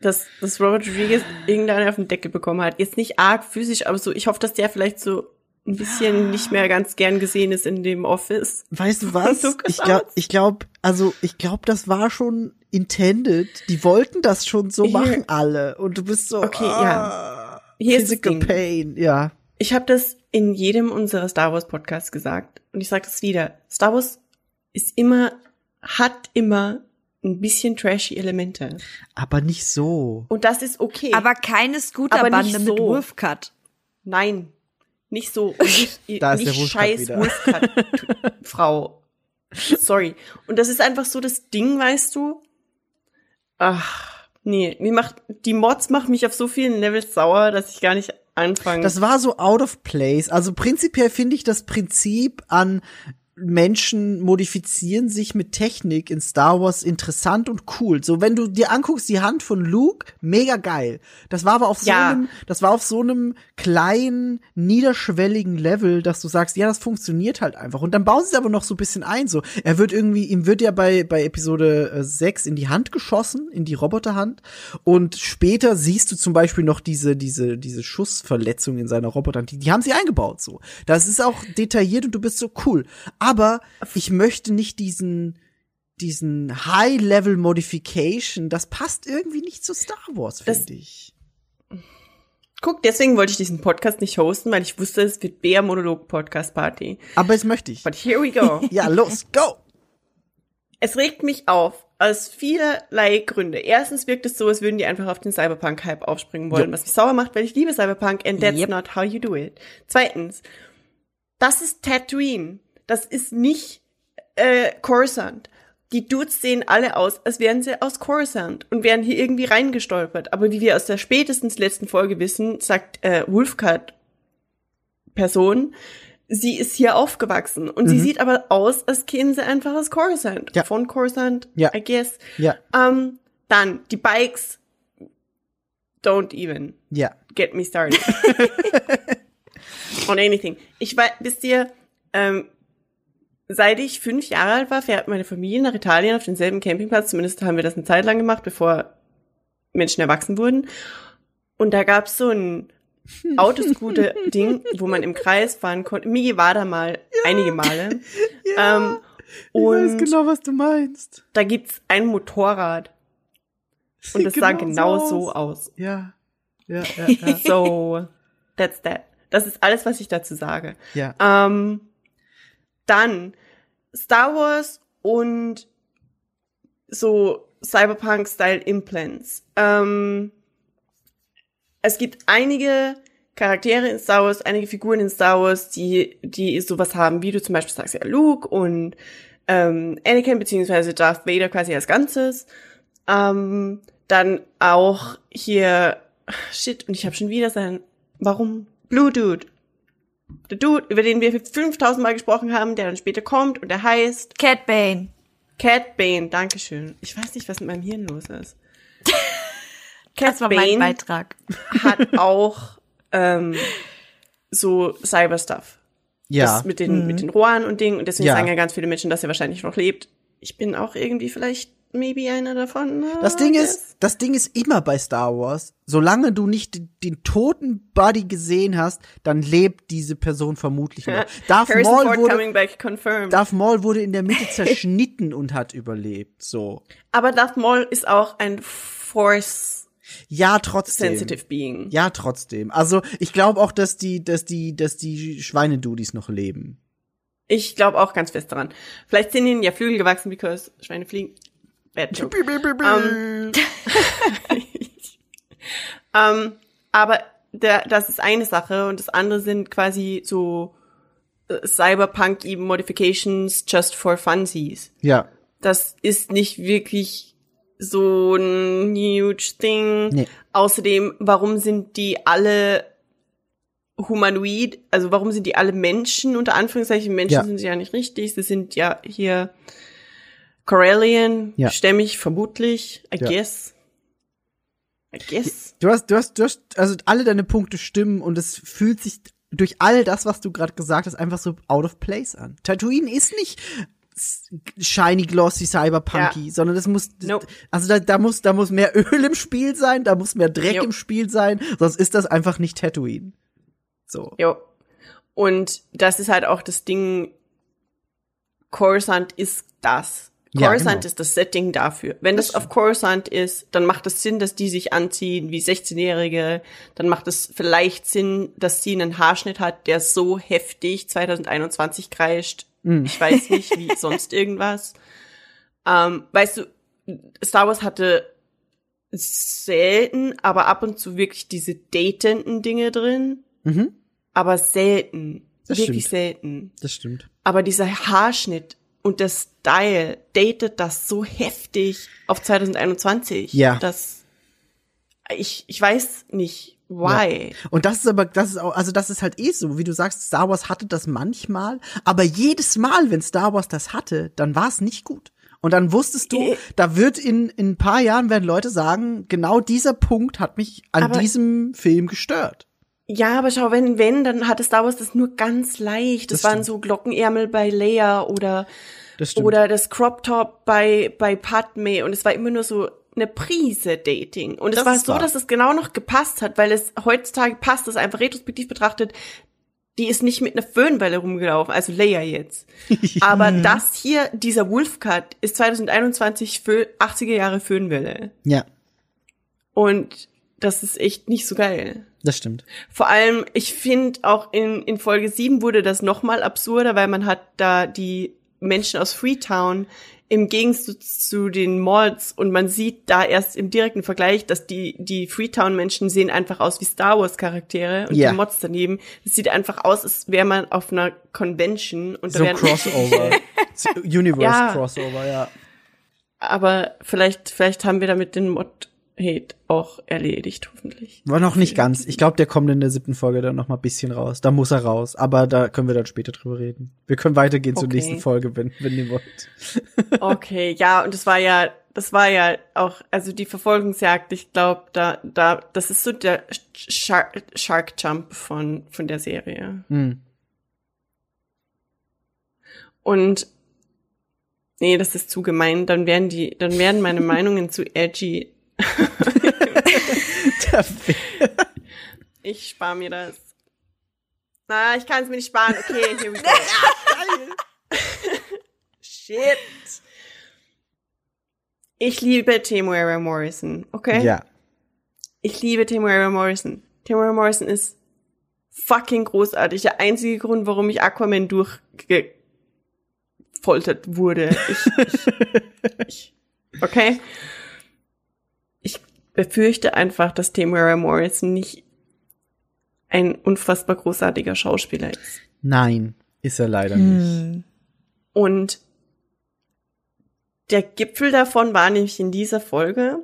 dass, dass Robert Rodriguez irgendeine auf den Deckel bekommen hat. Jetzt nicht arg physisch, aber so, ich hoffe, dass der vielleicht so ein bisschen nicht mehr ganz gern gesehen ist in dem Office. Weißt du was? So ich glaube, ich glaube, also ich glaube, das war schon intended. Die wollten das schon so Hier. machen alle. Und du bist so, Okay, ah, Hier ist das physical Ding. pain, ja. Ich habe das in jedem unserer Star Wars Podcasts gesagt und ich sage das wieder. Star Wars ist immer, hat immer ein bisschen trashy Elemente. Aber nicht so. Und das ist okay. Aber keine Scooterbande nicht mit so. Wolfcut. Nein, nicht so. Nicht, Da ist nicht scheiß wieder. Wolfcut, Frau. Sorry. Und das ist einfach so das Ding, weißt du? Ach, nee, mir macht, die Mods machen mich auf so vielen Levels sauer, dass ich gar nicht anfange. Das war so out of place. Also prinzipiell finde ich das Prinzip an Menschen modifizieren sich mit Technik in Star Wars interessant und cool. So, wenn du dir anguckst, die Hand von Luke, mega geil. Das war aber auf so Ja. einem, das war auf so einem kleinen, niederschwelligen Level, dass du sagst, ja, das funktioniert halt einfach. Und dann bauen sie es aber noch so ein bisschen ein, so. Er wird irgendwie, ihm wird ja bei, bei Episode äh, 6 in die Hand geschossen, in die Roboterhand. Und später siehst du zum Beispiel noch diese, diese, diese Schussverletzung in seiner Roboterhand. Die, die haben sie eingebaut, so. Das ist auch detailliert und du bist so cool. Aber ich möchte nicht diesen, diesen High-Level Modification, das passt irgendwie nicht zu Star Wars, finde ich. Guck, deswegen wollte ich diesen Podcast nicht hosten, weil ich wusste, es wird Bär Monolog Podcast Party. Aber jetzt möchte ich. But here we go. Ja, los, go! es regt mich auf aus vielerlei Gründe. Erstens wirkt es so, als würden die einfach auf den Cyberpunk-Hype aufspringen wollen, Jo. was mich sauer macht, weil ich liebe Cyberpunk and that's Yep. not how you do it. Zweitens, das ist Tatooine. Das ist nicht äh, Coruscant. Die Dudes sehen alle aus, als wären sie aus Coruscant und wären hier irgendwie reingestolpert. Aber wie wir aus der spätestens letzten Folge wissen, sagt äh, Wolfcut Person, sie ist hier aufgewachsen und sie sieht aber aus, als kämen sie einfach aus Coruscant. Ja. Von Coruscant, Ja. I guess. Ja, Ähm, dann, die Bikes, don't even ja. get me started. On anything. Ich weiß, wisst ihr, ähm, seit ich fünf Jahre alt war, fährt meine Familie nach Italien auf denselben Campingplatz. Zumindest haben wir das eine Zeit lang gemacht, bevor Menschen erwachsen wurden. Und da gab's so ein Autoscooter-Ding, wo man im Kreis fahren konnte. Migi war da mal einige Male. ähm, Ich weiß und genau, was du meinst. da gibt's ein Motorrad. Und das sah genau so aus. Ja. Ja, ja, ja. So, that's that. Das ist alles, was ich dazu sage. ja. Ähm, dann Star Wars und so Cyberpunk-Style-Implants. Ähm, es gibt einige Charaktere in Star Wars, einige Figuren in Star Wars, die, die sowas haben, wie du zum Beispiel sagst, ja, Luke und ähm, Anakin beziehungsweise Darth Vader quasi als Ganzes. Ähm, Dann auch hier, shit, und ich habe schon wieder sein, warum? Blue Dude. Der Dude, über den wir 5000 Mal gesprochen haben, der dann später kommt und der heißt Cat Bane. Cat Bane. Dankeschön. Ich weiß nicht, was mit meinem Hirn los ist. Cat Das war mein Beitrag. hat auch ähm, so Cyber-Stuff. Ja. Das mit den, mit den Rohren und Dingen. Und deswegen Ja. sagen ja ganz viele Menschen, dass er wahrscheinlich noch lebt. Ich bin auch irgendwie vielleicht maybe einer davon. Das I Ding ist, das Ding ist immer bei Star Wars, solange du nicht den, den toten Buddy gesehen hast, dann lebt diese Person vermutlich noch. Darth Harrison Maul Ford wurde, back. Darth Maul wurde in der Mitte zerschnitten und hat überlebt, so. Aber Darth Maul ist auch ein Force-sensitive Ja, trotzdem. Being. Ja, trotzdem. Also, ich glaube auch, dass die, dass die, dass die Schweinedudis noch leben. Ich glaube auch ganz fest daran. Vielleicht sind ihnen ja Flügel gewachsen, because Schweine fliegen. Bad joke. Ähm, ähm, aber der, das ist eine Sache und das andere sind quasi so äh, Cyberpunk even Modifications just for funsies. Ja. Das ist nicht wirklich so ein huge thing. Nee. Außerdem, warum sind die alle humanoid? Also warum sind die alle Menschen? Unter Anführungszeichen Menschen Ja. sind sie ja nicht richtig. Sie sind ja hier Corellian, Ja. stämmig, vermutlich. I Ja. guess. I guess. Du hast, du hast, du hast, also alle deine Punkte stimmen und es fühlt sich durch all das, was du gerade gesagt hast, einfach so out of place an. Tatooine ist nicht shiny, glossy, cyberpunky, Ja. sondern das muss, Nope. also da, da muss, da muss mehr Öl im Spiel sein, da muss mehr Dreck Jo. im Spiel sein, sonst ist das einfach nicht Tatooine. So. Jo. Und das ist halt auch das Ding, Coruscant ist das. Ja, Coruscant genau. ist das Setting dafür. Wenn das, Das auf Coruscant ist, dann macht es Sinn, dass die sich anziehen wie 16-Jährige. Dann macht es vielleicht Sinn, dass sie einen Haarschnitt hat, der so heftig 2021 kreischt. Mm. Ich weiß nicht, wie sonst irgendwas. Ähm, weißt du, Star Wars hatte selten, aber ab und zu wirklich diese datenden Dinge drin Mhm. aber selten. Das wirklich stimmt. selten. Das stimmt. Aber dieser Haarschnitt und der Style datet das so heftig auf 2021. Ja. Das, ich, ich weiß nicht, why. Und das ist aber, das ist auch, also das ist halt eh so, wie du sagst, Star Wars hatte das manchmal, aber jedes Mal, wenn Star Wars das hatte, dann war es nicht gut. Und dann wusstest du, Äh. da wird in, in ein paar Jahren werden Leute sagen, genau dieser Punkt hat mich an diesem Film gestört. Ja, aber schau, wenn, wenn, dann hatte Star Wars das nur ganz leicht. Das, Das waren so Glockenärmel bei Leia oder, Das oder das Crop Top bei, bei Padme und es war immer nur so eine Prise Dating. Und es Das war ist so, wahr. dass es genau noch gepasst hat, weil es heutzutage passt, das einfach retrospektiv betrachtet, die ist nicht mit einer Föhnwelle rumgelaufen, also Leia jetzt. Aber das hier, dieser Wolfcut, ist 2021 für 80er Jahre Föhnwelle. ja, Und das ist echt nicht so geil. Das stimmt. Vor allem, ich finde auch in, in Folge 7 wurde das noch mal absurder, weil man hat da die Menschen aus Freetown im Gegensatz zu den Mods und man sieht da erst im direkten Vergleich, dass die, die Freetown-Menschen sehen einfach aus wie Star Wars-Charaktere und Ja. die Mods daneben, das sieht einfach aus, als wäre man auf einer Convention und da So wären Crossover. Universe Ja. Crossover, ja. Aber vielleicht, vielleicht haben wir damit den Mod-Hate auch erledigt, hoffentlich. War noch nicht ganz. Ich glaube, der kommt in der siebten Folge dann noch mal ein bisschen raus. Da muss er raus. Aber da können wir dann später drüber reden. Wir können weitergehen zur Okay. nächsten Folge, wenn, wenn ihr wollt. Okay, ja, und das war ja, das war ja auch, also die Verfolgungsjagd, ich glaube, da, da, das ist so der Shark, Shark Jump von, von der Serie. Hm. Und nee, das ist zu gemein, dann werden die, dann werden meine Meinungen zu edgy. Ich spare mir das. Na, ich kann es mir nicht sparen. Okay, here we go. Shit. Ich liebe Temuera Morrison, okay? ja. Ich liebe Temuera Morrison. Temuera Morrison ist fucking großartig. Der einzige Grund, warum ich Aquaman durchgefoltert wurde. Ich, ich, ich, okay? Ich befürchte einfach, dass Temuera Morrison nicht ein unfassbar großartiger Schauspieler ist. Nein, ist er leider nicht. Und der Gipfel davon war nämlich in dieser Folge,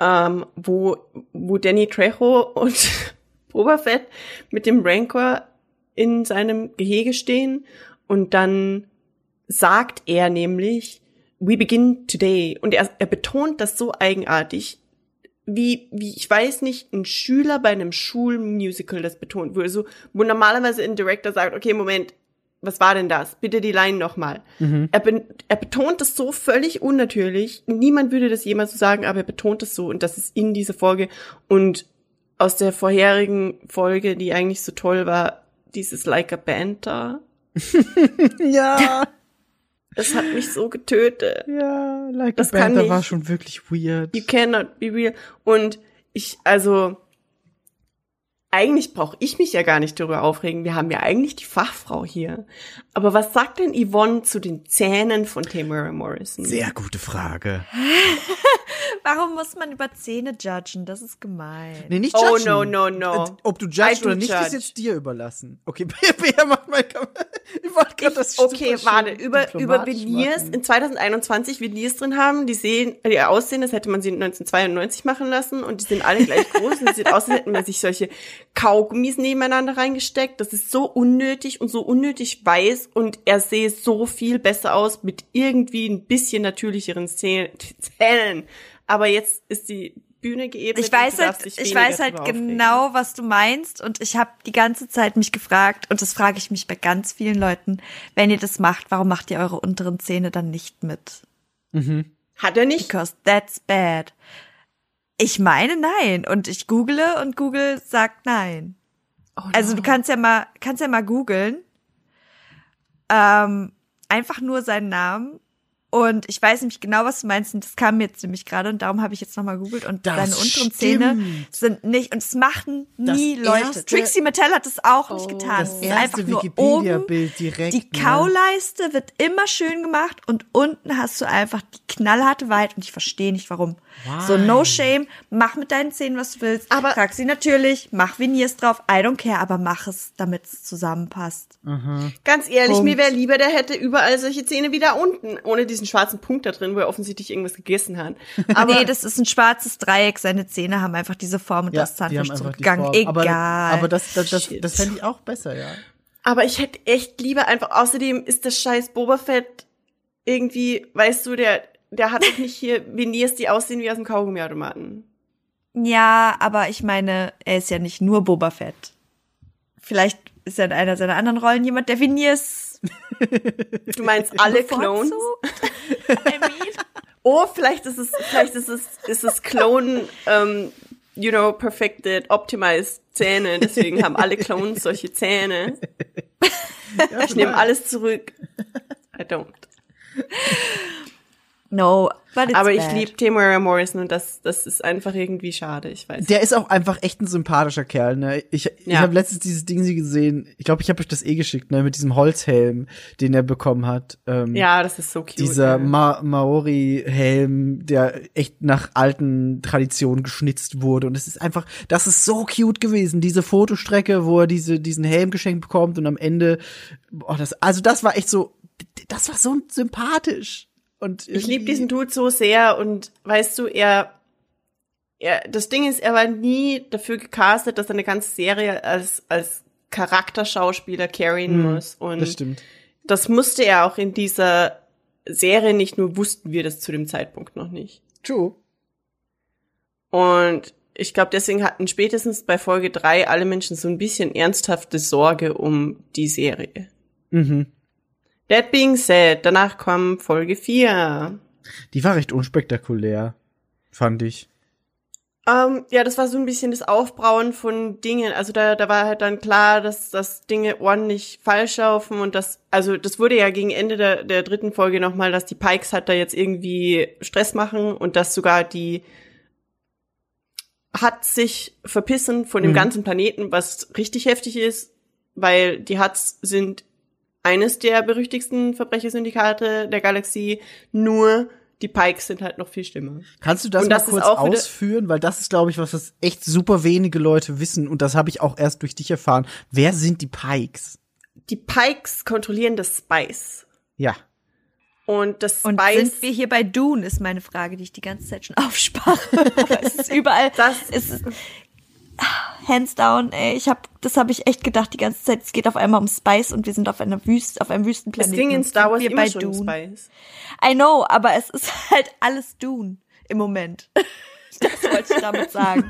ähm, wo, wo Danny Trejo und Boba Fett mit dem Rancor in seinem Gehege stehen und dann sagt er nämlich, we begin today. Und er, er betont das so eigenartig, wie, wie, ich weiß nicht, ein Schüler bei einem Schulmusical das betont würde. So, wo normalerweise ein Director sagt, okay, Moment, was war denn das? Bitte die Line nochmal. Er, be er betont das so völlig unnatürlich. Niemand würde das jemals so sagen, aber er betont es so und das ist in dieser Folge. Und aus der vorherigen Folge, die eigentlich so toll war, dieses Like a Banter, Ja, das hat mich so getötet. ja, like Das a nicht. war schon wirklich weird. You cannot be real. Und ich, also, eigentlich brauche ich mich ja gar nicht darüber aufregen. Wir haben ja eigentlich die Fachfrau hier. Aber was sagt denn Yvonne zu den Zähnen von Tamara Morrison? Sehr gute Frage. Warum muss man über Zähne judgen? Das ist gemein. Nee, nicht Oh, judgen. no, no, no. Äh, Ob du judgst oder nicht, judge. ist jetzt dir überlassen. Okay, Bea, mach mal. Ich wollte gerade das okay, warte, über, über Veneers, in 2021 Veneers drin haben, die sehen, die aussehen, als hätte man sie 1992 machen lassen und die sind alle gleich groß und es sieht aus, als hätten man sich solche Kaugummis nebeneinander reingesteckt. Das ist so unnötig und so unnötig weiß und er sehe so viel besser aus mit irgendwie ein bisschen natürlicheren Zähnen. Aber jetzt ist die Bühne geebnet. Ich weiß und du darfst halt, dich ich weiß halt genau, was du meinst und ich habe die ganze Zeit mich gefragt und das frage ich mich bei ganz vielen Leuten, wenn ihr das macht, warum macht ihr eure unteren Zähne dann nicht mit? Hat er nicht? Because that's bad. Ich meine nein und ich google und Google sagt nein. Oh, Also du kannst ja mal, kannst ja mal googeln. Ähm, einfach nur seinen Namen. Und ich weiß nämlich genau, was du meinst. Und das kam mir jetzt nämlich gerade und darum habe ich jetzt nochmal gegoogelt. Und Das seine unteren Zähne stimmt. sind nicht, und es machen nie Das Leute. erste- Trixie Mattel hat das auch nicht Oh. getan. Das Es ist erste einfach nur oben. Wikipedia-Bild direkt, Die ne? Kauleiste wird immer schön gemacht und unten hast du einfach die knallharte Weite und ich verstehe nicht warum. So no shame, mach mit deinen Zähnen, was du willst. Aber- Trag sie natürlich, mach Veneers drauf, I don't care, aber mach es, damit es zusammenpasst. Ganz ehrlich, Punkt. mir wäre lieber, der hätte überall solche Zähne wie da unten, ohne diesen schwarzen Punkt da drin, wo er offensichtlich irgendwas gegessen hat. Aber nee, das ist ein schwarzes Dreieck. Seine Zähne haben einfach diese Form und Ja, das Zahnfleisch zurückgegangen. Egal. Aber, aber das, das, das, das fände ich auch besser, ja. Aber ich hätte echt lieber einfach, außerdem ist das scheiß Boba Fett irgendwie, weißt du, der, der hat doch nicht hier Veneers, die aussehen wie aus dem Kaugummiautomaten. ja, aber ich meine, er ist ja nicht nur Boba Fett. Vielleicht ist er in einer seiner anderen Rollen jemand, der Veneers Du meinst alle Clones? bevorzugt? I mean. Oh, vielleicht ist es, vielleicht ist es, ist es Clone, ähm, you know, perfected, optimized Zähne. Deswegen haben alle Clones solche Zähne. Ich nehme alles zurück. I don't. No, but it's Aber ich liebe Tamara Morrison und das, das ist einfach irgendwie schade. Ich weiß. Der ist auch einfach echt ein sympathischer Kerl, ne? Ich, ich Ja. habe letztens dieses Ding sie gesehen. Ich glaube, ich habe euch das eh geschickt, ne? Mit diesem Holzhelm, den er bekommen hat. Ähm, ja, das ist so cute. Dieser ja. Ma Maori-Helm, der echt nach alten Traditionen geschnitzt wurde. Und es ist einfach, das ist so cute gewesen. Diese Fotostrecke, wo er diese, diesen Helm geschenkt bekommt und am Ende, boah, das, also das war echt so, das war so sympathisch. Und Ich liebe diesen Dude so sehr und weißt du, er, er, das Ding ist, er war nie dafür gecastet, dass er eine ganze Serie als, als Charakterschauspieler carryen muss. Und Das stimmt. das musste er auch in dieser Serie nicht, nur wussten wir das zu dem Zeitpunkt noch nicht. True. Und ich glaube, deswegen hatten spätestens bei Folge drei alle Menschen so ein bisschen ernsthafte Sorge um die Serie. Mhm. That being said, danach kam Folge vier. Die war recht unspektakulär, fand ich. Ähm, ja, das war so ein bisschen das Aufbrauen von Dingen. Also da, da war halt dann klar, dass, dass Dinge ordentlich falsch laufen und das, also das wurde ja gegen Ende der, der dritten Folge nochmal, dass die Pikes halt da jetzt irgendwie Stress machen und dass sogar die hat sich verpissen von dem Mhm. ganzen Planeten, was richtig heftig ist, weil die Huts sind eines der berüchtigsten Verbrechersyndikate der Galaxie, nur die Pikes sind halt noch viel schlimmer. Kannst du das Und mal das ist kurz ausführen? Weil das ist, glaube ich, was das echt super wenige Leute wissen. Und das habe ich auch erst durch dich erfahren. Wer sind die Pikes? Die Pikes kontrollieren das Spice. Ja. Und das Und Spice. sind wir hier bei Dune, ist meine Frage, die ich die ganze Zeit schon aufsprach. Aber es ist überall. Das ist, hands down, ey, ich hab, das habe ich echt gedacht die ganze Zeit. Es geht auf einmal um Spice und wir sind auf einer Wüste, auf einem Wüstenplaneten. Ding in Und Star Wars wir immer bei schon Dune. Spice. I know, aber es ist halt alles Dune im Moment. Das wollte ich damit sagen.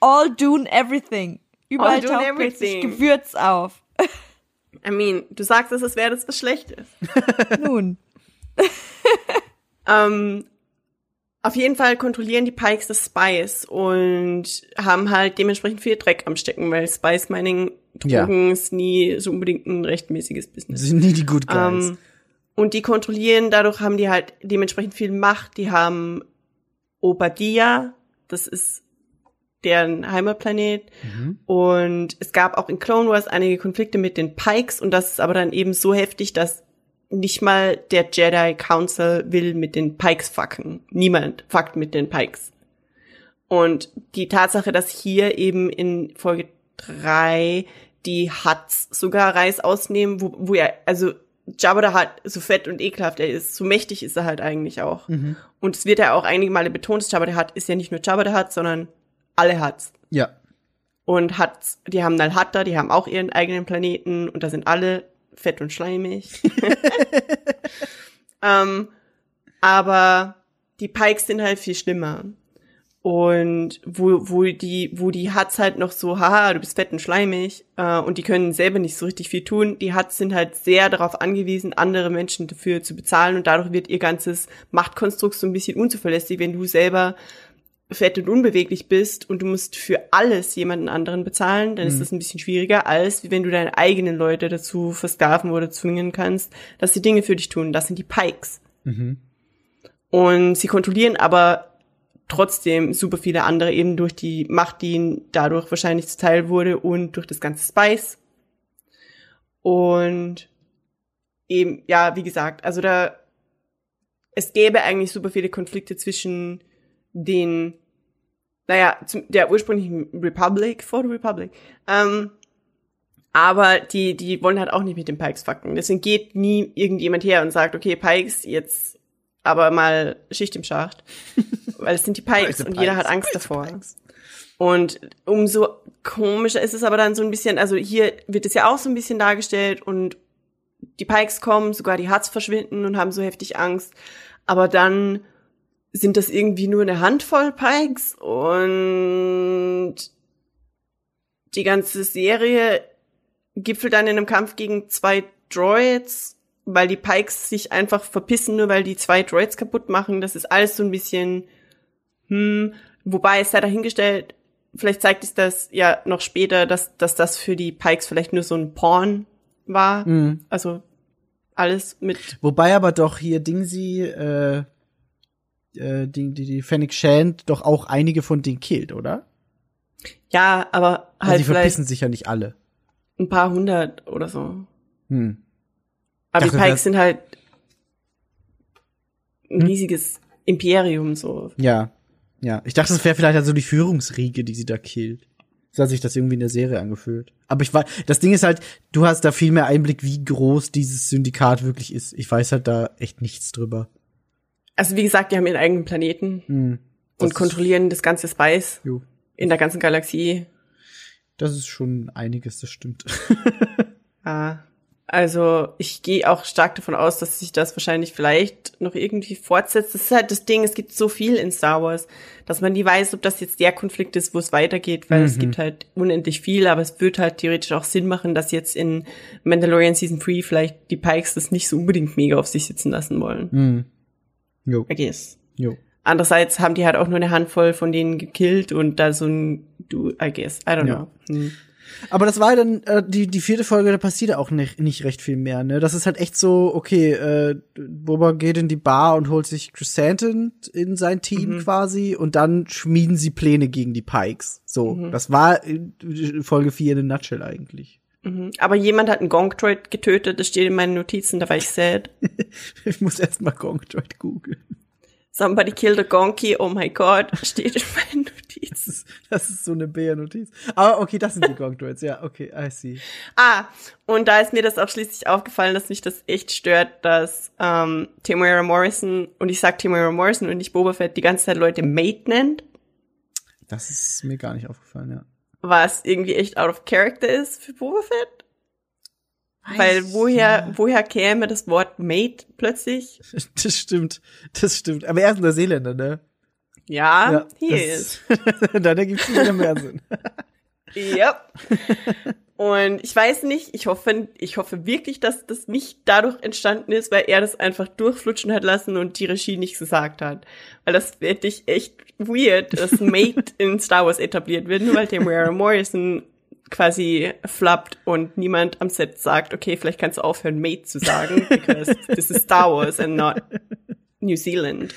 All Dune everything. Überall All Dune taucht plötzlich everything. Gewürz auf. I mean, du sagst es, wäre das was Schlechtes. Nun. Ähm, auf jeden Fall kontrollieren die Pikes das Spice und haben halt dementsprechend viel Dreck am Stecken, weil Spice Mining Drogen Ja. ist nie so unbedingt ein rechtmäßiges Business. Das sind nie die Good Guys. Ähm, und die kontrollieren, dadurch haben die halt dementsprechend viel Macht. Die haben Obadiah, das ist deren Heimatplanet. Und es gab auch in Clone Wars einige Konflikte mit den Pikes und das ist aber dann eben so heftig, dass nicht mal der Jedi Council will mit den Pikes fucken. Niemand fuckt mit den Pikes. Und die Tatsache, dass hier eben in Folge drei die Huts sogar Reis ausnehmen, wo, wo er, also Jabba da hat so fett und ekelhaft er ist, so mächtig ist er halt eigentlich auch. Und es wird ja auch einige Male betont, dass Jabba der Hutt ist ja nicht nur Jabba der Hutt, sondern alle Huts. ja. Und Huts, die haben Hutter, die haben auch ihren eigenen Planeten und da sind alle fett und schleimig. ähm, aber die Pikes sind halt viel schlimmer. Und wo, wo die, wo die Huts halt noch so, haha, du bist fett und schleimig, äh, und die können selber nicht so richtig viel tun. Die Huts sind halt sehr darauf angewiesen, andere Menschen dafür zu bezahlen und dadurch wird ihr ganzes Machtkonstrukt so ein bisschen unzuverlässig, wenn du selber fett und unbeweglich bist und du musst für alles jemanden anderen bezahlen, dann ist das ein bisschen schwieriger, als wenn du deine eigenen Leute dazu versklaven oder zwingen kannst, dass sie Dinge für dich tun. Das sind die Pikes. Und sie kontrollieren aber trotzdem super viele andere eben durch die Macht, die ihnen dadurch wahrscheinlich zuteil wurde und durch das ganze Spice. Und eben, ja, wie gesagt, also da, es gäbe eigentlich super viele Konflikte zwischen den, naja, zum, der ursprünglichen Republic, vor der Republic, ähm, aber die, die wollen halt auch nicht mit den Pikes fucken. Deswegen geht nie irgendjemand her und sagt, okay, Pikes, jetzt aber mal Schicht im Schacht. Weil es sind die Pikes und jeder hat Angst davor. Pikes. Und umso komischer ist es aber dann so ein bisschen, also hier wird es ja auch so ein bisschen dargestellt und die Pikes kommen, sogar die Huts verschwinden und haben so heftig Angst. Aber dann sind das irgendwie nur eine Handvoll Pikes und die ganze Serie gipfelt dann in einem Kampf gegen zwei Droids, weil die Pikes sich einfach verpissen, nur weil die zwei Droids kaputt machen. Das ist alles so ein bisschen, hm, wobei es sei dahingestellt, vielleicht zeigt es das ja noch später, dass, dass das für die Pikes vielleicht nur so ein Porn war. Also alles mit Wobei aber doch hier Dingsy, äh, äh, die, die, die Fennec Shand doch auch einige von denen killt, oder? Ja, aber Also halt die vielleicht verpissen sich ja nicht alle. ein paar hundert oder so. Hm. Aber Dachte, die Pikes sind halt ein Hm? riesiges Imperium so. Ja. Ja. Ich dachte, es wäre vielleicht also die Führungsriege, die sie da killt. So hat sich das irgendwie in der Serie angefühlt. Aber ich weiß, das Ding ist halt, du hast da viel mehr Einblick, wie groß dieses Syndikat wirklich ist. Ich weiß halt da echt nichts drüber. Also wie gesagt, die haben ihren eigenen Planeten Hm. Das und kontrollieren das ganze Spice Jo. in der ganzen Galaxie. Das ist schon einiges, das stimmt. Ja. Also ich gehe auch stark davon aus, dass sich das wahrscheinlich vielleicht noch irgendwie fortsetzt. Das ist halt das Ding, es gibt so viel in Star Wars, dass man nie weiß, ob das jetzt der Konflikt ist, wo es weitergeht, weil es gibt halt unendlich viel, aber es wird halt theoretisch auch Sinn machen, dass jetzt in Mandalorian Season 3 vielleicht die Pikes das nicht so unbedingt mega auf sich sitzen lassen wollen. hm. Jo. I guess. Jo. Andererseits haben die halt auch nur eine Handvoll von denen gekillt und da so ein du, I guess. I don't Ja. know. Hm. Aber das war dann äh, die die vierte Folge, da passiert auch nicht, nicht recht viel mehr, ne? Das ist halt echt so, okay, äh, Boba geht in die Bar und holt sich Chrysanthemum in sein Team quasi und dann schmieden sie Pläne gegen die Pikes. So, das war äh, Folge 4 in a nutshell eigentlich. Mhm. Aber jemand hat einen Gonk-Droid getötet, das steht in meinen Notizen, da war ich sad. Ich muss erst mal Gong Droid googeln. Somebody killed a Gonky, oh my god, steht in meinen Notizen. Das ist, das ist so eine Bär-Notiz. Aber okay, das sind die Gong Droids. Ja, okay, I see. Ah, und da ist mir das auch schließlich aufgefallen, dass mich das echt stört, dass ähm, Temuera Morrison, und ich sag Temuera Morrison und nicht Boba Fett, die ganze Zeit Leute Mate nennt, Das ist mir gar nicht aufgefallen, ja. Was irgendwie echt out of character ist für Boba Fett. Weil woher, woher käme das Wort Mate plötzlich? Das stimmt. Das stimmt. Aber er ist ein Neuseeländer, ne? Ja, he das- is. Dann ergibt es wieder mehr Sinn. Yep. Und ich weiß nicht, ich hoffe, ich hoffe wirklich, dass das nicht dadurch entstanden ist, weil er das einfach durchflutschen hat lassen und die Regie nicht gesagt hat. Weil das fände ich echt weird, dass Mate in Star Wars etabliert wird, nur weil Tamara Morrison quasi flappt und niemand am Set sagt, okay, vielleicht kannst du aufhören, Mate zu sagen, because this is Star Wars and not New Zealand.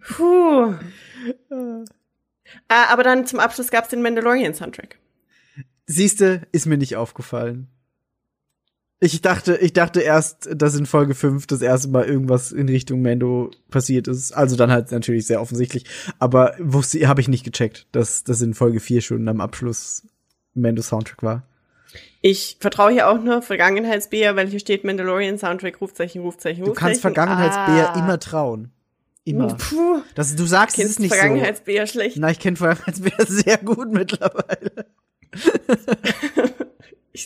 Puh. Äh, aber dann zum Abschluss gab's den Mandalorian-Soundtrack. Siehste, ist mir nicht aufgefallen. Ich dachte, ich dachte erst, dass in Folge 5 das erste Mal irgendwas in Richtung Mando passiert ist. Also dann halt natürlich sehr offensichtlich. Aber wusste, habe ich nicht gecheckt, dass das in Folge 4 schon am Abschluss Mando Soundtrack war. Ich vertraue hier auch nur Vergangenheitsbär, weil hier steht Mandalorian-Soundtrack, Rufzeichen, Rufzeichen, Rufzeichen. Du kannst Vergangenheitsbär Ah. immer trauen. Immer. Puh, Das, du sagst, es nicht so. Vergangenheitsbär schlecht. Na, ich kenne Vergangenheitsbär sehr gut mittlerweile. Ich,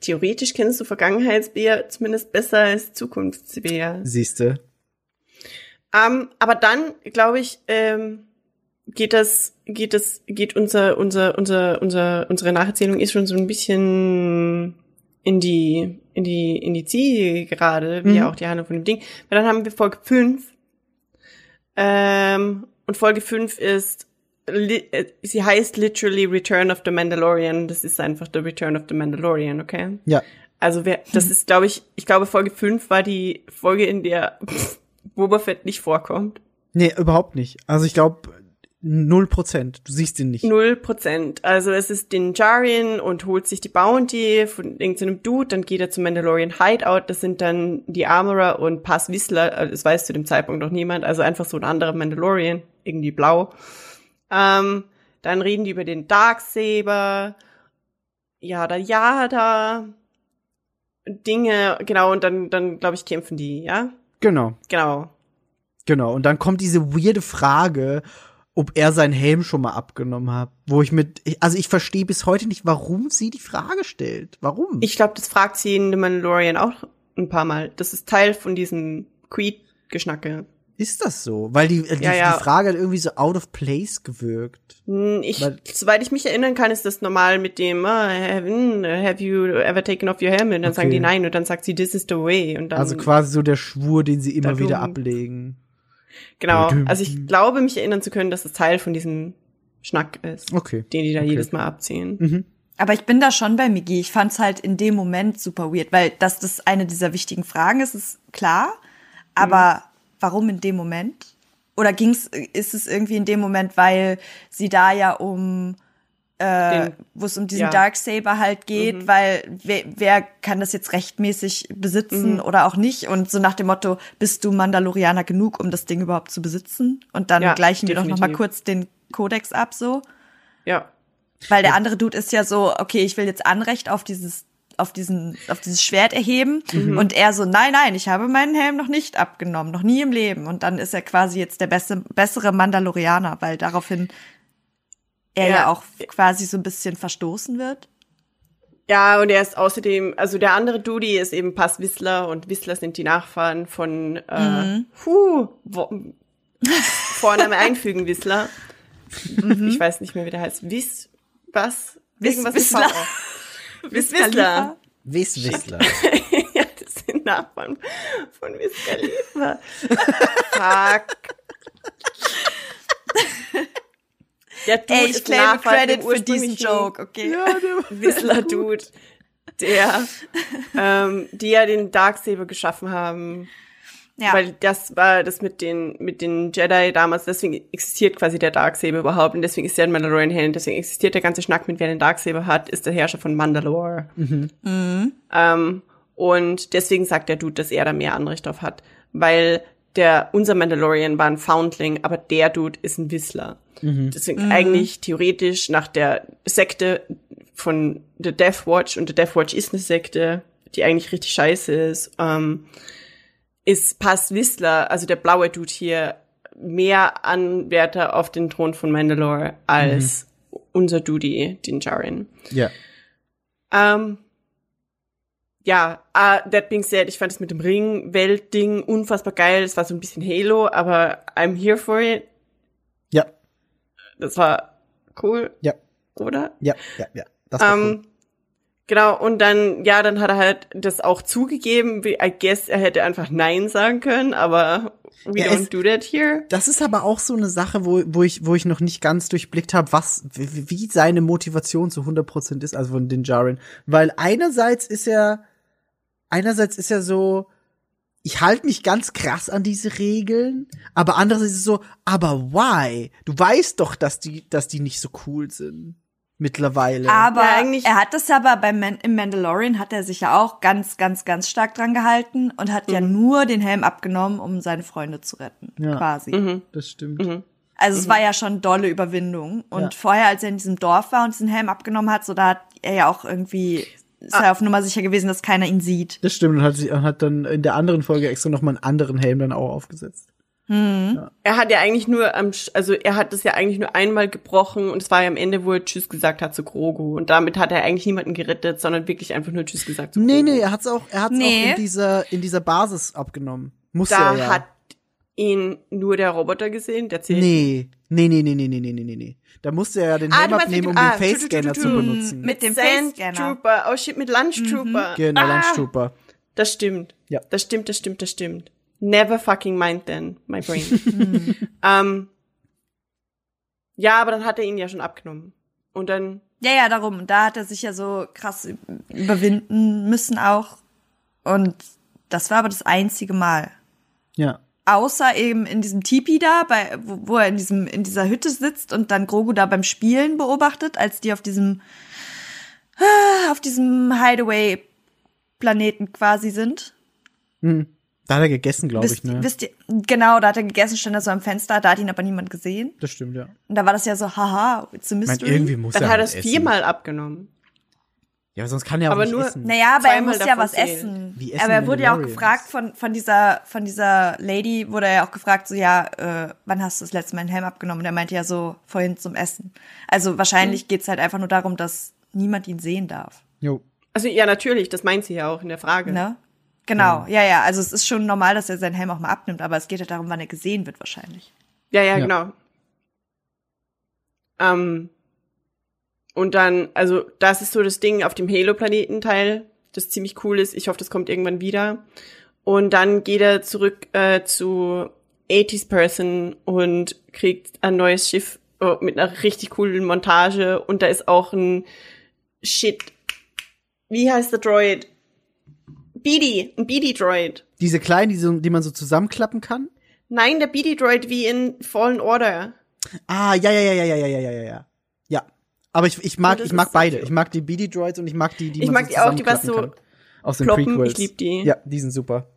theoretisch kennst du Vergangenheitsbär zumindest besser als Zukunftsbär. Siehste. Ähm, aber dann, glaube ich, ähm, geht das, geht das, geht unser, unser, unser, unser, unsere Nacherzählung ist schon so ein bisschen in die, in die, in die Ziele gerade, wie Mhm. auch die Handlung von dem Ding. Weil dann haben wir Folge 5. Ähm, und Folge 5 ist, äh, sie heißt literally Return of the Mandalorian. Das ist einfach the Return of the Mandalorian, okay? Ja. Also wer, das ist, glaube ich, ich glaube, Folge 5 war die Folge, in der Boba Fett nicht vorkommt. Nee, überhaupt nicht. Also ich glaube, null Prozent. Du siehst ihn nicht. Null Prozent. Also es ist den Jarian und holt sich die Bounty von irgendeinem Dude, dann geht er zum Mandalorian Hideout, das sind dann die Armorer und Pass Whistler, äh, das weiß zu dem Zeitpunkt noch niemand, also einfach so ein anderer Mandalorian, irgendwie blau. Ähm, dann reden die über den Darksaber, Yada Yada, Dinge, genau, und dann, dann glaube ich, kämpfen die, ja? Genau. Genau. Genau, und dann kommt diese weirde Frage, ob er seinen Helm schon mal abgenommen hat, wo ich mit, also ich verstehe bis heute nicht, warum sie die Frage stellt. Warum? Ich glaube, das fragt sie in The Mandalorian auch ein paar Mal. Das ist Teil von diesem Creed-Geschnacke. ist das so? Weil die, die, Ja, ja. die Frage hat irgendwie so out of place gewirkt. Hm, Ich, Weil- soweit ich mich erinnern kann, ist das normal mit dem, ah, have, you ever taken off your helmet? Und dann sagen Okay. die nein und dann sagt sie, this is the way. Und dann, Also quasi so der Schwur, den sie immer wieder ablegen. Genau. Also ich glaube, mich erinnern zu können, dass es Teil von diesem Schnack ist, Okay. den die da Okay. jedes Mal abziehen. Mhm. Aber ich bin da schon bei Migi. Ich fand's halt in dem Moment super weird, weil dass das eine dieser wichtigen Fragen ist, ist klar. Aber warum in dem Moment? Oder ging's, ist es irgendwie in dem Moment, weil sie da ja um, äh, wo es um diesen ja. Darksaber halt geht, weil wer, wer kann das jetzt rechtmäßig besitzen oder auch nicht? Und so nach dem Motto, bist du Mandalorianer genug, um das Ding überhaupt zu besitzen? Und dann Ja, gleichen wir doch noch mal definitiv. kurz den Kodex ab, so. Ja. Weil der andere Dude ist ja so, okay, ich will jetzt Anrecht auf dieses, auf diesen, auf dieses Schwert erheben. Und er so, nein, nein, ich habe meinen Helm noch nicht abgenommen, noch nie im Leben. Und dann ist er quasi jetzt der beste, bessere Mandalorianer, weil daraufhin er ja, Ja. auch quasi so ein bisschen verstoßen wird. Ja, und er ist außerdem, also der andere Dudi ist eben Pass Whistler und Whistler sind die Nachfahren von äh, huh, wo, Vorname einfügen Whistler. Ich weiß nicht mehr, wie der heißt. Wiss, was? Wiss- Irgendwas mit Whistler. V. Wiss Whistler. Wisswissler. ja, das sind Nachbarn von Wiss Khalifa. Fuck. Der Dude Ey, ich ist claim Nachbar Credit für diesen Joke, okay? Whistler Dude, der, ähm, die ja den Darksaber geschaffen haben. Ja. Weil das war das mit den, mit den Jedi damals, deswegen existiert quasi der Darksaber überhaupt und deswegen ist der ein Mandalorian Helm, deswegen existiert der ganze Schnack mit wer den Darksaber hat, ist der Herrscher von Mandalore. Ähm, und deswegen sagt der Dude, dass er da mehr Anrecht drauf hat. Weil der, unser Mandalorian war ein Foundling, aber der Dude ist ein Whistler. Deswegen eigentlich theoretisch nach der Sekte von The Death Watch, und The Death Watch ist eine Sekte, die eigentlich richtig scheiße ist, ähm, ist, passt Whistler, also der blaue Dude hier, mehr Anwärter auf den Thron von Mandalore als unser Dude, den Jaren. Ja. Ähm, ja, uh, that being said, ich fand es mit dem Ring-Welt-Ding unfassbar geil. Es war so ein bisschen Halo, aber I'm here for it. Das war cool, Ja. oder? Ja. Ja. Ja. Das war cool. Ähm, genau, und dann, ja, dann hat er halt das auch zugegeben. I guess er hätte einfach Nein sagen können, aber we Ja, don't es- do that here. Das ist aber auch so eine Sache, wo, wo, ich, wo ich noch nicht ganz durchblickt habe, was, wie, wie seine Motivation zu 100% ist, also von den Jaren. Weil einerseits ist er, einerseits ist er so, ich halte mich ganz krass an diese Regeln, aber andererseits ist es so, aber why? Du weißt doch, dass die, dass die nicht so cool sind. Mittlerweile. Aber Ja, eigentlich- er hat das aber beim Man im Mandalorian hat er sich ja auch ganz, ganz, ganz stark dran gehalten und hat ja nur den Helm abgenommen, um seine Freunde zu retten, Ja. quasi. das stimmt. Also es war ja schon dolle Überwindung. Und Ja. vorher, als er in diesem Dorf war und diesen Helm abgenommen hat, so da hat er ja auch irgendwie ist er auf Nummer sicher gewesen, dass keiner ihn sieht. Das stimmt und hat, sich- und hat dann in der anderen Folge extra noch mal einen anderen Helm dann auch aufgesetzt. Er hat ja eigentlich nur am, also er hat das ja eigentlich nur einmal gebrochen und es war ja am Ende, wo er Tschüss gesagt hat zu Grogu. Und damit hat er eigentlich niemanden gerettet, sondern wirklich einfach nur Tschüss gesagt zu Nee, Grogu. nee, er hat's auch, er hat's Nee. auch in dieser, in dieser Basis abgenommen. Muss Da er ja. hat ihn nur der Roboter gesehen? Der zählt? Nee. Nee, nee, nee, nee, nee, nee, nee, nee. Da musste er ja den ah, Helm abnehmen, um ah, den Face-Scanner zu benutzen. Mit dem Face-Scanner. Oh shit, mit Lunch-Trooper. Mhm. Genau, ah. Lunch-Trooper. Das stimmt. Ja. Das stimmt, das stimmt, das stimmt. Never fucking mind then, my brain. ähm, ja, aber dann hat er ihn ja schon abgenommen. Und dann. Ja, ja, darum. Da hat er sich ja so krass überwinden müssen auch. Und das war aber das einzige Mal. Ja. Außer eben in diesem Tipi da, bei, wo, wo er in diesem, in dieser Hütte sitzt und dann Grogu da beim Spielen beobachtet, als die auf diesem, ah, auf diesem Hideaway-Planeten quasi sind. Da hat er gegessen, glaube ich, ne? wisst ihr, genau, da hat er gegessen, stand er so am Fenster, da hat ihn aber niemand gesehen. Das stimmt, ja. Und da war das ja so, haha, it's a Ich mein, mystery. irgendwie muss dann er hat er halt es essen. viermal abgenommen. Ja, aber sonst kann er auch Aber nicht nur- essen. Naja, aber er muss ja was zählen. essen. Wie essen aber er wurde ja auch gefragt von, von dieser, von dieser Lady, wurde er ja auch gefragt, so, ja, äh, wann hast du das letzte Mal einen Helm abgenommen? Und er meinte ja so, vorhin zum Essen. Also wahrscheinlich geht's halt einfach nur darum, dass niemand ihn sehen darf. Jo. Also ja, natürlich, das meint sie ja auch in der Frage. Ne? Genau, ja, ja. Also es ist schon normal, dass er seinen Helm auch mal abnimmt, aber es geht ja darum, wann er gesehen wird wahrscheinlich. Ja, ja, Ja. genau. Ähm, und dann, also das ist so das Ding auf dem Halo-Planeten-Teil, das ziemlich cool ist. Ich hoffe, das kommt irgendwann wieder. Und dann geht er zurück äh, zu 80s Person und kriegt ein neues Schiff äh, mit einer richtig coolen Montage. Und da ist auch ein Shit. Wie heißt der Droid? BD, ein BD-Droid. Diese kleinen, die, so, die man so zusammenklappen kann? Nein, der BD-Droid wie in Fallen Order. Ah, ja, ja, ja, ja, ja, ja, ja, ja. Ja. Aber ich, ich mag, ich mag so beide. Ich mag die BD-Droids und ich mag die, die Ich man mag so die auch, die was so kann. Aus den ploppen. Prequels. Ich lieb die. Ja, die sind super.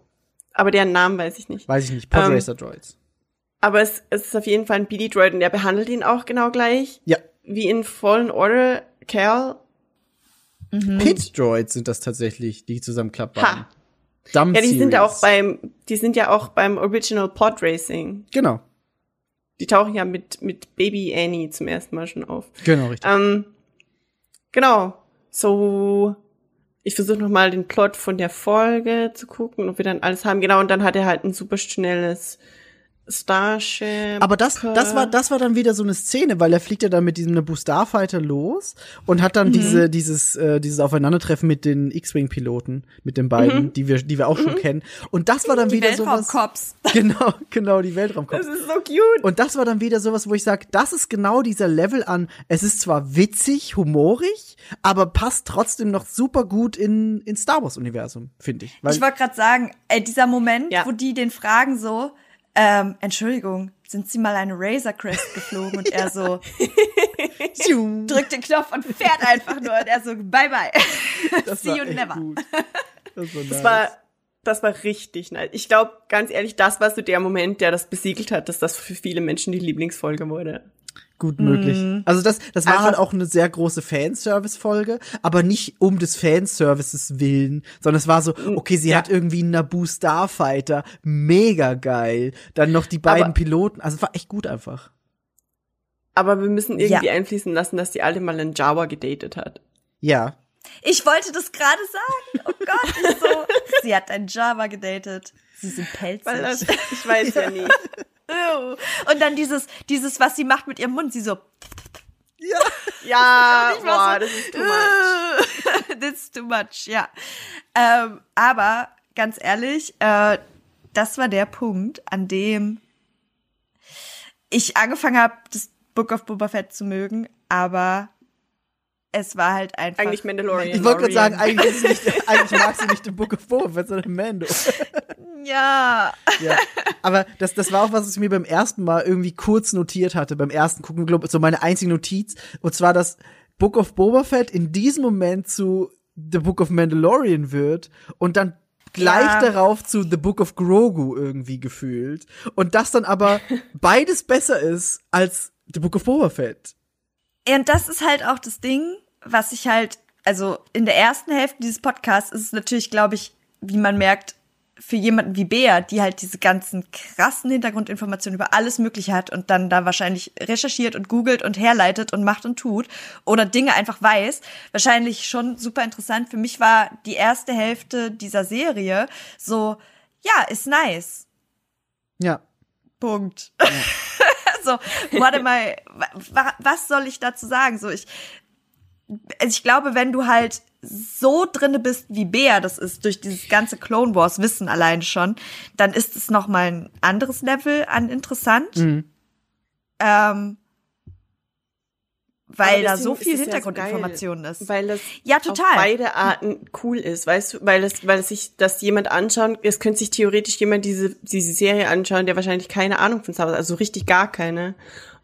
Aber deren Namen weiß ich nicht. Weiß ich nicht. Ähm, Podracer Droids. Aber es, es ist auf jeden Fall ein BD-Droid und der behandelt ihn auch genau gleich. Ja. Wie in Fallen Order Cal. Pit Droids sind das tatsächlich, die zusammenklappbaren. Ha. Dumb Ja, die sind ja Series. auch beim, die sind ja auch beim Original Pod Racing. Genau. Die tauchen ja mit, mit Baby Annie zum ersten Mal schon auf. Genau, richtig. Ähm, genau. So, ich versuche noch mal den Plot von der Folge zu gucken, ob wir dann alles haben. Genau, und dann hat er halt ein super schnelles Starship. Aber das, das war, das war dann wieder so eine Szene, weil er fliegt ja dann mit diesem Naboo Starfighter los und hat Mhm. dann diese, dieses, äh, dieses Aufeinandertreffen mit den X-Wing-Piloten, mit den beiden, die wir, die wir auch schon kennen. Und das war dann Die wieder sowas. Weltraumcops. Genau, genau, die Weltraumkopf. Das ist so cute. Und das war dann wieder sowas, wo ich sage, das ist genau dieser Level an, es ist zwar witzig, humorig, aber passt trotzdem noch super gut in, in Star Wars-Universum, finde ich. Weil, Ich wollte gerade sagen, ey, dieser Moment, Ja. wo die den fragen so, ähm, Entschuldigung, sind Sie mal eine Razor Crest geflogen? Und er so drückt den Knopf und fährt einfach nur. Und er so, bye bye. das See you never. gut. Das war, nice. Das war, das war richtig nice. Ich glaube, ganz ehrlich, das war so der Moment, der das besiegelt hat, dass das für viele Menschen die Lieblingsfolge wurde. Gut möglich. Also das, das war Einfach- halt auch eine sehr große Fanservice-Folge, aber nicht um des Fanservices willen, sondern es war so, okay, sie ja. hat irgendwie einen Naboo Starfighter, mega geil. Dann noch die beiden Aber- Piloten, also es war echt gut einfach. Aber wir müssen irgendwie Ja. einfließen lassen, dass die alle mal einen Jawa gedatet hat. Ja. Ich wollte das gerade sagen. Oh Gott, ich so. Sie hat einen Java gedatet. Sie sind pelzig. Das, ich weiß ja nicht. Ew. Und dann dieses, dieses, was sie macht mit ihrem Mund, sie so. Ja, Ich war boah, so, das ist too much. That's too much, ja. Ähm, aber ganz ehrlich, äh, das war der Punkt, an dem ich angefangen habe, das Book of Boba Fett zu mögen, aber es war halt einfach. Eigentlich Mandalorian. Ich wollte gerade sagen, eigentlich, nicht, eigentlich mag sie nicht den Book of Boba Fett, sondern Mando. ja. Ja. Aber das, das war auch was, was ich mir beim ersten Mal irgendwie kurz notiert hatte, beim ersten gucken, glaube so meine einzige Notiz. Und zwar, dass Book of Boba Fett in diesem Moment zu The Book of Mandalorian wird und dann gleich Ja. darauf zu The Book of Grogu irgendwie gefühlt. Und das dann aber beides besser ist als The Book of Boba Fett. Und das ist halt auch das Ding, was ich halt, also in der ersten Hälfte dieses Podcasts ist es natürlich, glaube ich, wie man merkt, für jemanden wie Bea, die halt diese ganzen krassen Hintergrundinformationen über alles Mögliche hat und dann da wahrscheinlich recherchiert und googelt und herleitet und macht und tut oder Dinge einfach weiß, wahrscheinlich schon super interessant. Für mich war die erste Hälfte dieser Serie so, ja, ist nice. Ja. Punkt. so, what am I, wa- was soll ich dazu sagen? So, ich, also ich glaube, wenn du halt so drinne bist, wie Bea das ist, durch dieses ganze Clone Wars Wissen allein schon, dann ist es noch mal ein anderes Level an interessant. Mhm. Ähm, weil da so ist viel es ja so Hintergrundinformation ist. Weil das Ja, auf total. beide Arten cool ist, weißt du, weil es, weil es sich, dass jemand anschauen, es könnte sich theoretisch jemand diese, diese Serie anschauen, der wahrscheinlich keine Ahnung von Star Wars, also richtig gar keine.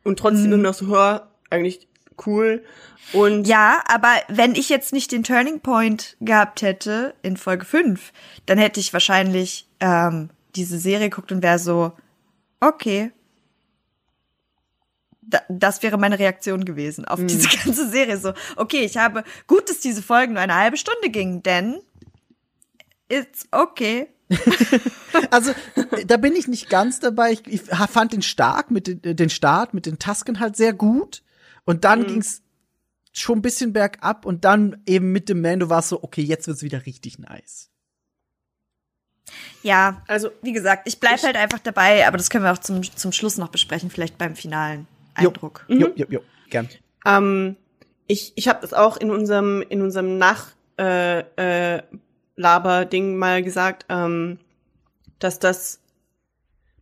Und trotzdem Mhm. immer noch so, hör, eigentlich cool. Und Ja, aber wenn ich jetzt nicht den Turning Point gehabt hätte in Folge 5, dann hätte ich wahrscheinlich ähm, diese Serie geguckt und wäre so, okay. Da, das wäre meine Reaktion gewesen auf diese ganze Serie. So, okay, ich habe gut, dass diese Folgen nur eine halbe Stunde gingen, denn it's okay. Also, da bin ich nicht ganz dabei. Ich, ich fand den stark mit den, den Start mit den Tasken halt sehr gut. Und dann ging's schon ein bisschen bergab und dann eben mit dem Mando war es so, okay, jetzt wird's wieder richtig nice. Ja, also wie gesagt, ich bleib Ich- halt einfach dabei, aber das können wir auch zum, zum Schluss noch besprechen, vielleicht beim finalen Jo. Eindruck. Jo, jo, jo, gern. Ähm, ich ich habe das auch in unserem in unserem Nach äh, äh, Laber-Ding mal gesagt, ähm, dass das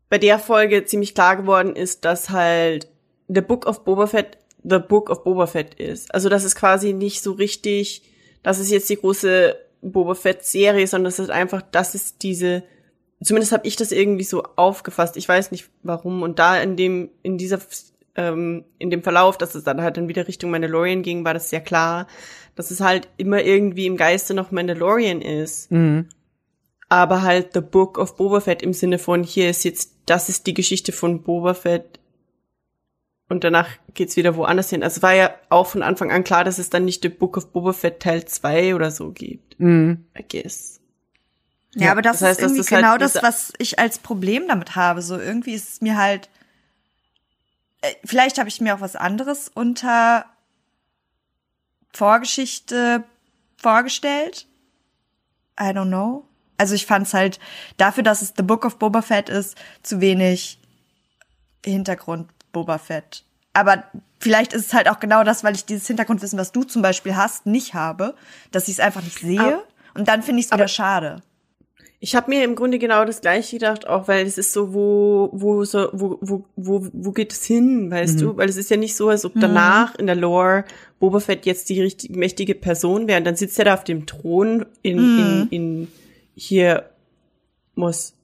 bei der Folge ziemlich klar geworden ist, dass halt The Book of Boba Fett The Book of Boba Fett ist. Also das ist quasi nicht so richtig, das ist jetzt die große Boba Fett Serie, sondern das ist einfach, das ist diese zumindest habe ich das irgendwie so aufgefasst. Ich weiß nicht warum. Und da in dem, in dieser, ähm, in dem Verlauf, dass es dann halt dann wieder Richtung Mandalorian ging, war das sehr klar, dass es halt immer irgendwie im Geiste noch Mandalorian ist. Mhm. Aber halt The Book of Boba Fett im Sinne von, hier ist jetzt, das ist die Geschichte von Boba Fett. Und danach geht's wieder woanders hin. Also es war ja auch von Anfang an klar, dass es dann nicht The Book of Boba Fett Teil 2 oder so gibt. Mhm. I guess. Ja, Ja, aber das, das heißt, ist irgendwie das ist halt genau das, diese- was ich als Problem damit habe. So irgendwie ist es mir halt. Äh, vielleicht habe ich mir auch was anderes unter Vorgeschichte vorgestellt. I don't know. Also ich fand es halt dafür, dass es The Book of Boba Fett ist, zu wenig Hintergrund Boba Fett. Aber vielleicht ist es halt auch genau das, weil ich dieses Hintergrundwissen, was du zum Beispiel hast, nicht habe, dass ich es einfach nicht sehe. Aber- und dann finde ich es wieder schade. Ich habe mir im Grunde genau das gleiche gedacht, auch weil es ist so, wo, wo, so, wo, wo, wo, wo geht es hin, weißt du? Weil es ist ja nicht so, als ob danach in der Lore Boba Fett jetzt die richtig mächtige Person wäre. Und dann sitzt er da auf dem Thron in, in, in hier muss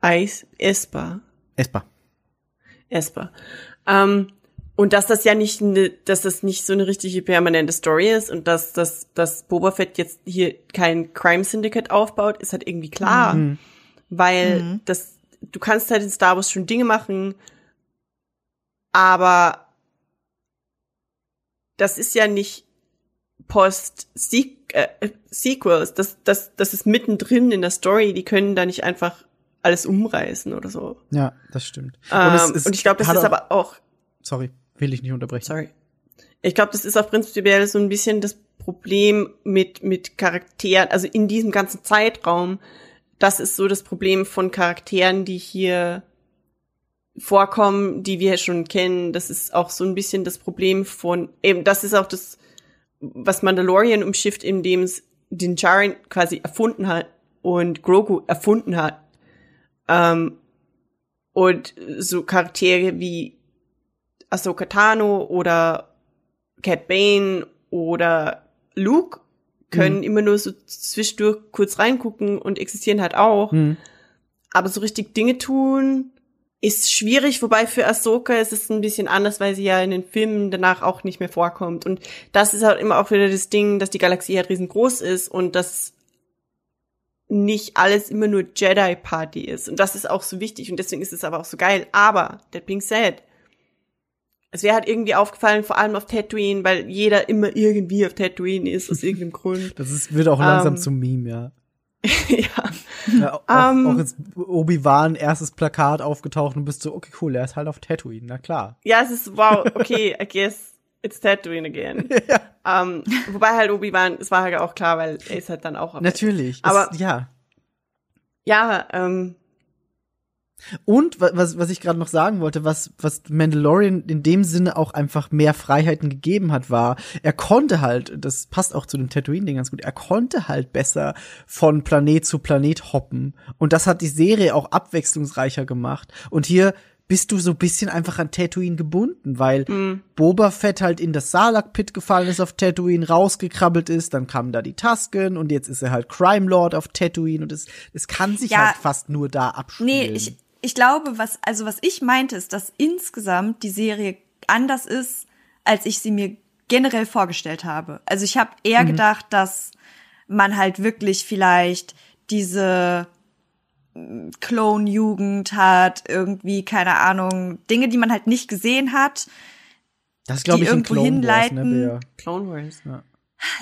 Eis Esper. Esper. Esper. Ähm, und dass das ja nicht ne, dass das nicht so eine richtige permanente Story ist und dass dass dass Boba Fett jetzt hier kein Crime Syndicate aufbaut, ist halt irgendwie klar, Mhm. weil das du kannst halt in Star Wars schon Dinge machen, aber das ist ja nicht Post äh, Sequels, das das das ist mittendrin in der Story, die können da nicht einfach alles umreißen oder so. Ja, das stimmt. Ähm, es und, ist- ich glaube, das ist aber auch Sorry, will ich nicht unterbrechen. Sorry. Ich glaube, das ist auch prinzipiell so ein bisschen das Problem mit, mit Charakteren, also in diesem ganzen Zeitraum. Das ist so das Problem von Charakteren, die hier vorkommen, die wir schon kennen. Das ist auch so ein bisschen das Problem von, eben, das ist auch das, was Mandalorian umschifft, indem es den Jaren quasi erfunden hat und Grogu erfunden hat. Ähm, und so Charaktere wie Ahsoka Tano oder Cat Bane oder Luke können immer nur so zwischendurch kurz reingucken und existieren halt auch. Hm. Aber so richtig Dinge tun ist schwierig, wobei für Ahsoka ist es ein bisschen anders, weil sie ja in den Filmen danach auch nicht mehr vorkommt. Und das ist halt immer auch wieder das Ding, dass die Galaxie halt riesengroß ist und dass nicht alles immer nur Jedi-Party ist. Und das ist auch so wichtig und deswegen ist es aber auch so geil. Aber, that being said, es wäre halt irgendwie aufgefallen, vor allem auf Tatooine, weil jeder immer irgendwie auf Tatooine ist, aus irgendeinem Grund. Das ist, wird auch langsam Ähm, zum Meme, ja. ja. ja auch, Ähm. auch jetzt Obi-Wan, erstes Plakat aufgetaucht und bist so, okay, cool, er ist halt auf Tatooine, na klar. Ja, es ist, wow, okay, I guess it's Tatooine again. Ähm, wobei halt Obi-Wan, es war halt auch klar, weil er ist halt dann auch Natürlich. Aber- es, ja. Ja, ähm, Und wa- was, was ich gerade noch sagen wollte, was, was Mandalorian in dem Sinne auch einfach mehr Freiheiten gegeben hat, war, er konnte halt, das passt auch zu dem Tatooine-Ding ganz gut, er konnte halt besser von Planet zu Planet hoppen. Und das hat die Serie auch abwechslungsreicher gemacht. Und hier bist du so ein bisschen einfach an Tatooine gebunden, weil Boba Fett halt in das Salak-Pit gefallen ist auf Tatooine, rausgekrabbelt ist, dann kamen da die Tusken und jetzt ist er halt Crime Lord auf Tatooine und es, es kann sich Ja. halt fast nur da abspielen. Nee, ich, ich glaube, was, also was ich meinte, ist, dass insgesamt die Serie anders ist, als ich sie mir generell vorgestellt habe. Also ich habe eher gedacht, dass man halt wirklich vielleicht diese mm, Clone-Jugend hat, irgendwie, keine Ahnung, Dinge, die man halt nicht gesehen hat. Das glaube die ich irgendwo Clone Wars, hinleiten. ne, Bea? Clone Wars.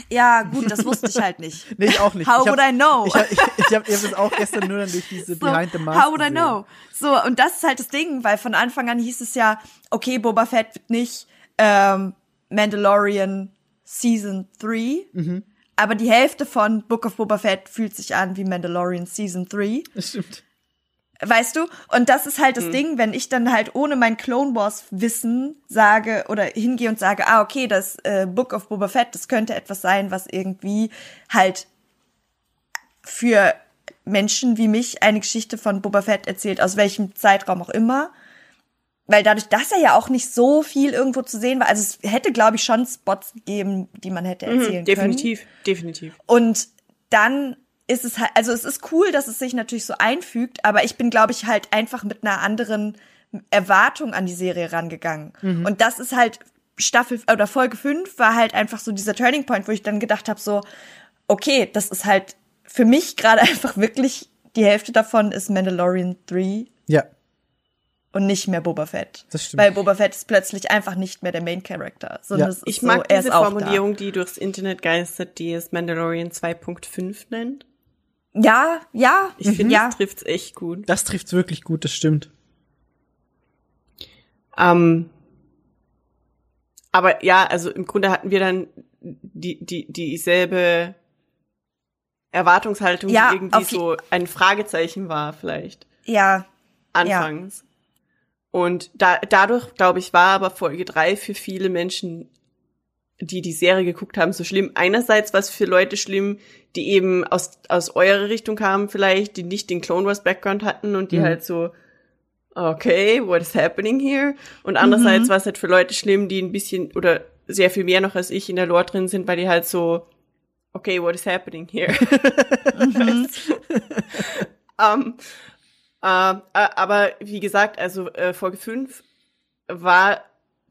Ja, gut, das wusste ich halt nicht. Nee, ich auch nicht. How ich hab, would I know? Ich, hab- ich, ich habe das auch gestern nur dann durch diese So, Behind the Mask How would I gesehen. know? So, und das ist halt das Ding, weil von Anfang an hieß es ja, okay, Boba Fett wird nicht ähm, Mandalorian Season 3, Mhm. Aber die Hälfte von Book of Boba Fett fühlt sich an wie Mandalorian Season 3. Das stimmt. Weißt du? Und das ist halt das Ding, wenn ich dann halt ohne mein Clone Wars Wissen sage oder hingehe und sage, ah, okay, das äh, Book of Boba Fett, das könnte etwas sein, was irgendwie halt für Menschen wie mich eine Geschichte von Boba Fett erzählt, aus welchem Zeitraum auch immer. Weil dadurch, dass er ja auch nicht so viel irgendwo zu sehen war, also es hätte, glaube ich, schon Spots gegeben, die man hätte erzählen können. Mhm, definitiv, definitiv. Und dann ist es halt, also es ist cool, dass es sich natürlich so einfügt, aber ich bin, glaube ich, halt einfach mit einer anderen Erwartung an die Serie rangegangen. Und das ist halt Staffel oder Folge 5 war halt einfach so dieser Turning Point, wo ich dann gedacht habe, so, okay, das ist halt für mich gerade einfach wirklich, die Hälfte davon ist Mandalorian 3 Ja, und nicht mehr Boba Fett. Das stimmt. Weil Boba Fett ist plötzlich einfach nicht mehr der Main Character, sondern Ja. es ist Ich so, mag er diese ist auch Formulierung, die durchs Internet geistert, die es Mandalorian 2.5 nennt. Ja, ja, Ich finde, ja. das trifft's echt gut. das trifft's wirklich gut, das stimmt. Ähm, aber ja, also im Grunde hatten wir dann die, die, dieselbe Erwartungshaltung, Ja, die irgendwie so ein Fragezeichen war, vielleicht. ja, anfangs. Und da, dadurch, glaube ich, war aber Folge drei für viele Menschen, die die Serie geguckt haben, so schlimm. Einerseits war es für Leute schlimm, die eben aus, aus eurer Richtung kamen vielleicht, die nicht den Clone Wars Background hatten und die Mhm. halt so, okay, what is happening here? Und andererseits war es halt für Leute schlimm, die ein bisschen oder sehr viel mehr noch als ich in der Lore drin sind, weil die halt so, okay, what is happening here? Ähm, äh, äh, aber wie gesagt, also äh, Folge 5 war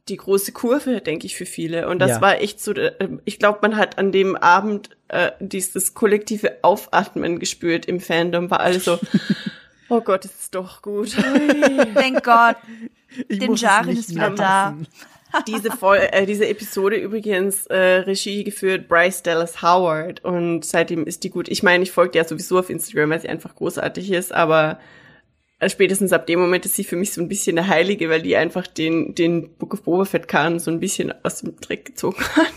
die große Kurve, denke ich, für viele. Und das Ja. war echt so, äh, ich glaube, man hat an dem Abend äh, dieses kollektive Aufatmen gespürt im Fandom, war alle so, oh Gott, es ist doch gut. Thank God. Ich Den Jaren ist wieder da. diese, Vol äh, diese Episode übrigens äh, Regie geführt Bryce Dallas Howard und seitdem ist die gut. Ich meine, ich folge ja sowieso auf Instagram, weil sie einfach großartig ist, aber äh, spätestens ab dem Moment ist sie für mich so ein bisschen eine Heilige, weil die einfach den, den Book of Boba Fett Kahn so ein bisschen aus dem Dreck gezogen hat.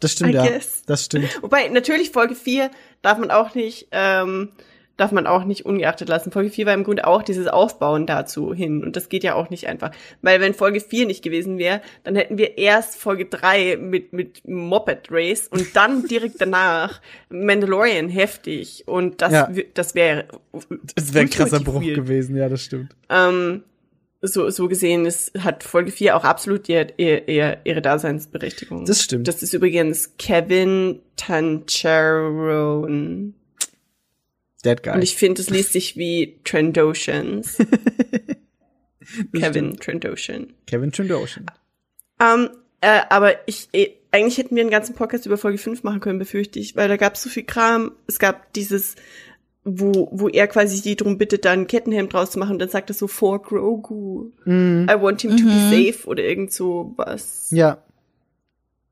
Das stimmt, ja. Das stimmt. Wobei, natürlich Folge 4 darf man auch nicht, ähm, darf man auch nicht ungeachtet lassen. Folge 4 war im Grunde auch dieses Aufbauen dazu hin. Und das geht ja auch nicht einfach. Weil wenn Folge 4 nicht gewesen wäre, dann hätten wir erst Folge 3 mit, mit Moped Race und dann direkt danach Mandalorian heftig. Und das, Ja. das wäre Das wäre ein krasser Bruch weird. gewesen, ja, das stimmt. Ähm, so, so gesehen ist, hat Folge 4 auch absolut ihr, ihr, ihr, ihre Daseinsberechtigung. Das stimmt. Das ist übrigens Kevin Tancharon. That guy. Und ich finde, es liest sich wie Trendoshans. Kevin Trendoshan. Kevin Trindoshan. Ähm, äh, aber ich, eh, eigentlich hätten wir einen ganzen Podcast über Folge 5 machen können, befürchte ich, weil da gab es so viel Kram. Es gab dieses, wo, wo er quasi die drum bittet, da ein Kettenhemd draus zu machen und dann sagt er so, for Grogu. Mhm. I want him to be safe oder irgend so was. Ja,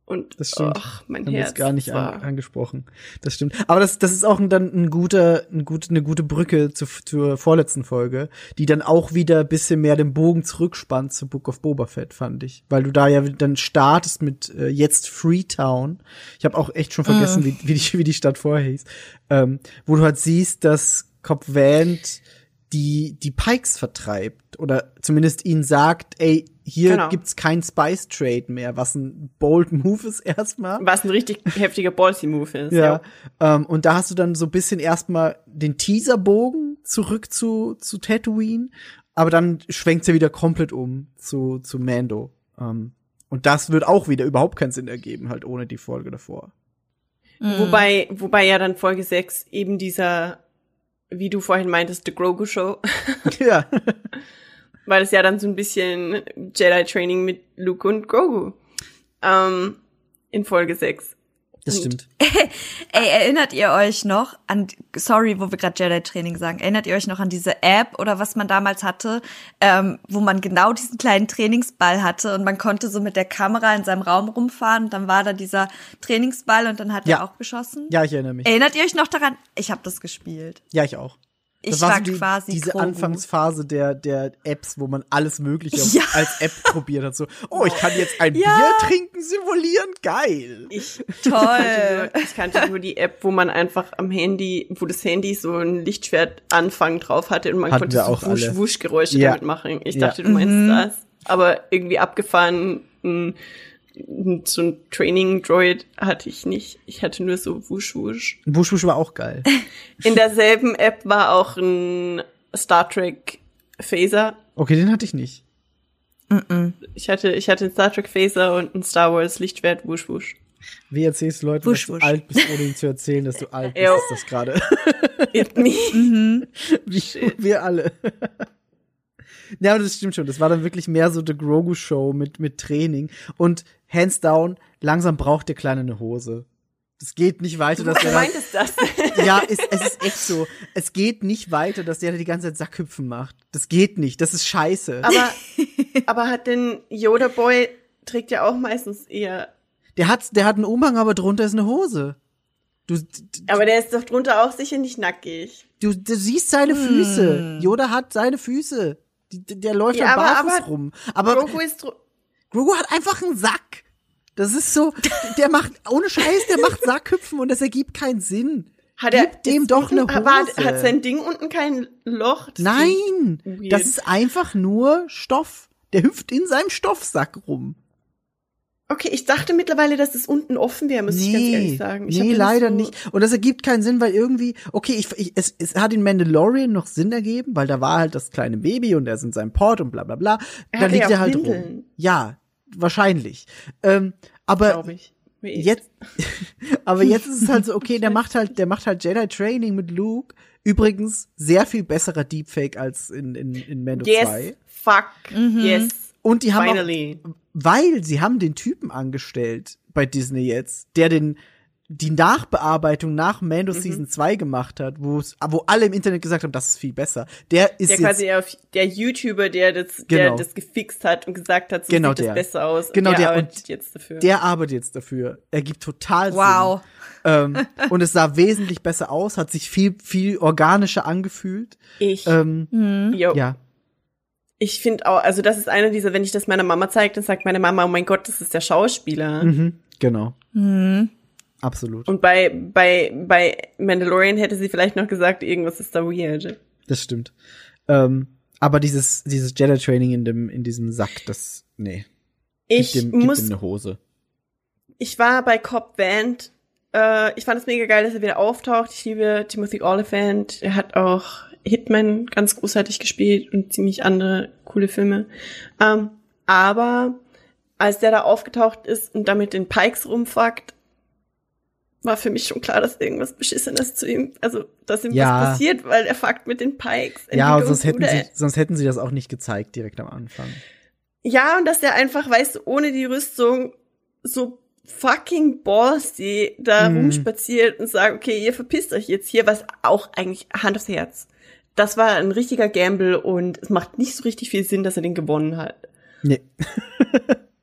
Und Das stimmt. ach, mein haben Herz. jetzt gar nicht an, angesprochen. Das stimmt. Aber das, das ist auch ein, dann ein guter, ein gut, eine gute Brücke zu, zur vorletzten Folge, die dann auch wieder ein bisschen mehr den Bogen zurückspannt zu Book of Boba Fett, fand ich. Weil du da ja dann startest mit äh, jetzt Freetown. Ich habe auch echt schon vergessen, wie, wie, die, wie die Stadt vorher hieß. Ähm, wo du halt siehst, dass Cobb Vant die, die Pikes vertreibt. Oder zumindest ihnen sagt, ey, hier Genau. gibt's kein Spice Trade mehr, was ein bold Move ist erstmal. was ein richtig heftiger Ballsy-Move ist. Ja. Ähm, und da hast du dann so ein bisschen erstmal den Teaserbogen zurück zu, zu Tatooine, aber dann schwenkt's ja wieder komplett um zu, zu Mando. Ähm, und das wird auch wieder überhaupt keinen Sinn ergeben, halt ohne die Folge davor. Wobei, wobei ja dann Folge 6 eben dieser, wie du vorhin meintest, The Grogu Show, ja. weil es ja dann so ein bisschen Jedi-Training mit Luke und Grogu ähm, in Folge 6. Das stimmt. Ey, erinnert ihr euch noch an, sorry, wo wir gerade Jedi-Training sagen, erinnert ihr euch noch an diese App oder was man damals hatte, ähm, wo man genau diesen kleinen Trainingsball hatte und man konnte so mit der Kamera in seinem Raum rumfahren und dann war da dieser Trainingsball und dann hat Ja. er auch geschossen? Ja, ich erinnere mich. Erinnert ihr euch noch daran? Ich habe das gespielt. Ja, ich auch. Ich Das war, so die, quasi diese Grogu. Anfangsphase der, der Apps, wo man alles Mögliche Ja. als App probiert hat. So, oh, ich kann jetzt ein Ja. Bier trinken simulieren, geil. Ich Toll. ich kannte nur die App, wo man einfach am Handy, wo das Handy so ein Lichtschwertanfang drauf hatte und man Hatten konnte so auch alle. Wusch-Wusch-Geräusche Ja. damit machen. Ich Ja. dachte, du meinst das. Aber irgendwie abgefahren, n- so ein Training-Droid hatte ich nicht. Ich hatte nur so Wusch-Wusch. Wusch Wusch war auch geil. In derselben App war auch ein Star Trek Phaser. Okay, den hatte ich nicht. Ich hatte, ich hatte einen Star Trek Phaser und ein Star Wars Lichtschwert Wusch Wusch. Wie erzählst du Leuten, Wusch, dass du wusch. alt bist, ohne ihnen zu erzählen, dass du alt bist? Ist das gerade? It me. Wie wir alle. ja, aber das stimmt schon. Das war dann wirklich mehr so The Grogu Show mit, mit Training. Und hands down, langsam braucht der Kleine eine Hose. Es geht nicht weiter, dass der da, meintest das. ja, es, es ist echt so. Es geht nicht weiter, dass der da die ganze Zeit Sackhüpfen macht. Das geht nicht. Das ist scheiße. Aber, aber hat denn Yoda Boy trägt ja auch meistens eher. Der hat, der hat einen Umhang, aber drunter ist eine Hose. Du, Aber der ist doch drunter auch sicher nicht nackig. du, du siehst seine Füße. Yoda hat seine Füße. Die, der läuft Ja, aber- barfuß aber rum. Aber Grogu ist Grogu hat einfach einen Sack. Das ist so, der macht, ohne Scheiß, der macht Sackhüpfen und das ergibt keinen Sinn. hat er Gib dem doch unten, eine Hose. hat sein Ding unten kein Loch? Das Nein, das ist einfach nur Stoff. Der hüpft in seinem Stoffsack rum. Okay, ich dachte mittlerweile, dass es unten offen wäre, muss ich ganz ehrlich sagen. Ich nee, leider so- nicht. Und das ergibt keinen Sinn, weil irgendwie, okay, ich, ich, es, es hat in Mandalorian noch Sinn ergeben, weil da war halt das kleine Baby und er ist in seinem Port und bla bla bla. Er da liegt er halt Windeln. rum. Ja, wahrscheinlich. Ähm, aber ich. jetzt, aber jetzt ist es halt so, okay, der macht halt, der macht halt Jedi Training mit Luke. Übrigens sehr viel besserer Deepfake als in, in, in Mando Yes, 2. fuck, yes. Und die haben Finally. auch, weil sie haben den Typen angestellt bei Disney jetzt, der den die Nachbearbeitung nach Mando Mhm. Season 2 gemacht hat, wo es, wo alle im Internet gesagt haben, das ist viel besser. Der ist Der jetzt quasi auf, der YouTuber, der das, der Genau. das gefixt hat und gesagt hat, so Genau sieht der. das besser aus. Genau der, der. Und arbeitet jetzt dafür. der arbeitet jetzt dafür. Er gibt total Wow. Sinn. Ähm, und es sah wesentlich besser aus, hat sich viel, viel organischer angefühlt. ich, Ähm, yo, ja. ich finde auch, also das ist einer dieser, wenn ich das meiner Mama zeige, dann sagt meine Mama, oh mein Gott, das ist der Schauspieler. Mhm, genau. Mhm. Absolut. Und bei, bei, bei Mandalorian hätte sie vielleicht noch gesagt, irgendwas ist da weird. Das stimmt. Ähm, aber dieses, dieses Jedi-Training in dem, in diesem Sack, das, nee. Ich gib dem, gib muss dem eine Hose. ich war bei Cobb Vanth. Äh, ich fand es mega geil, dass er wieder auftaucht. Ich liebe Timothy Oliphant. Er hat auch Hitman ganz großartig gespielt und ziemlich andere coole Filme. Ähm, aber als der da aufgetaucht ist und damit den Pikes rumfuckt, war für mich schon klar, dass irgendwas Beschissenes zu ihm, also dass ihm Ja. was passiert, weil er fuckt mit den Pikes. Ja, sonst hätten sie, sonst hätten sie das auch nicht gezeigt direkt am Anfang. Ja, und dass der einfach, weißt du, ohne die Rüstung so fucking ballsy da Mhm. rumspaziert und sagt, okay, ihr verpisst euch jetzt hier, was auch eigentlich Hand aufs Herz. Das war ein richtiger Gamble und es macht nicht so richtig viel Sinn, dass er den gewonnen hat. Nee.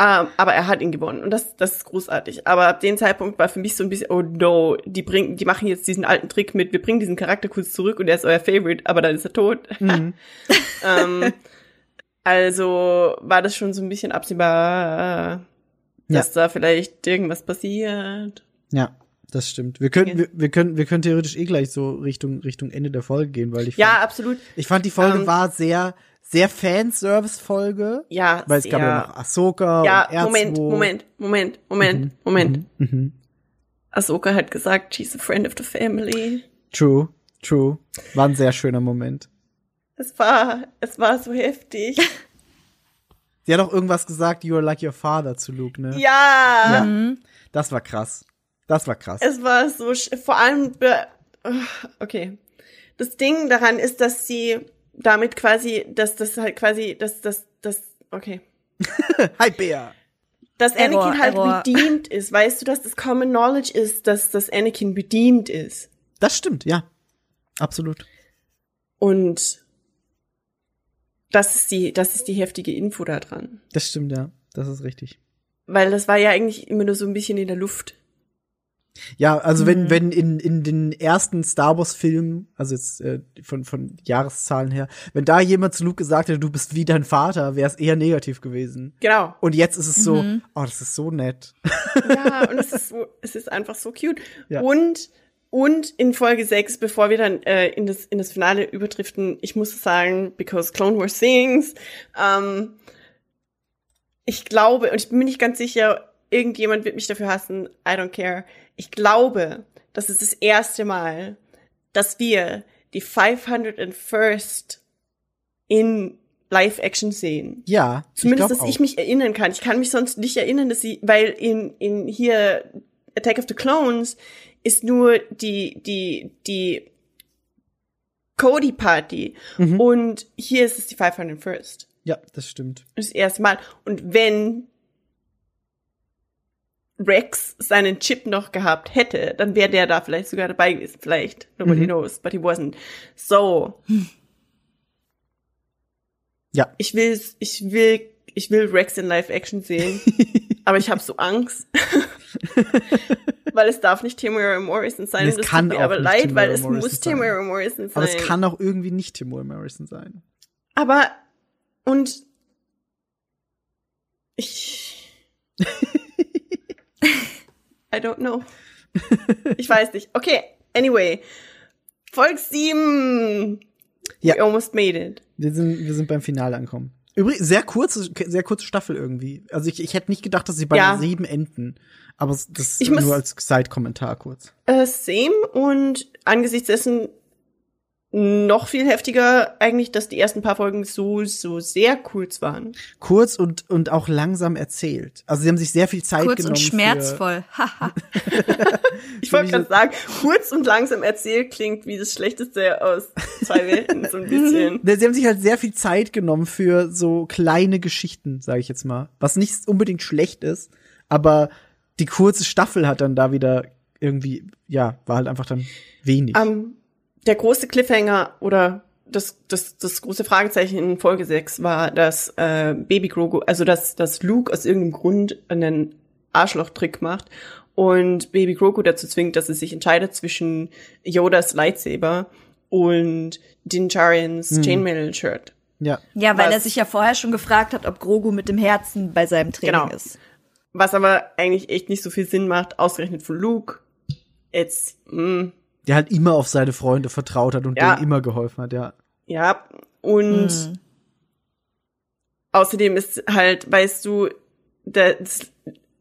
Ähm, aber er hat ihn gewonnen und das, das ist großartig. Aber ab dem Zeitpunkt war für mich so ein bisschen, oh no, die bringen, die machen jetzt diesen alten Trick mit, wir bringen diesen Charakter kurz zurück und er ist euer Favorite, aber dann ist er tot. Mhm. ähm, also war das schon so ein bisschen absehbar, dass da vielleicht irgendwas passiert. Ja, das stimmt. Wir können, Okay. wir, wir können, wir können theoretisch eh gleich so Richtung, Richtung Ende der Folge gehen, weil ich Ja, fand, absolut. ich fand die Folge Ähm, war sehr, sehr Fanservice-Folge. Ja, Weil es gab ja sehr. noch Ahsoka Ja, und R2. Moment, Moment, Moment, Moment, Moment. Mhm. Ahsoka hat gesagt, she's a friend of the family. True, true. War ein sehr schöner Moment. Es war, es war so heftig. Sie hat auch irgendwas gesagt, you are like your father zu Luke, ne? Ja, Ja. Das war krass. Das war krass. es war so, sch- vor allem, okay. Das Ding daran ist, dass sie damit quasi, dass das halt quasi, dass das, das, okay. Hi, Bea. Dass Error, Anakin halt Error. bedient ist. Weißt du, dass das Common Knowledge ist, dass das Anakin bedient ist. Das stimmt, ja. Absolut. Und das ist die, das ist die heftige Info da dran. Das stimmt, ja. Das ist richtig. Weil das war ja eigentlich immer nur so ein bisschen in der Luft. Ja, also Mhm. wenn, wenn in, in den ersten Star Wars Filmen, also jetzt äh, von, von Jahreszahlen her, wenn da jemand zu Luke gesagt hätte, du bist wie dein Vater, wäre es eher negativ gewesen. Genau. Und jetzt ist es so, Mhm. oh, das ist so nett. Ja, und es ist so, es ist einfach so cute. Ja. Und, und in Folge 6, bevor wir dann äh, in, das, in das Finale überdriften, ich muss sagen, because Clone Wars sings, ähm, ich glaube, und ich bin mir nicht ganz sicher, irgendjemand wird mich dafür hassen, I don't care. Ich glaube, das ist das erste Mal, dass wir die 501st in Live-Action sehen. Ja, Zumindest, glaub dass ich auch. mich erinnern kann. Ich kann mich sonst nicht erinnern, dass sie, weil in, in hier Attack of the Clones ist nur die, die, die Cody Party. Mhm. Und hier ist es die 501st. Ja, das stimmt. Das erste Mal. Und wenn Rex seinen Chip noch gehabt hätte, dann wäre der da vielleicht sogar dabei gewesen. Vielleicht. Nobody Mhm. knows, but he wasn't. So. Ja. Ich will, ich will, ich will Rex in Live-Action sehen. aber ich habe so Angst. weil es darf nicht Tamara Morrison sein. Es das kann tut mir aber leid, Tamara weil es Morrison muss. Tamara Morrison sein. Aber es kann auch irgendwie nicht Timur Morrison sein. Aber und ich I don't know. Ich weiß nicht. Okay, anyway. Folge 7. Ja. We almost made it. Wir sind, wir sind beim Finale angekommen. Übrigens, sehr kurze, sehr kurze Staffel irgendwie. Also ich, ich hätte nicht gedacht, dass sie bei Ja. der sieben enden. Aber das Ich nur als Side-Kommentar kurz. Äh, same und angesichts dessen, noch viel heftiger eigentlich, dass die ersten paar Folgen so, so sehr kurz waren. Kurz und, und auch langsam erzählt. Also sie haben sich sehr viel Zeit Kurz genommen. und schmerzvoll. Haha. Ich wollte gerade sagen, kurz und langsam erzählt klingt wie das Schlechteste aus zwei Welten, so ein bisschen. Für, sie haben sich halt sehr viel Zeit genommen für so kleine Geschichten, sage ich jetzt mal. Was nicht unbedingt schlecht ist, aber die kurze Staffel hat dann da wieder irgendwie, ja, war halt einfach dann wenig. Ähm, der große Cliffhanger oder das, das, das große Fragezeichen in Folge 6 war, dass äh, Baby Grogu, also dass, dass Luke aus irgendeinem Grund einen Arschlochtrick macht und Baby Grogu dazu zwingt, dass er sich entscheidet zwischen Yodas Lightsaber und Din Djarin's Chainmail-Shirt. ja. Ja, weil Was- er sich ja vorher schon gefragt hat, ob Grogu mit dem Herzen bei seinem Training Genau. ist. Was aber eigentlich echt nicht so viel Sinn macht, ausgerechnet von Luke. Jetzt, mm, mh, Der halt immer auf seine Freunde vertraut hat und Ja. denen immer geholfen hat, ja. Ja, und Mhm. außerdem ist halt, weißt du, das,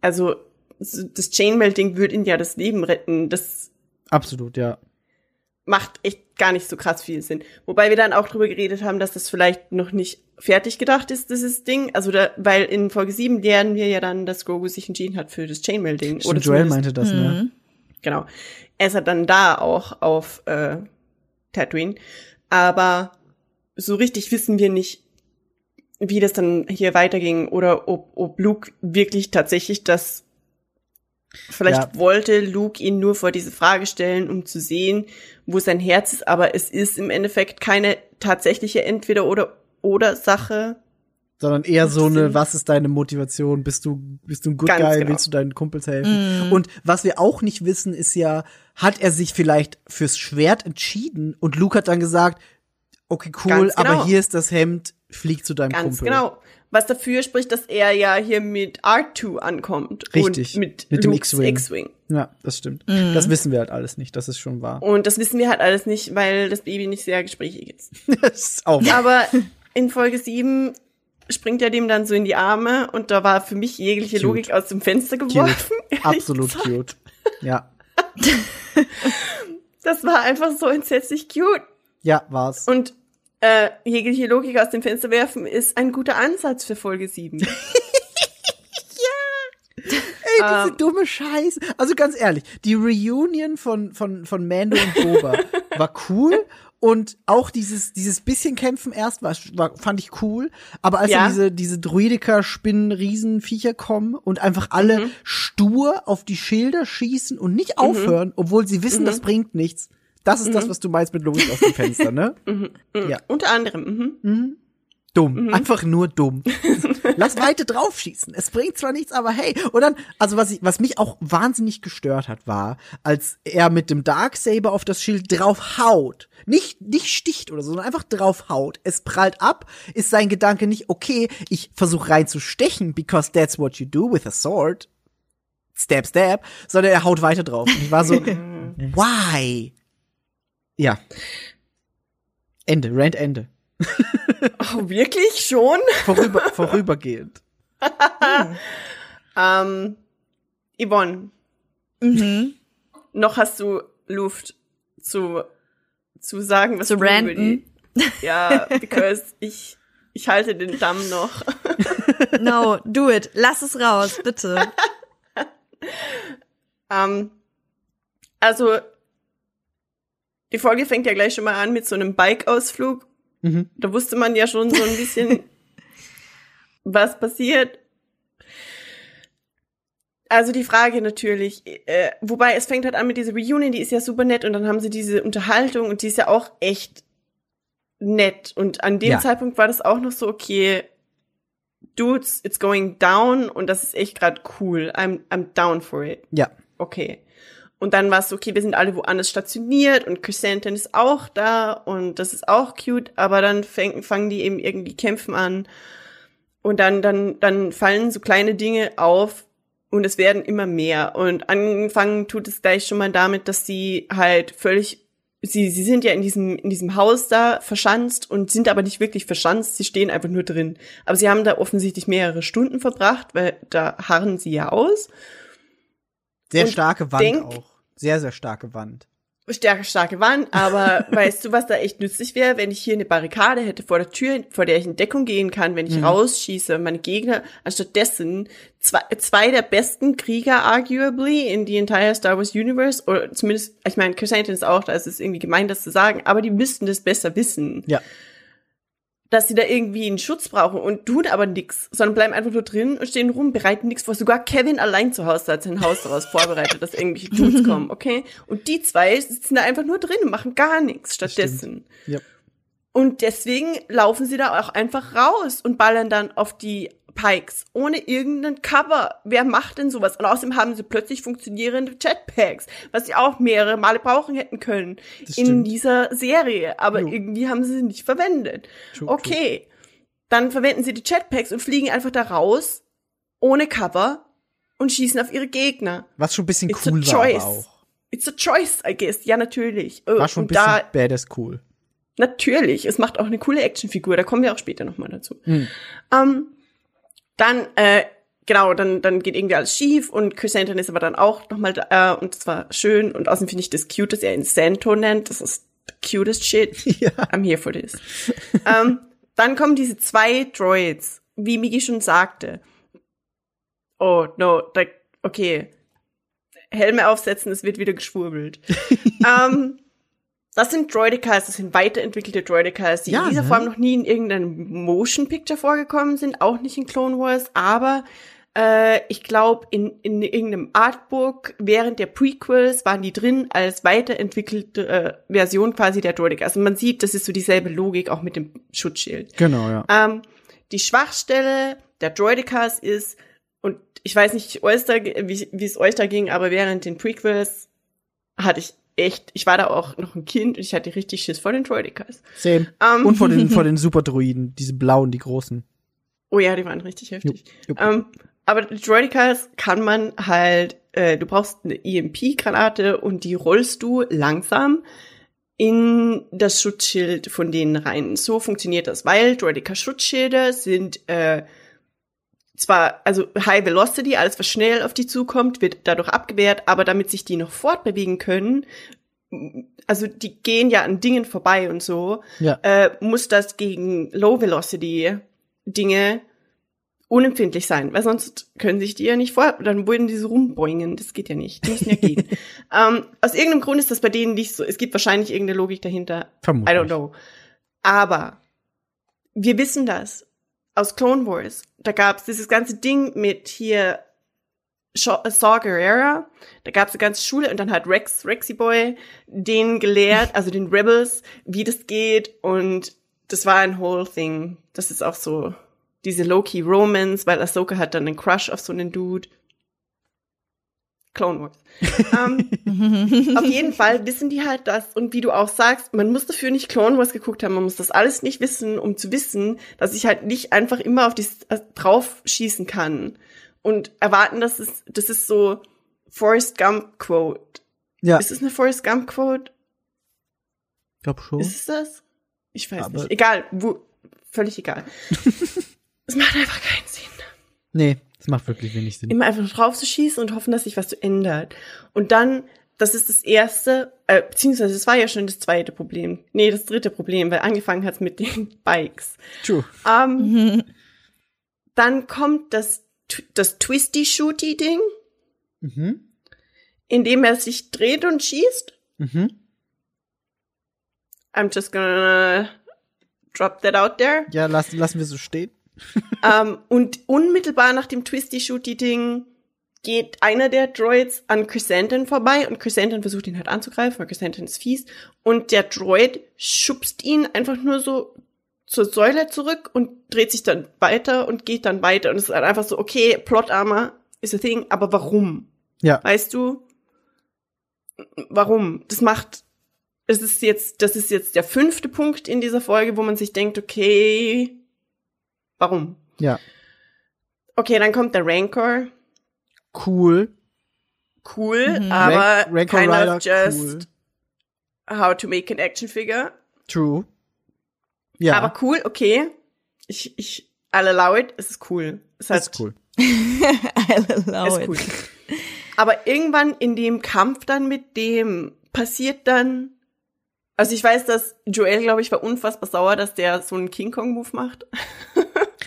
also das Chainmail-Ding würde ihn ja das Leben retten. Das Absolut, ja. macht echt gar nicht so krass viel Sinn. Wobei wir dann auch drüber geredet haben, dass das vielleicht noch nicht fertig gedacht ist, dieses Ding. Also da, weil in Folge 7 lernen wir ja dann, dass Grogu sich entschieden hat für das Chainmail-Ding. Stimmt, Joel meinte das, ne? Genau. Er ist halt dann da auch auf äh, Tatooine. Aber so richtig wissen wir nicht, wie das dann hier weiterging oder ob, ob Luke wirklich tatsächlich das Vielleicht Ja. wollte Luke ihn nur vor diese Frage stellen, um zu sehen, wo sein Herz ist, aber es ist im Endeffekt keine tatsächliche Entweder- oder oder Sache. Sondern eher so eine, was ist deine Motivation? Bist du, bist du ein Good Ganz Guy? genau. Willst du deinen Kumpels helfen? Und was wir auch nicht wissen, ist ja, hat er sich vielleicht fürs Schwert entschieden und Luke hat dann gesagt, okay, cool, genau. aber hier ist das Hemd, flieg zu deinem Ganz Kumpel. genau. Was dafür spricht, dass er ja hier mit R2 ankommt. Richtig. Und mit, Mit dem X-Wing. X-Wing. Ja, das stimmt. Mhm. Das wissen wir halt alles nicht, das ist schon wahr. Und das wissen wir halt alles nicht, weil das Baby nicht sehr gesprächig ist. das ist auch wahr. Aber in Folge 7 springt er dem dann so in die Arme und da war für mich jegliche Cute. Logik aus dem Fenster geworfen. Absolut gesagt. cute. Ja. Das war einfach so entsetzlich cute. Ja, war's. Und äh, jegliche Logik aus dem Fenster werfen ist ein guter Ansatz für Folge 7. Ey, diese Ähm. dumme Scheiße. Also ganz ehrlich, die Reunion von, von, von Mando und Boba war cool. Und auch dieses, dieses bisschen Kämpfen erst war, war, fand ich cool. Aber als Ja. dann diese, diese Druidiker, Spinnen, Riesenviecher kommen und einfach alle Mhm. stur auf die Schilder schießen und nicht aufhören, obwohl sie wissen, Mhm. das bringt nichts. Das ist das, was du meinst mit Logik aus dem Fenster, ne? Ja. Unter anderem. Mhm. Dumm. Einfach nur dumm. Lass weiter draufschießen. Es bringt zwar nichts, aber hey. Und dann, also was, ich, was mich auch wahnsinnig gestört hat, war, als er mit dem Darksaber auf das Schild drauf haut. Nicht, nicht sticht oder so, sondern einfach drauf haut. Es prallt ab, ist sein Gedanke nicht, okay, ich versuche reinzustechen, because that's what you do with a sword. Stab, stab. Sondern er haut weiter drauf. Und ich war so, why? Ja. Ende, Rant Ende. Oh, wirklich schon? Vorüber, vorübergehend. Ähm, Yvonne, Mhm. noch hast du Luft zu, zu sagen, was Zu du über ranten. die, Ja, because ich, ich halte den Damm noch. No, do it. Lass es raus, bitte. Ähm, also, die Folge fängt ja gleich schon mal an mit so einem Bike-Ausflug. Mhm. Da wusste man ja schon so ein bisschen, was passiert. Also die Frage natürlich, äh, wobei es fängt halt an mit dieser Reunion, die ist ja super nett und dann haben sie diese Unterhaltung und die ist ja auch echt nett. Und an dem Ja. Zeitpunkt war das auch noch so, okay, Dudes, it's going down und das ist echt gerade cool. I'm, I'm down for it Ja. okay. Und dann war es okay, wir sind alle woanders stationiert und Chrysanthemum ist auch da und das ist auch cute, aber dann fäng, fangen die eben irgendwie kämpfen an und dann, dann, dann fallen so kleine Dinge auf und es werden immer mehr. Und angefangen tut es gleich schon mal damit, dass sie halt völlig, sie, sie sind ja in diesem, in diesem Haus da verschanzt und sind aber nicht wirklich verschanzt, sie stehen einfach nur drin. Aber sie haben da offensichtlich mehrere Stunden verbracht, weil da harren sie ja aus. Sehr Und starke Wand denk- auch. Sehr, sehr starke Wand. starke, starke Wand, aber weißt du, was da echt nützlich wäre, wenn ich hier eine Barrikade hätte vor der Tür, vor der ich in Deckung gehen kann, wenn ich rausschieße und meine Gegner anstattdessen zwei, zwei der besten Krieger arguably in die entire Star Wars Universe, oder zumindest, ich meine, Chrysanthemum ist auch, da ist es irgendwie gemein, das zu sagen, aber die müssten das besser wissen Ja. Dass sie da irgendwie einen Schutz brauchen und tun aber nix, sondern bleiben einfach nur drin und stehen rum, bereiten nichts vor. Sogar Kevin allein zu Hause hat sein Haus daraus vorbereitet, dass irgendwelche Dudes kommen, okay? Und die zwei sitzen da einfach nur drin und machen gar nichts stattdessen. Ja. Und deswegen laufen sie da auch einfach raus und ballern dann auf die Pikes ohne irgendeinen Cover. Wer macht denn sowas? Und außerdem haben sie plötzlich funktionierende Jetpacks, was sie auch mehrere Male brauchen hätten können Das in stimmt. dieser Serie. Aber Jo. irgendwie haben sie sie nicht verwendet. True, okay, dann verwenden sie die Jetpacks und fliegen einfach da raus ohne Cover und schießen auf ihre Gegner. Was schon ein bisschen It's a cool war aber choice. auch. It's a choice, I guess. Ja, natürlich. Äh, War schon ein und bisschen da badass cool. Natürlich, es macht auch eine coole Actionfigur, da kommen wir auch später nochmal dazu. Hm. Ähm, dann, äh, genau, dann, dann geht irgendwie alles schief und Chrysanthemum ist aber dann auch nochmal da, äh, und zwar schön und außerdem finde ich das cute, dass er ihn Santo nennt, das ist the cutest shit. Ja. I'm here for this. ähm, dann kommen diese zwei Droids, wie Migi schon sagte. Oh, no, da, okay. Helme aufsetzen, es wird wieder geschwurbelt. ähm, das sind Droidicals, das sind weiterentwickelte Droidicals, die Ja, in dieser ne? Form noch nie in irgendeinem Motion Picture vorgekommen sind, auch nicht in Clone Wars, aber äh, ich glaube, in, in irgendeinem Artbook während der Prequels waren die drin als weiterentwickelte äh, Version quasi der Droidic. Also man sieht, das ist so dieselbe Logik auch mit dem Schutzschild. Genau, ja. Ähm, die Schwachstelle der Droidicas ist, und ich weiß nicht, wie es euch da ging, aber während den Prequels hatte ich echt, ich war da auch noch ein Kind und ich hatte richtig Schiss vor den Droidicas. Same. Ähm, Und vor den, vor den Superdruiden, diese blauen, die großen. Oh ja, die waren richtig heftig. Jupp. Ähm, aber die Droidicals kann man halt, äh, du brauchst eine EMP-Granate und die rollst du langsam in das Schutzschild von denen rein. So funktioniert das, weil Droidica-Schutzschilder sind äh, zwar, also High Velocity, alles was schnell auf die zukommt, wird dadurch abgewehrt, aber damit sich die noch fortbewegen können, also die gehen ja an Dingen vorbei und so, Ja. äh, muss das gegen Low Velocity Dinge unempfindlich sein, weil sonst können sich die ja nicht vor, dann würden die so rumboingen, das geht ja nicht, die müssen ja gehen. ähm, aus irgendeinem Grund ist das bei denen nicht so, es gibt wahrscheinlich irgendeine Logik dahinter, Vermutlich. I don't know. Aber wir wissen das aus Clone Wars. Da gab's dieses ganze Ding mit hier Shaw Saw Gerrera. Da gab's eine ganze Schule und dann hat Rex, Rexy Boy, den gelehrt, also den Rebels, wie das geht und das war ein whole thing. Das ist auch so diese Low-Key Romance, weil Ahsoka hat dann einen Crush auf so einen Dude. Clone Wars. ähm, auf jeden Fall wissen die halt das. Und wie du auch sagst, man muss dafür nicht Clone Wars geguckt haben, man muss das alles nicht wissen, um zu wissen, dass ich halt nicht einfach immer auf die äh, drauf schießen kann. Und erwarten, dass es, das ist so Forrest Gump Quote. Ja, Ist es eine Forrest Gump Quote? glaub schon. Ist es das? Ich weiß Aber- nicht. Egal, wo, völlig egal. es macht einfach keinen Sinn. Nee, das macht wirklich wenig Sinn. immer einfach drauf zu schießen und hoffen, dass sich was so ändert. Und dann, das ist das erste, äh, beziehungsweise das war ja schon das zweite Problem. Nee, das dritte Problem, weil angefangen hat's mit den Bikes. True. Ähm, dann kommt das, das Twisty-Shooty-Ding, Mhm. in dem er sich dreht und schießt. Mhm. I'm just gonna drop that out there. Ja, lassen, lassen wir so stehen. Ähm, und unmittelbar nach dem Twisty-Shooty-Ding geht einer der Droids an Chrysanthemum vorbei und Chrysanthemum versucht ihn halt anzugreifen, weil Chrysanthemum ist fies. Und der Droid schubst ihn einfach nur so zur Säule zurück und dreht sich dann weiter und geht dann weiter. Und es ist halt einfach so, okay, Plot Armor is a thing, aber warum? Ja. Weißt du? Warum? Das macht, es ist jetzt, das ist jetzt der fünfte Punkt in dieser Folge, wo man sich denkt, okay, warum? Ja. Okay, dann kommt der Rancor. Cool. Cool, Mhm. aber Rank- Rancor kind Rider, of just cool. how to make an action figure. True. Ja. Aber cool, okay. Ich, ich, I'll allow it. Es ist cool. Es hat, ist cool. I Es love ist cool. Aber irgendwann in dem Kampf dann mit dem passiert dann, also ich weiß, dass Joel, glaube ich, war unfassbar sauer, dass der so einen King Kong Move macht.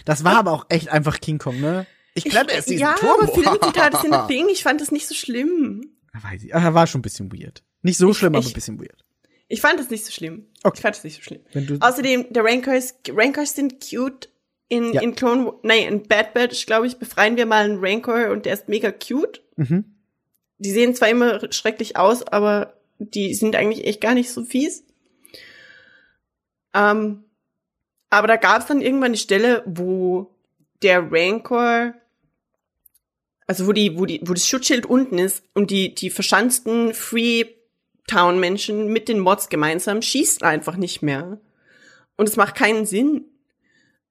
Das war aber auch echt einfach King Kong, ne? Ich glaube, er ist diesen ja, Turbo. aber Filmzitate sind ein Ding. Ich fand das nicht so schlimm. Weiß ich. Er war schon ein bisschen weird. Nicht so schlimm, aber ich- ein bisschen weird. Ich fand es nicht so schlimm. Okay. Ich fand es nicht so schlimm. Außerdem, der Rancors, Rancors sind cute. In, Ja. in Clone, nein, in Bad Batch, glaube ich, befreien wir mal einen Rancor und der ist mega cute. mhm. Die sehen zwar immer schrecklich aus, aber die sind eigentlich echt gar nicht so fies. Ähm, aber da gab es dann irgendwann eine Stelle, wo der Rancor, also wo die, wo die, wo das Schutzschild unten ist und die, die verschanzten Freetown-Menschen mit den Mods gemeinsam schießen einfach nicht mehr. Und es macht keinen Sinn.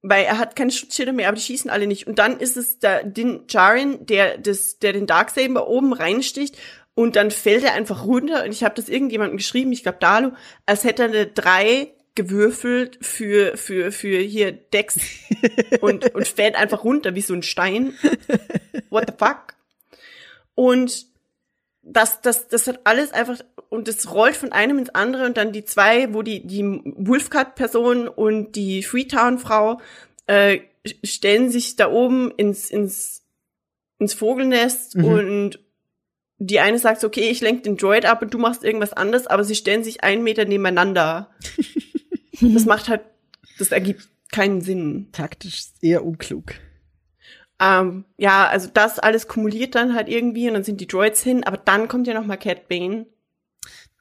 Weil er hat keine Schutzschilder mehr, aber die schießen alle nicht. Und dann ist es der Din Djarin, der, das, der den Darksaber oben reinsticht und dann fällt er einfach runter. Und ich habe das irgendjemandem geschrieben, ich glaube Dalu, als hätte er eine 3 gewürfelt für, für, für hier Dex und, und fällt einfach runter wie so ein Stein. What the fuck? Und das, das, das hat alles einfach, und es rollt von einem ins andere und dann die zwei, wo die, die Wolfcut-Person und die Freetown-Frau äh, stellen sich da oben ins, ins, ins Vogelnest Mhm. und die eine sagt so, okay, ich lenk den Droid ab und du machst irgendwas anderes, aber sie stellen sich einen Meter nebeneinander. das macht halt, das ergibt keinen Sinn. taktisch eher unklug. Ähm, ja, also das alles kumuliert dann halt irgendwie und dann sind die Droids hin, aber dann kommt ja noch mal Cat Bane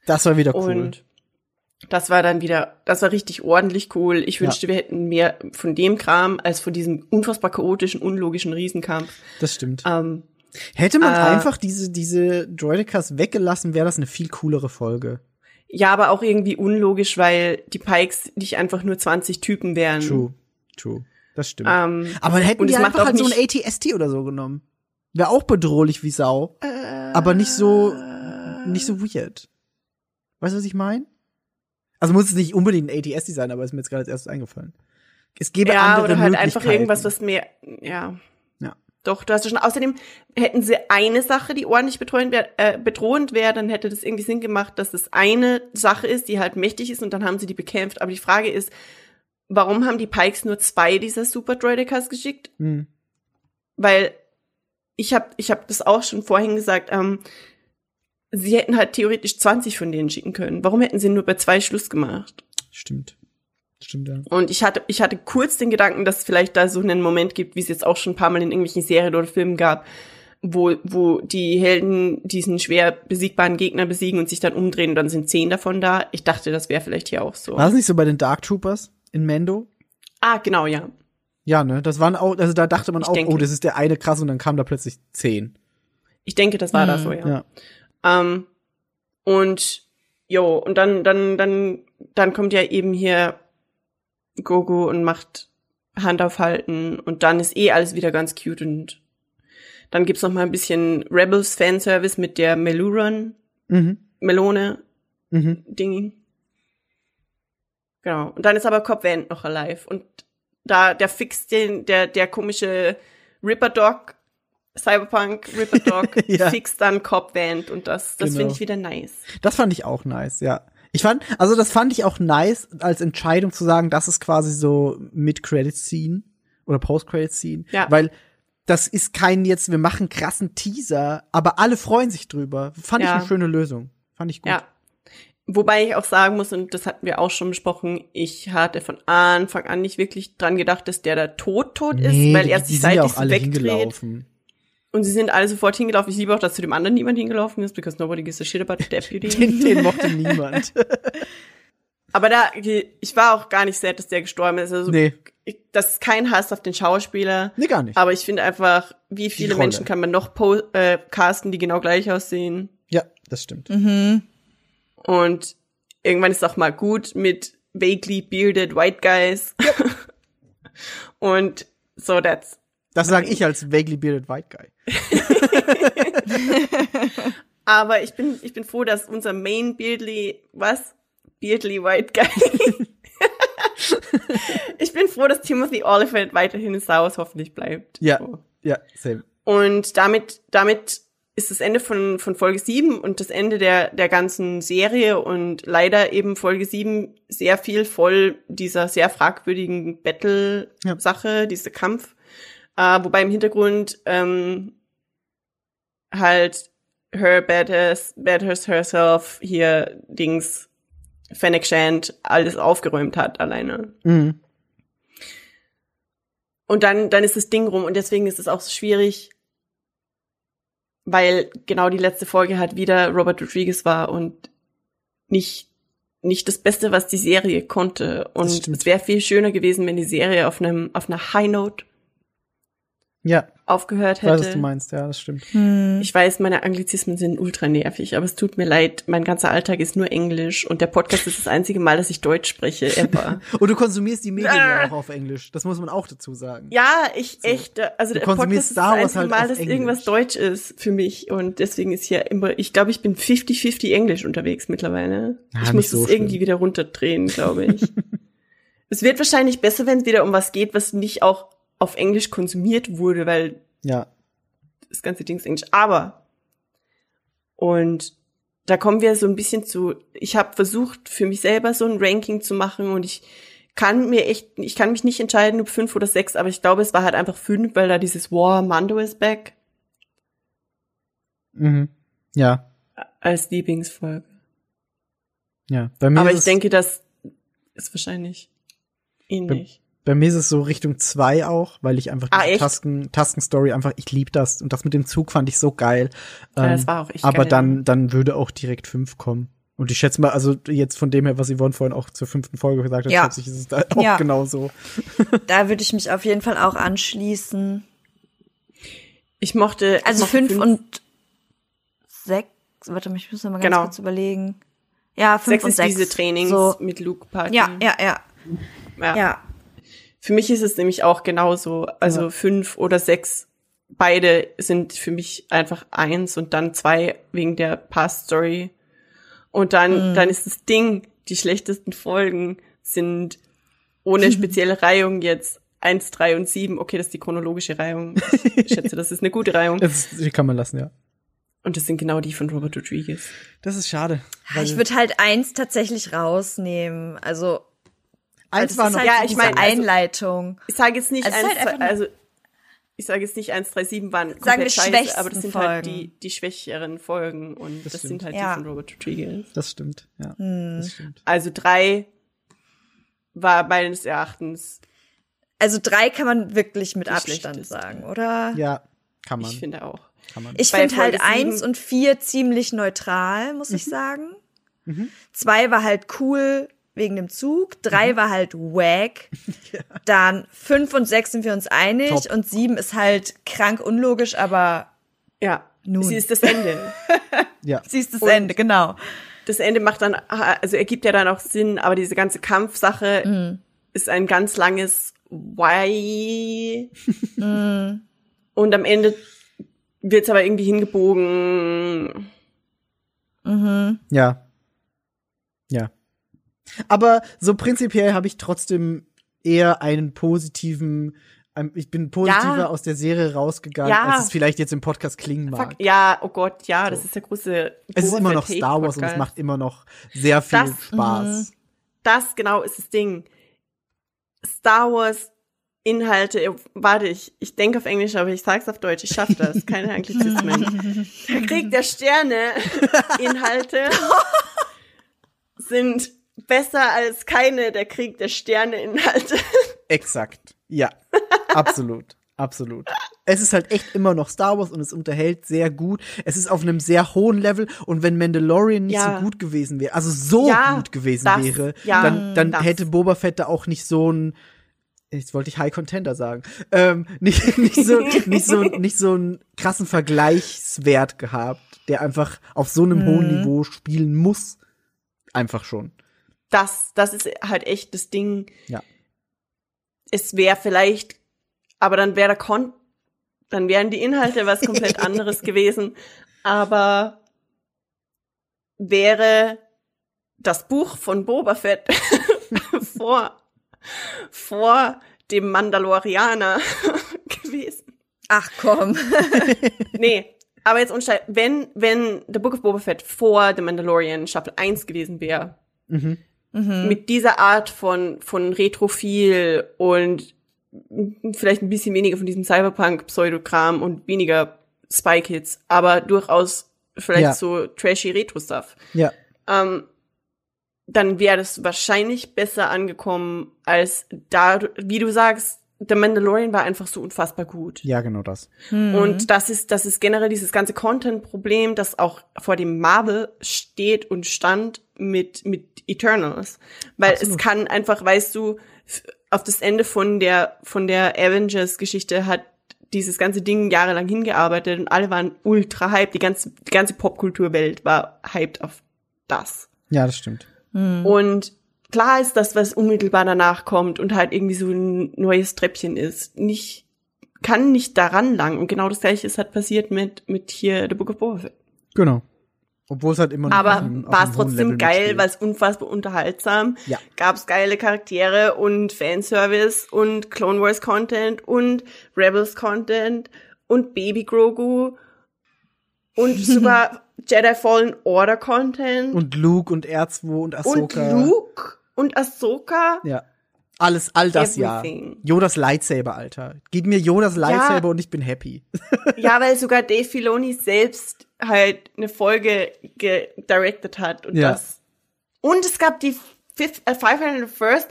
Das war wieder cool. und das war dann wieder, das war richtig ordentlich cool. Ich Ja. wünschte, wir hätten mehr von dem Kram als von diesem unfassbar chaotischen, unlogischen Riesenkampf. das stimmt. Ähm, Hätte man äh, einfach diese, diese Droidicas weggelassen, wäre das eine viel coolere Folge. ja, aber auch irgendwie unlogisch, weil die Pikes nicht einfach nur 20 Typen wären. True. True. Das stimmt. Ähm, aber hätten die einfach halt so ein ATST oder so genommen. Wäre auch bedrohlich wie Sau. aber nicht so, nicht so weird. Weißt du, was ich meine? Also muss es nicht unbedingt ein ATST sein, aber ist mir jetzt gerade als erstes eingefallen. Es gäbe ja, andere oder halt einfach irgendwas, was mehr, ja. Doch, du hast ja schon. Außerdem hätten sie eine Sache, die ordentlich bedrohend wäre, äh, bedrohend wäre, dann hätte das irgendwie Sinn gemacht, dass es eine Sache ist, die halt mächtig ist und dann haben sie die bekämpft. Aber die Frage ist, warum haben die Pikes nur zwei dieser Super Droidicas geschickt? Hm. Weil ich habe ich hab das auch schon vorhin gesagt, ähm, sie hätten halt theoretisch 20 von denen schicken können. Warum hätten sie nur bei zwei Schluss gemacht? Stimmt. Stimmt, ja. Und ich hatte, ich hatte kurz den Gedanken, dass es vielleicht da so einen Moment gibt, wie es jetzt auch schon ein paar Mal in irgendwelchen Serien oder Filmen gab, wo, wo die Helden diesen schwer besiegbaren Gegner besiegen und sich dann umdrehen und dann sind zehn davon da. Ich dachte, das wäre vielleicht hier auch so. War es nicht so bei den Dark Troopers in Mendo? Ah, genau, ja. Ja, ne? Das waren auch, also da dachte man Ich auch, denke. oh, das ist der eine krass und dann kam da plötzlich zehn. Ich denke, das war da Hm, so, ja. Ja. Ähm, und jo, und dann, dann, dann, dann kommt ja eben hier Gogo und macht Hand aufhalten und dann ist eh alles wieder ganz cute und dann gibt's noch mal ein bisschen Rebels Fanservice mit der Meluron Mhm. Melone Mhm. Dingi. Genau. Und dann ist aber Cobb Vanth noch alive und da der fixt den der der komische Ripper Dog Cyberpunk Ripper Dog Ja. fixt dann Cobb Vanth und das das Genau. finde ich wieder nice. Das fand ich auch nice, ja. Ich fand, also das fand ich auch nice als Entscheidung zu sagen, das ist quasi so Mid-Credit-Scene oder Post-Credit-Scene. Ja. Weil das ist kein jetzt, wir machen krassen Teaser, aber alle freuen sich drüber. Fand ich Ja. eine schöne Lösung. Fand ich gut. Ja. Wobei ich auch sagen muss, und das hatten wir auch schon besprochen, ich hatte von Anfang an nicht wirklich dran gedacht, dass der da tot tot ist, Nee, weil er sich ja seitlich alle wegdreht. Und sie sind alle sofort hingelaufen. Ich liebe auch, dass zu dem anderen niemand hingelaufen ist, because nobody gives a shit about the deputy. Den, den mochte niemand. Aber da, ich war auch gar nicht sad, dass der gestorben ist. Also, nee, ich, das ist kein Hass auf den Schauspieler. nee, gar nicht. Aber ich finde einfach, wie viele. Menschen kann man noch po äh, casten, die genau gleich aussehen? ja, das stimmt. Mhm. Und irgendwann ist auch mal gut mit vaguely bearded white guys. Und so, that's. Das sage ich als vaguely bearded white guy. Aber ich bin, ich bin froh, dass unser Main Beardly, was? Beardly White Guy. ich bin froh, dass Timothy Oliphant weiterhin in Star Wars hoffentlich bleibt. Ja. So. Ja, same. Und damit, damit ist das Ende von, von Folge 7 und das Ende der, der ganzen Serie und leider eben Folge 7 sehr viel voll dieser sehr fragwürdigen Battle-Sache, dieser Kampf. Äh, wobei im Hintergrund ähm, halt her batters, batters herself hier Dings Fennec Shand alles aufgeräumt hat alleine. Mhm. Und dann, dann ist das Ding rum und deswegen ist es auch so schwierig, weil genau die letzte Folge halt wieder Robert Rodriguez war und nicht, nicht das Beste, was die Serie konnte. Und es wäre viel schöner gewesen, wenn die Serie auf einem, auf einer High Note Ja, aufgehört ich weiß, was hätte. du meinst, ja, das stimmt. Ich weiß, meine Anglizismen sind ultra nervig, aber es tut mir leid, mein ganzer Alltag ist nur Englisch und der Podcast ist das einzige Mal, dass ich Deutsch spreche, ever. Und du konsumierst die Medien ja Ah. auch auf Englisch. Das muss man auch dazu sagen. Ja, ich echt, äh, also Du der Podcast ist das einzige halt Mal, dass Englisch. irgendwas Deutsch ist für mich und deswegen ist hier immer, ich glaube, ich bin 50-50 Englisch unterwegs mittlerweile. Ah, ich muss so es irgendwie wieder runterdrehen, glaube ich. es wird wahrscheinlich besser, wenn es wieder um was geht, was nicht auch auf Englisch konsumiert wurde, weil Ja. das ganze Ding ist Englisch. Aber und da kommen wir so ein bisschen zu. Ich habe versucht für mich selber so ein Ranking zu machen und ich kann mir echt, ich kann mich nicht entscheiden, ob fünf oder sechs, aber ich glaube, es war halt einfach fünf, weil da dieses War Mando is back Mhm. Ja, als Lieblingsfolge. ja. Bei mir Aber ich denke, das ist wahrscheinlich ähnlich. Bei mir ist es so Richtung zwei auch, weil ich einfach Ah, diese echt? Tasken, Tasken-Story einfach, ich lieb das. Und das mit dem Zug fand ich so geil. Ja, Ähm, das war auch echt aber geil. dann, dann würde auch direkt fünf kommen. Und ich schätze mal, also jetzt von dem her, was Yvonne vorhin auch zur fünften Folge gesagt hat, Ja. schätze ich, ist es da auch Ja. genau so. Da würde ich mich auf jeden Fall auch anschließen. Ich mochte. ich Also mochte fünf und sechs. Warte mal, ich muss noch mal ganz Genau. kurz überlegen. Ja, fünf sechs und ist sechs. diese Trainings So. mit Luke Party. Ja, ja, ja, ja. ja. Für mich ist es nämlich auch genauso. Also Ja. fünf oder sechs, beide sind für mich einfach eins und dann zwei wegen der Past Story. Und dann, dann ist das Ding, die schlechtesten Folgen sind ohne spezielle Reihung jetzt eins, drei und sieben. Okay, das ist die chronologische Reihung. Ich schätze, das ist eine gute Reihung. Das, die kann man lassen, ja. Und das sind genau die von Robert Rodriguez. Das ist schade. weil Ich würde halt eins tatsächlich rausnehmen. Also eins das war ist noch. halt Ja, ich diese mein, also- Einleitung. Ich sage jetzt nicht Also eins, halt also ich sage jetzt nicht eins, drei, sieben waren Sagen wir komplett scheiße, aber das sind halt Folgen. die, die schwächeren Folgen und das, Das sind halt Ja. die von Robert Rodriguez. Das stimmt, ja. Hm. Das stimmt. Also drei war meines Erachtens, Also drei kann man wirklich mit Abstand sagen, oder? Ja, kann man. ich finde auch. kann man. Ich finde halt eins und vier ziemlich neutral, muss ich sagen. Mhm. Zwei war halt cool wegen dem Zug, Mhm. drei war halt wack. Dann fünf und sechs sind wir uns einig Top. und sieben ist halt krank unlogisch, aber Ja, Nun. sie ist das Ende. ja. sie ist das Und- Ende, genau. Das Ende macht dann, also ergibt ja dann auch Sinn, aber diese ganze Kampfsache Mhm. ist ein ganz langes Why. Mhm. Und am Ende wird's aber irgendwie hingebogen. Mhm. Ja. Ja. Aber so prinzipiell habe ich trotzdem eher einen positiven, ähm, ich bin positiver Ja. aus der Serie rausgegangen, Ja. als es vielleicht jetzt im Podcast klingen mag. Fuck, ja, oh Gott, ja, das ist der große. Es ist immer noch Star Wars und es macht immer noch sehr viel Das- Spaß. Das genau ist das Ding. Star Wars Inhalte, warte, ich, ich denke auf Englisch, aber ich sag's auf Deutsch, ich schaff das, keine Anglizismen. Der Krieg der Sterne Inhalte sind besser als keine der Krieg der Sterne Inhalte. Exakt. Ja. Absolut. Absolut. Es ist halt echt immer noch Star Wars und es unterhält sehr gut. Es ist auf einem sehr hohen Level und wenn Mandalorian nicht Ja. so gut gewesen wäre, also so Ja, gut gewesen das, wäre, ja, dann, dann das. hätte Boba Fett da auch nicht so ein Jetzt wollte ich High Contender sagen. Ähm, nicht, nicht, so, nicht, so, nicht so einen krassen Vergleichswert gehabt, der einfach auf so einem hohen Niveau spielen muss. Einfach schon. Das, das ist halt echt das Ding. Ja. Es wäre vielleicht, aber dann wäre der Kon, dann wären die Inhalte was komplett anderes gewesen. Aber wäre das Buch von Boba Fett vor, vor dem Mandalorianer gewesen. Ach komm. Nee, Aber jetzt unsteil, wenn, wenn The Book of Boba Fett vor The Mandalorian Staffel 1 gewesen wäre, mit dieser Art von, von Retrophil und vielleicht ein bisschen weniger von diesem Cyberpunk-Pseudokram und weniger Spy Kids, aber durchaus vielleicht Ja. so trashy Retro-Stuff, Ja. ähm, dann wäre das wahrscheinlich besser angekommen als da, wie du sagst, The Mandalorian war einfach so unfassbar gut. Ja, genau das. Und das ist, das ist generell dieses ganze Content-Problem, das auch vor dem Marvel steht und stand mit, mit Eternals. Weil es kann einfach, weißt du, auf das Ende von der, von der Avengers-Geschichte hat dieses ganze Ding jahrelang hingearbeitet und alle waren ultra hyped. Die ganze, die ganze Popkulturwelt war hyped auf das. Ja, das stimmt. Und klar ist das, was unmittelbar danach kommt und halt irgendwie so ein neues Treppchen ist, nicht, kann nicht daran lang. Und genau das gleiche ist halt passiert mit, mit hier The Book of Boba Fett. Genau. Obwohl es halt immer noch Aber war es trotzdem geil, weil es unfassbar unterhaltsam. Ja. Gab es geile Charaktere und Fanservice und Clone Wars Content und Rebels Content und Baby Grogu und sogar Jedi Fallen Order Content Und Luke und R2 und und Ahsoka. Luke und Ahsoka. Ja. Alles, all das Everything. ja. Yodas Lightsaber, Alter. Gib mir Yodas Lightsaber und ich bin happy. Ja, weil sogar Dave Filoni selbst halt eine Folge gedirected hat und Ja. das. Und es gab die Fifth, äh, 501st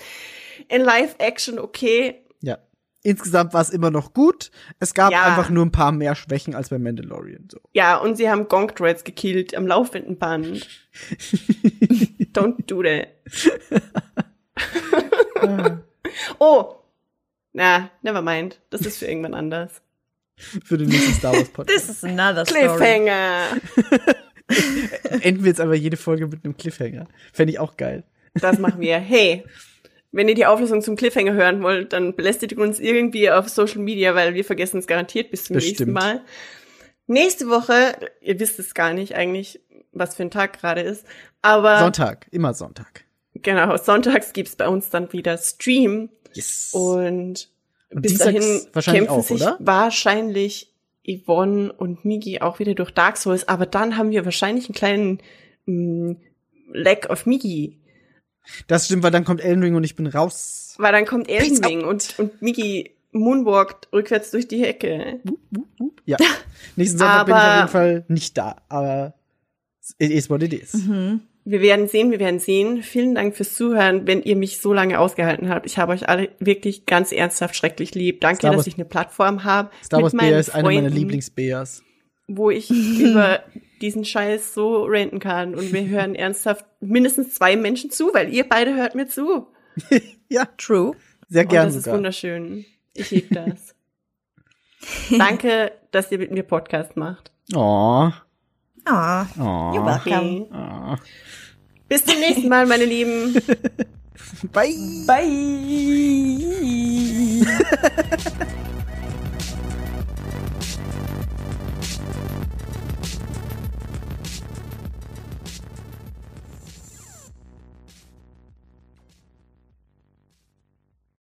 in Live-Action, okay. Insgesamt war es immer noch gut. Es gab Ja. einfach nur ein paar mehr Schwächen als bei Mandalorian. So. Ja, und sie haben Gonk Droids gekillt am laufenden Band. Don't do that. oh. Na, never mind. Das ist für irgendwann anders. Für den nächsten Star Wars Podcast. This is another story. Cliffhanger. Enden wir jetzt einfach jede Folge mit einem Cliffhanger. Fände ich auch geil. Das machen wir. Hey, wenn ihr die Auflösung zum Cliffhanger hören wollt, dann belästigt uns irgendwie auf Social Media, weil wir vergessen es garantiert bis zum nächsten Bestimmt. Mal. Nächste Woche, ihr wisst es gar nicht eigentlich, was für ein Tag gerade ist, aber Sonntag. Immer Sonntag. genau, sonntags gibt's bei uns dann wieder Stream Yes. und, Und bis dahin kämpfen auch, sich wahrscheinlich Yvonne und Migi auch wieder durch Dark Souls, aber dann haben wir wahrscheinlich einen kleinen mh, Lack of Migi. Das stimmt, weil dann kommt Elden Ring und ich bin raus. Weil dann kommt Elden Ring und, und Migi moonwalkt rückwärts durch die Hecke. Ja. Nächsten Sonntag bin ich auf jeden Fall nicht da. Aber it is what it is. Wir werden sehen, wir werden sehen. Vielen Dank fürs Zuhören, wenn ihr mich so lange ausgehalten habt. Ich habe euch alle wirklich ganz ernsthaft schrecklich lieb. Danke, Star dass Wars- ich eine Plattform habe. Star Wars Bär ist einer meiner Lieblingsbärs. Wo ich über diesen Scheiß so ranten kann. Und wir hören ernsthaft mindestens zwei Menschen zu, weil ihr beide hört mir zu. Ja, True. sehr gerne das ist sogar. wunderschön. Ich liebe das. Danke, dass ihr mit mir Podcast macht. Oh, Ah, oh, you're welcome. Oh. Bis zum nächsten Mal, meine Lieben. Bye. Bye.